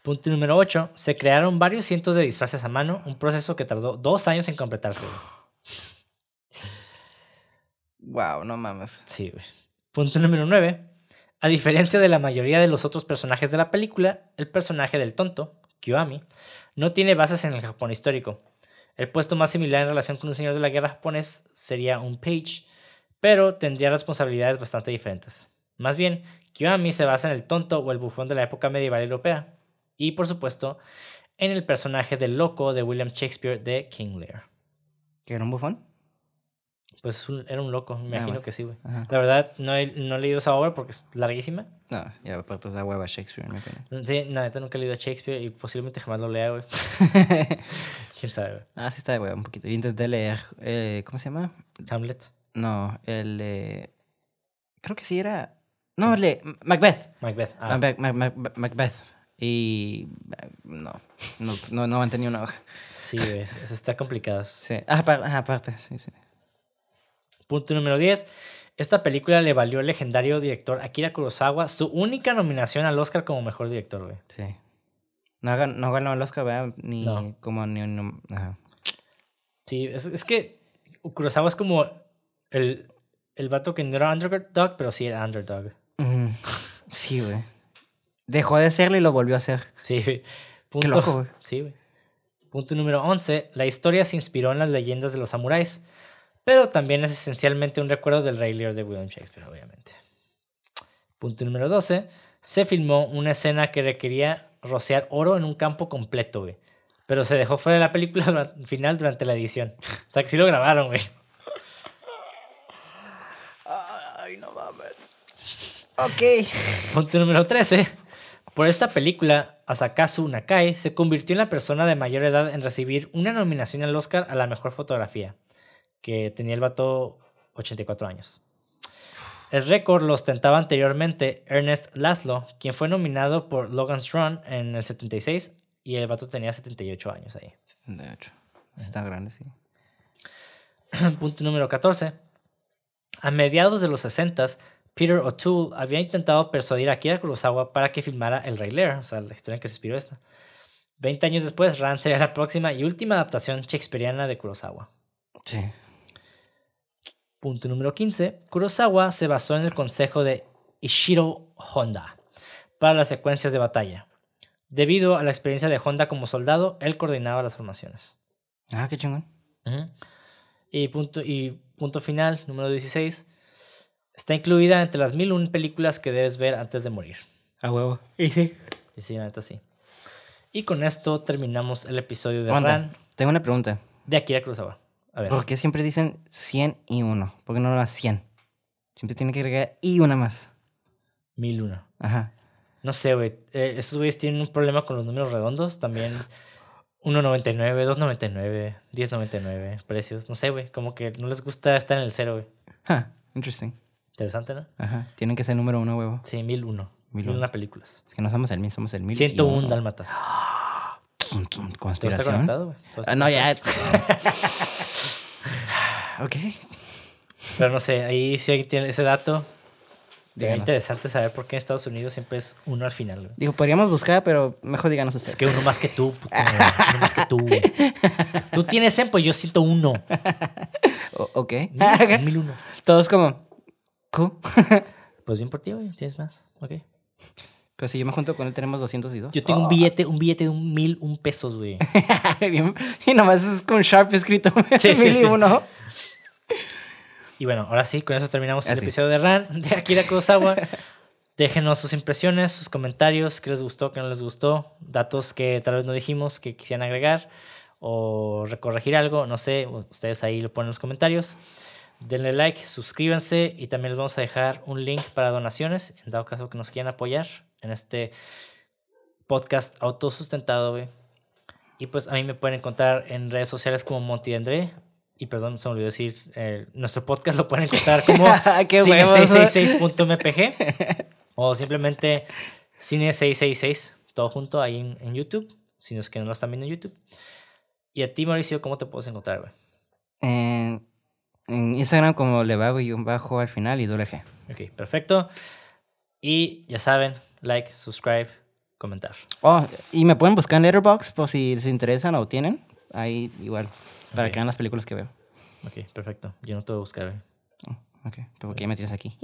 Punto número 8. Se crearon varios cientos de disfraces a mano, un proceso que tardó dos años en completarse. Wow, no mames. Sí, güey. Punto número 9. A diferencia de la mayoría de los otros personajes de la película, el personaje del tonto, Kiyoami, no tiene bases en el Japón histórico. El puesto más similar en relación con un señor de la guerra japonés sería un page, pero tendría responsabilidades bastante diferentes. Más bien, Kiyoami se basa en el tonto o el bufón de la época medieval europea, y por supuesto, en el personaje del loco de William Shakespeare de King Lear. ¿Que era un bufón? Pues es un- era un loco, me imagino bueno. que sí, güey. La verdad, no he, no he leído esa obra porque es larguísima. No, ya aparte da hueva Shakespeare, en mi opinión. Sí, la neta nunca he leído a Shakespeare y posiblemente jamás lo lea, güey. ¿Quién sabe, güey? ah, sí está de hueva un poquito. Yo intenté leer, eh, ¿cómo se llama? Hamlet, No, el... eh, creo que sí era... No, el de Macbeth. Macbeth. Ah, Macbeth, Mac- Mac- Macbeth. Y... No, no, no, no mantenía una hoja. sí, güey, eso está complicado. Sí. Ah, aparte, sí, sí. Punto número 10. Esta película le valió al legendario director Akira Kurosawa su única nominación al Oscar como mejor director, güey. Sí. No, gan- no ganó el Oscar, ¿verdad? Ni No. como ni un... Ajá. Sí, es, es que Kurosawa es como el, el vato que no era underdog, pero sí era underdog. Sí, güey. Dejó de serlo y lo volvió a hacer. Sí, güey. Qué Punto, loco, güey. Sí, güey. Punto número 11. La historia se inspiró en las leyendas de los samuráis, pero también es esencialmente un recuerdo del Rey Lear de William Shakespeare, obviamente. Punto número 12. Se filmó una escena que requería rociar oro en un campo completo, güey. Pero se dejó fuera de la película final durante la edición. O sea que sí lo grabaron, güey. Ay, no mames. Ok. Punto número 13. Por esta película, Asakazu Nakai se convirtió en la persona de mayor edad en recibir una nominación al Oscar a la mejor fotografía, que tenía el vato 84 años. El récord lo ostentaba anteriormente Ernest Laszlo, quien fue nominado por Logan's Run en el 76 y el vato tenía 78 años ahí. De hecho. Está grande, sí. Punto número 14. A mediados de los 60, Peter O'Toole había intentado persuadir a Akira Kurosawa para que filmara El Rey Lear, o sea, la historia en que se inspiró esta. Veinte años después, Ran sería la próxima y última adaptación shakespeariana de Kurosawa. Sí. Punto número 15. Kurosawa se basó en el consejo de Ishiro Honda para las secuencias de batalla. Debido a la experiencia de Honda como soldado, él coordinaba las formaciones. Ah, qué chingón. Y punto, y punto final, número 16. Está incluida entre las 1001 películas que debes ver antes de morir. A huevo. Y sí. Y sí, la neta sí. Y con esto terminamos el episodio de. Ran Tengo una pregunta. de Akira Kurosawa. A ver. ¿Por qué siempre dicen 100 y 1? ¿Por qué no las 100? Siempre tiene que agregar y una más. 1001. Ajá. No sé, güey. Eh, esos güeyes tienen un problema con los números redondos. También 1.99, 2.99, 10.99 precios. No sé, güey. Como que no les gusta estar en el cero, güey. Ah, interesting. Interesante, ¿no? Ajá. Tienen que ser número uno, huevo. Sí, 1001. 1001. 1001 películas. Es que no somos el mil, somos el mil. y 101 uno. dálmatas. Tum, ¿Todo está Conspiración. conectado, güey? Todo está Ah, no, ya. ok. Pero no sé, ahí sí tiene ese dato. Díganos. interesante saber por qué en Estados Unidos siempre es uno al final. güey. Digo, podríamos buscar, pero mejor díganos ustedes. Es que uno más que tú, puto, uno más que tú. güey. Tú tienes 100, pues yo siento uno. O- ok. Mil, mil uno. Todos como. ¿Cool? Pues bien por ti, güey. Tienes más. Ok. Pero si yo me junto con él, tenemos 202. Yo tengo un Oh. billete, un billete de un mil, un pesos, güey. Y nomás es con Sharp escrito. Sí, sí, mil y sí. uno. Y bueno, ahora sí, con eso terminamos el episodio de Ran de Akira Kurosawa. Déjenos sus impresiones, sus comentarios, qué les gustó, qué no les gustó, datos que tal vez no dijimos que quisieran agregar o recorregir algo, no sé, ustedes ahí lo ponen en los comentarios. Denle like, suscríbanse y también les vamos a dejar un link para donaciones en dado caso que nos quieran apoyar en este podcast autosustentado, güey. Y pues a mí me pueden encontrar en redes sociales como Monty André. Y perdón, se me olvidó decir, eh, nuestro podcast lo pueden encontrar como Qué huevos. cine666.mpg o simplemente cine666, todo junto ahí en, en YouTube, si no es que no lo están viendo en YouTube. Y a ti, Mauricio, ¿cómo te puedes encontrar, güey? En, en Instagram como le vago y un bajo al final y doble G. Ok, perfecto. Y ya saben, like, subscribe, comentar. Oh, y me pueden buscar en Letterboxd por si les interesan o tienen. Ahí igual. Para que vean las películas que veo. Ok, perfecto. Yo no te voy a buscar, güey. Oh, ok. Pero ¿por qué me tienes aquí?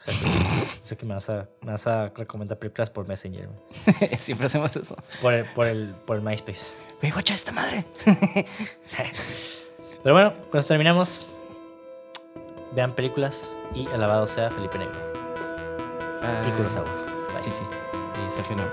Sé que me vas, a, me vas a recomendar películas por Messenger. Siempre hacemos eso. Por el, por el, por el MySpace. Ve, guacha esta madre. Pero bueno, con eso terminamos. Vean películas y alabado sea Felipe Negro y Kurosawa. Bye. Sí, sí. Y Sergio no.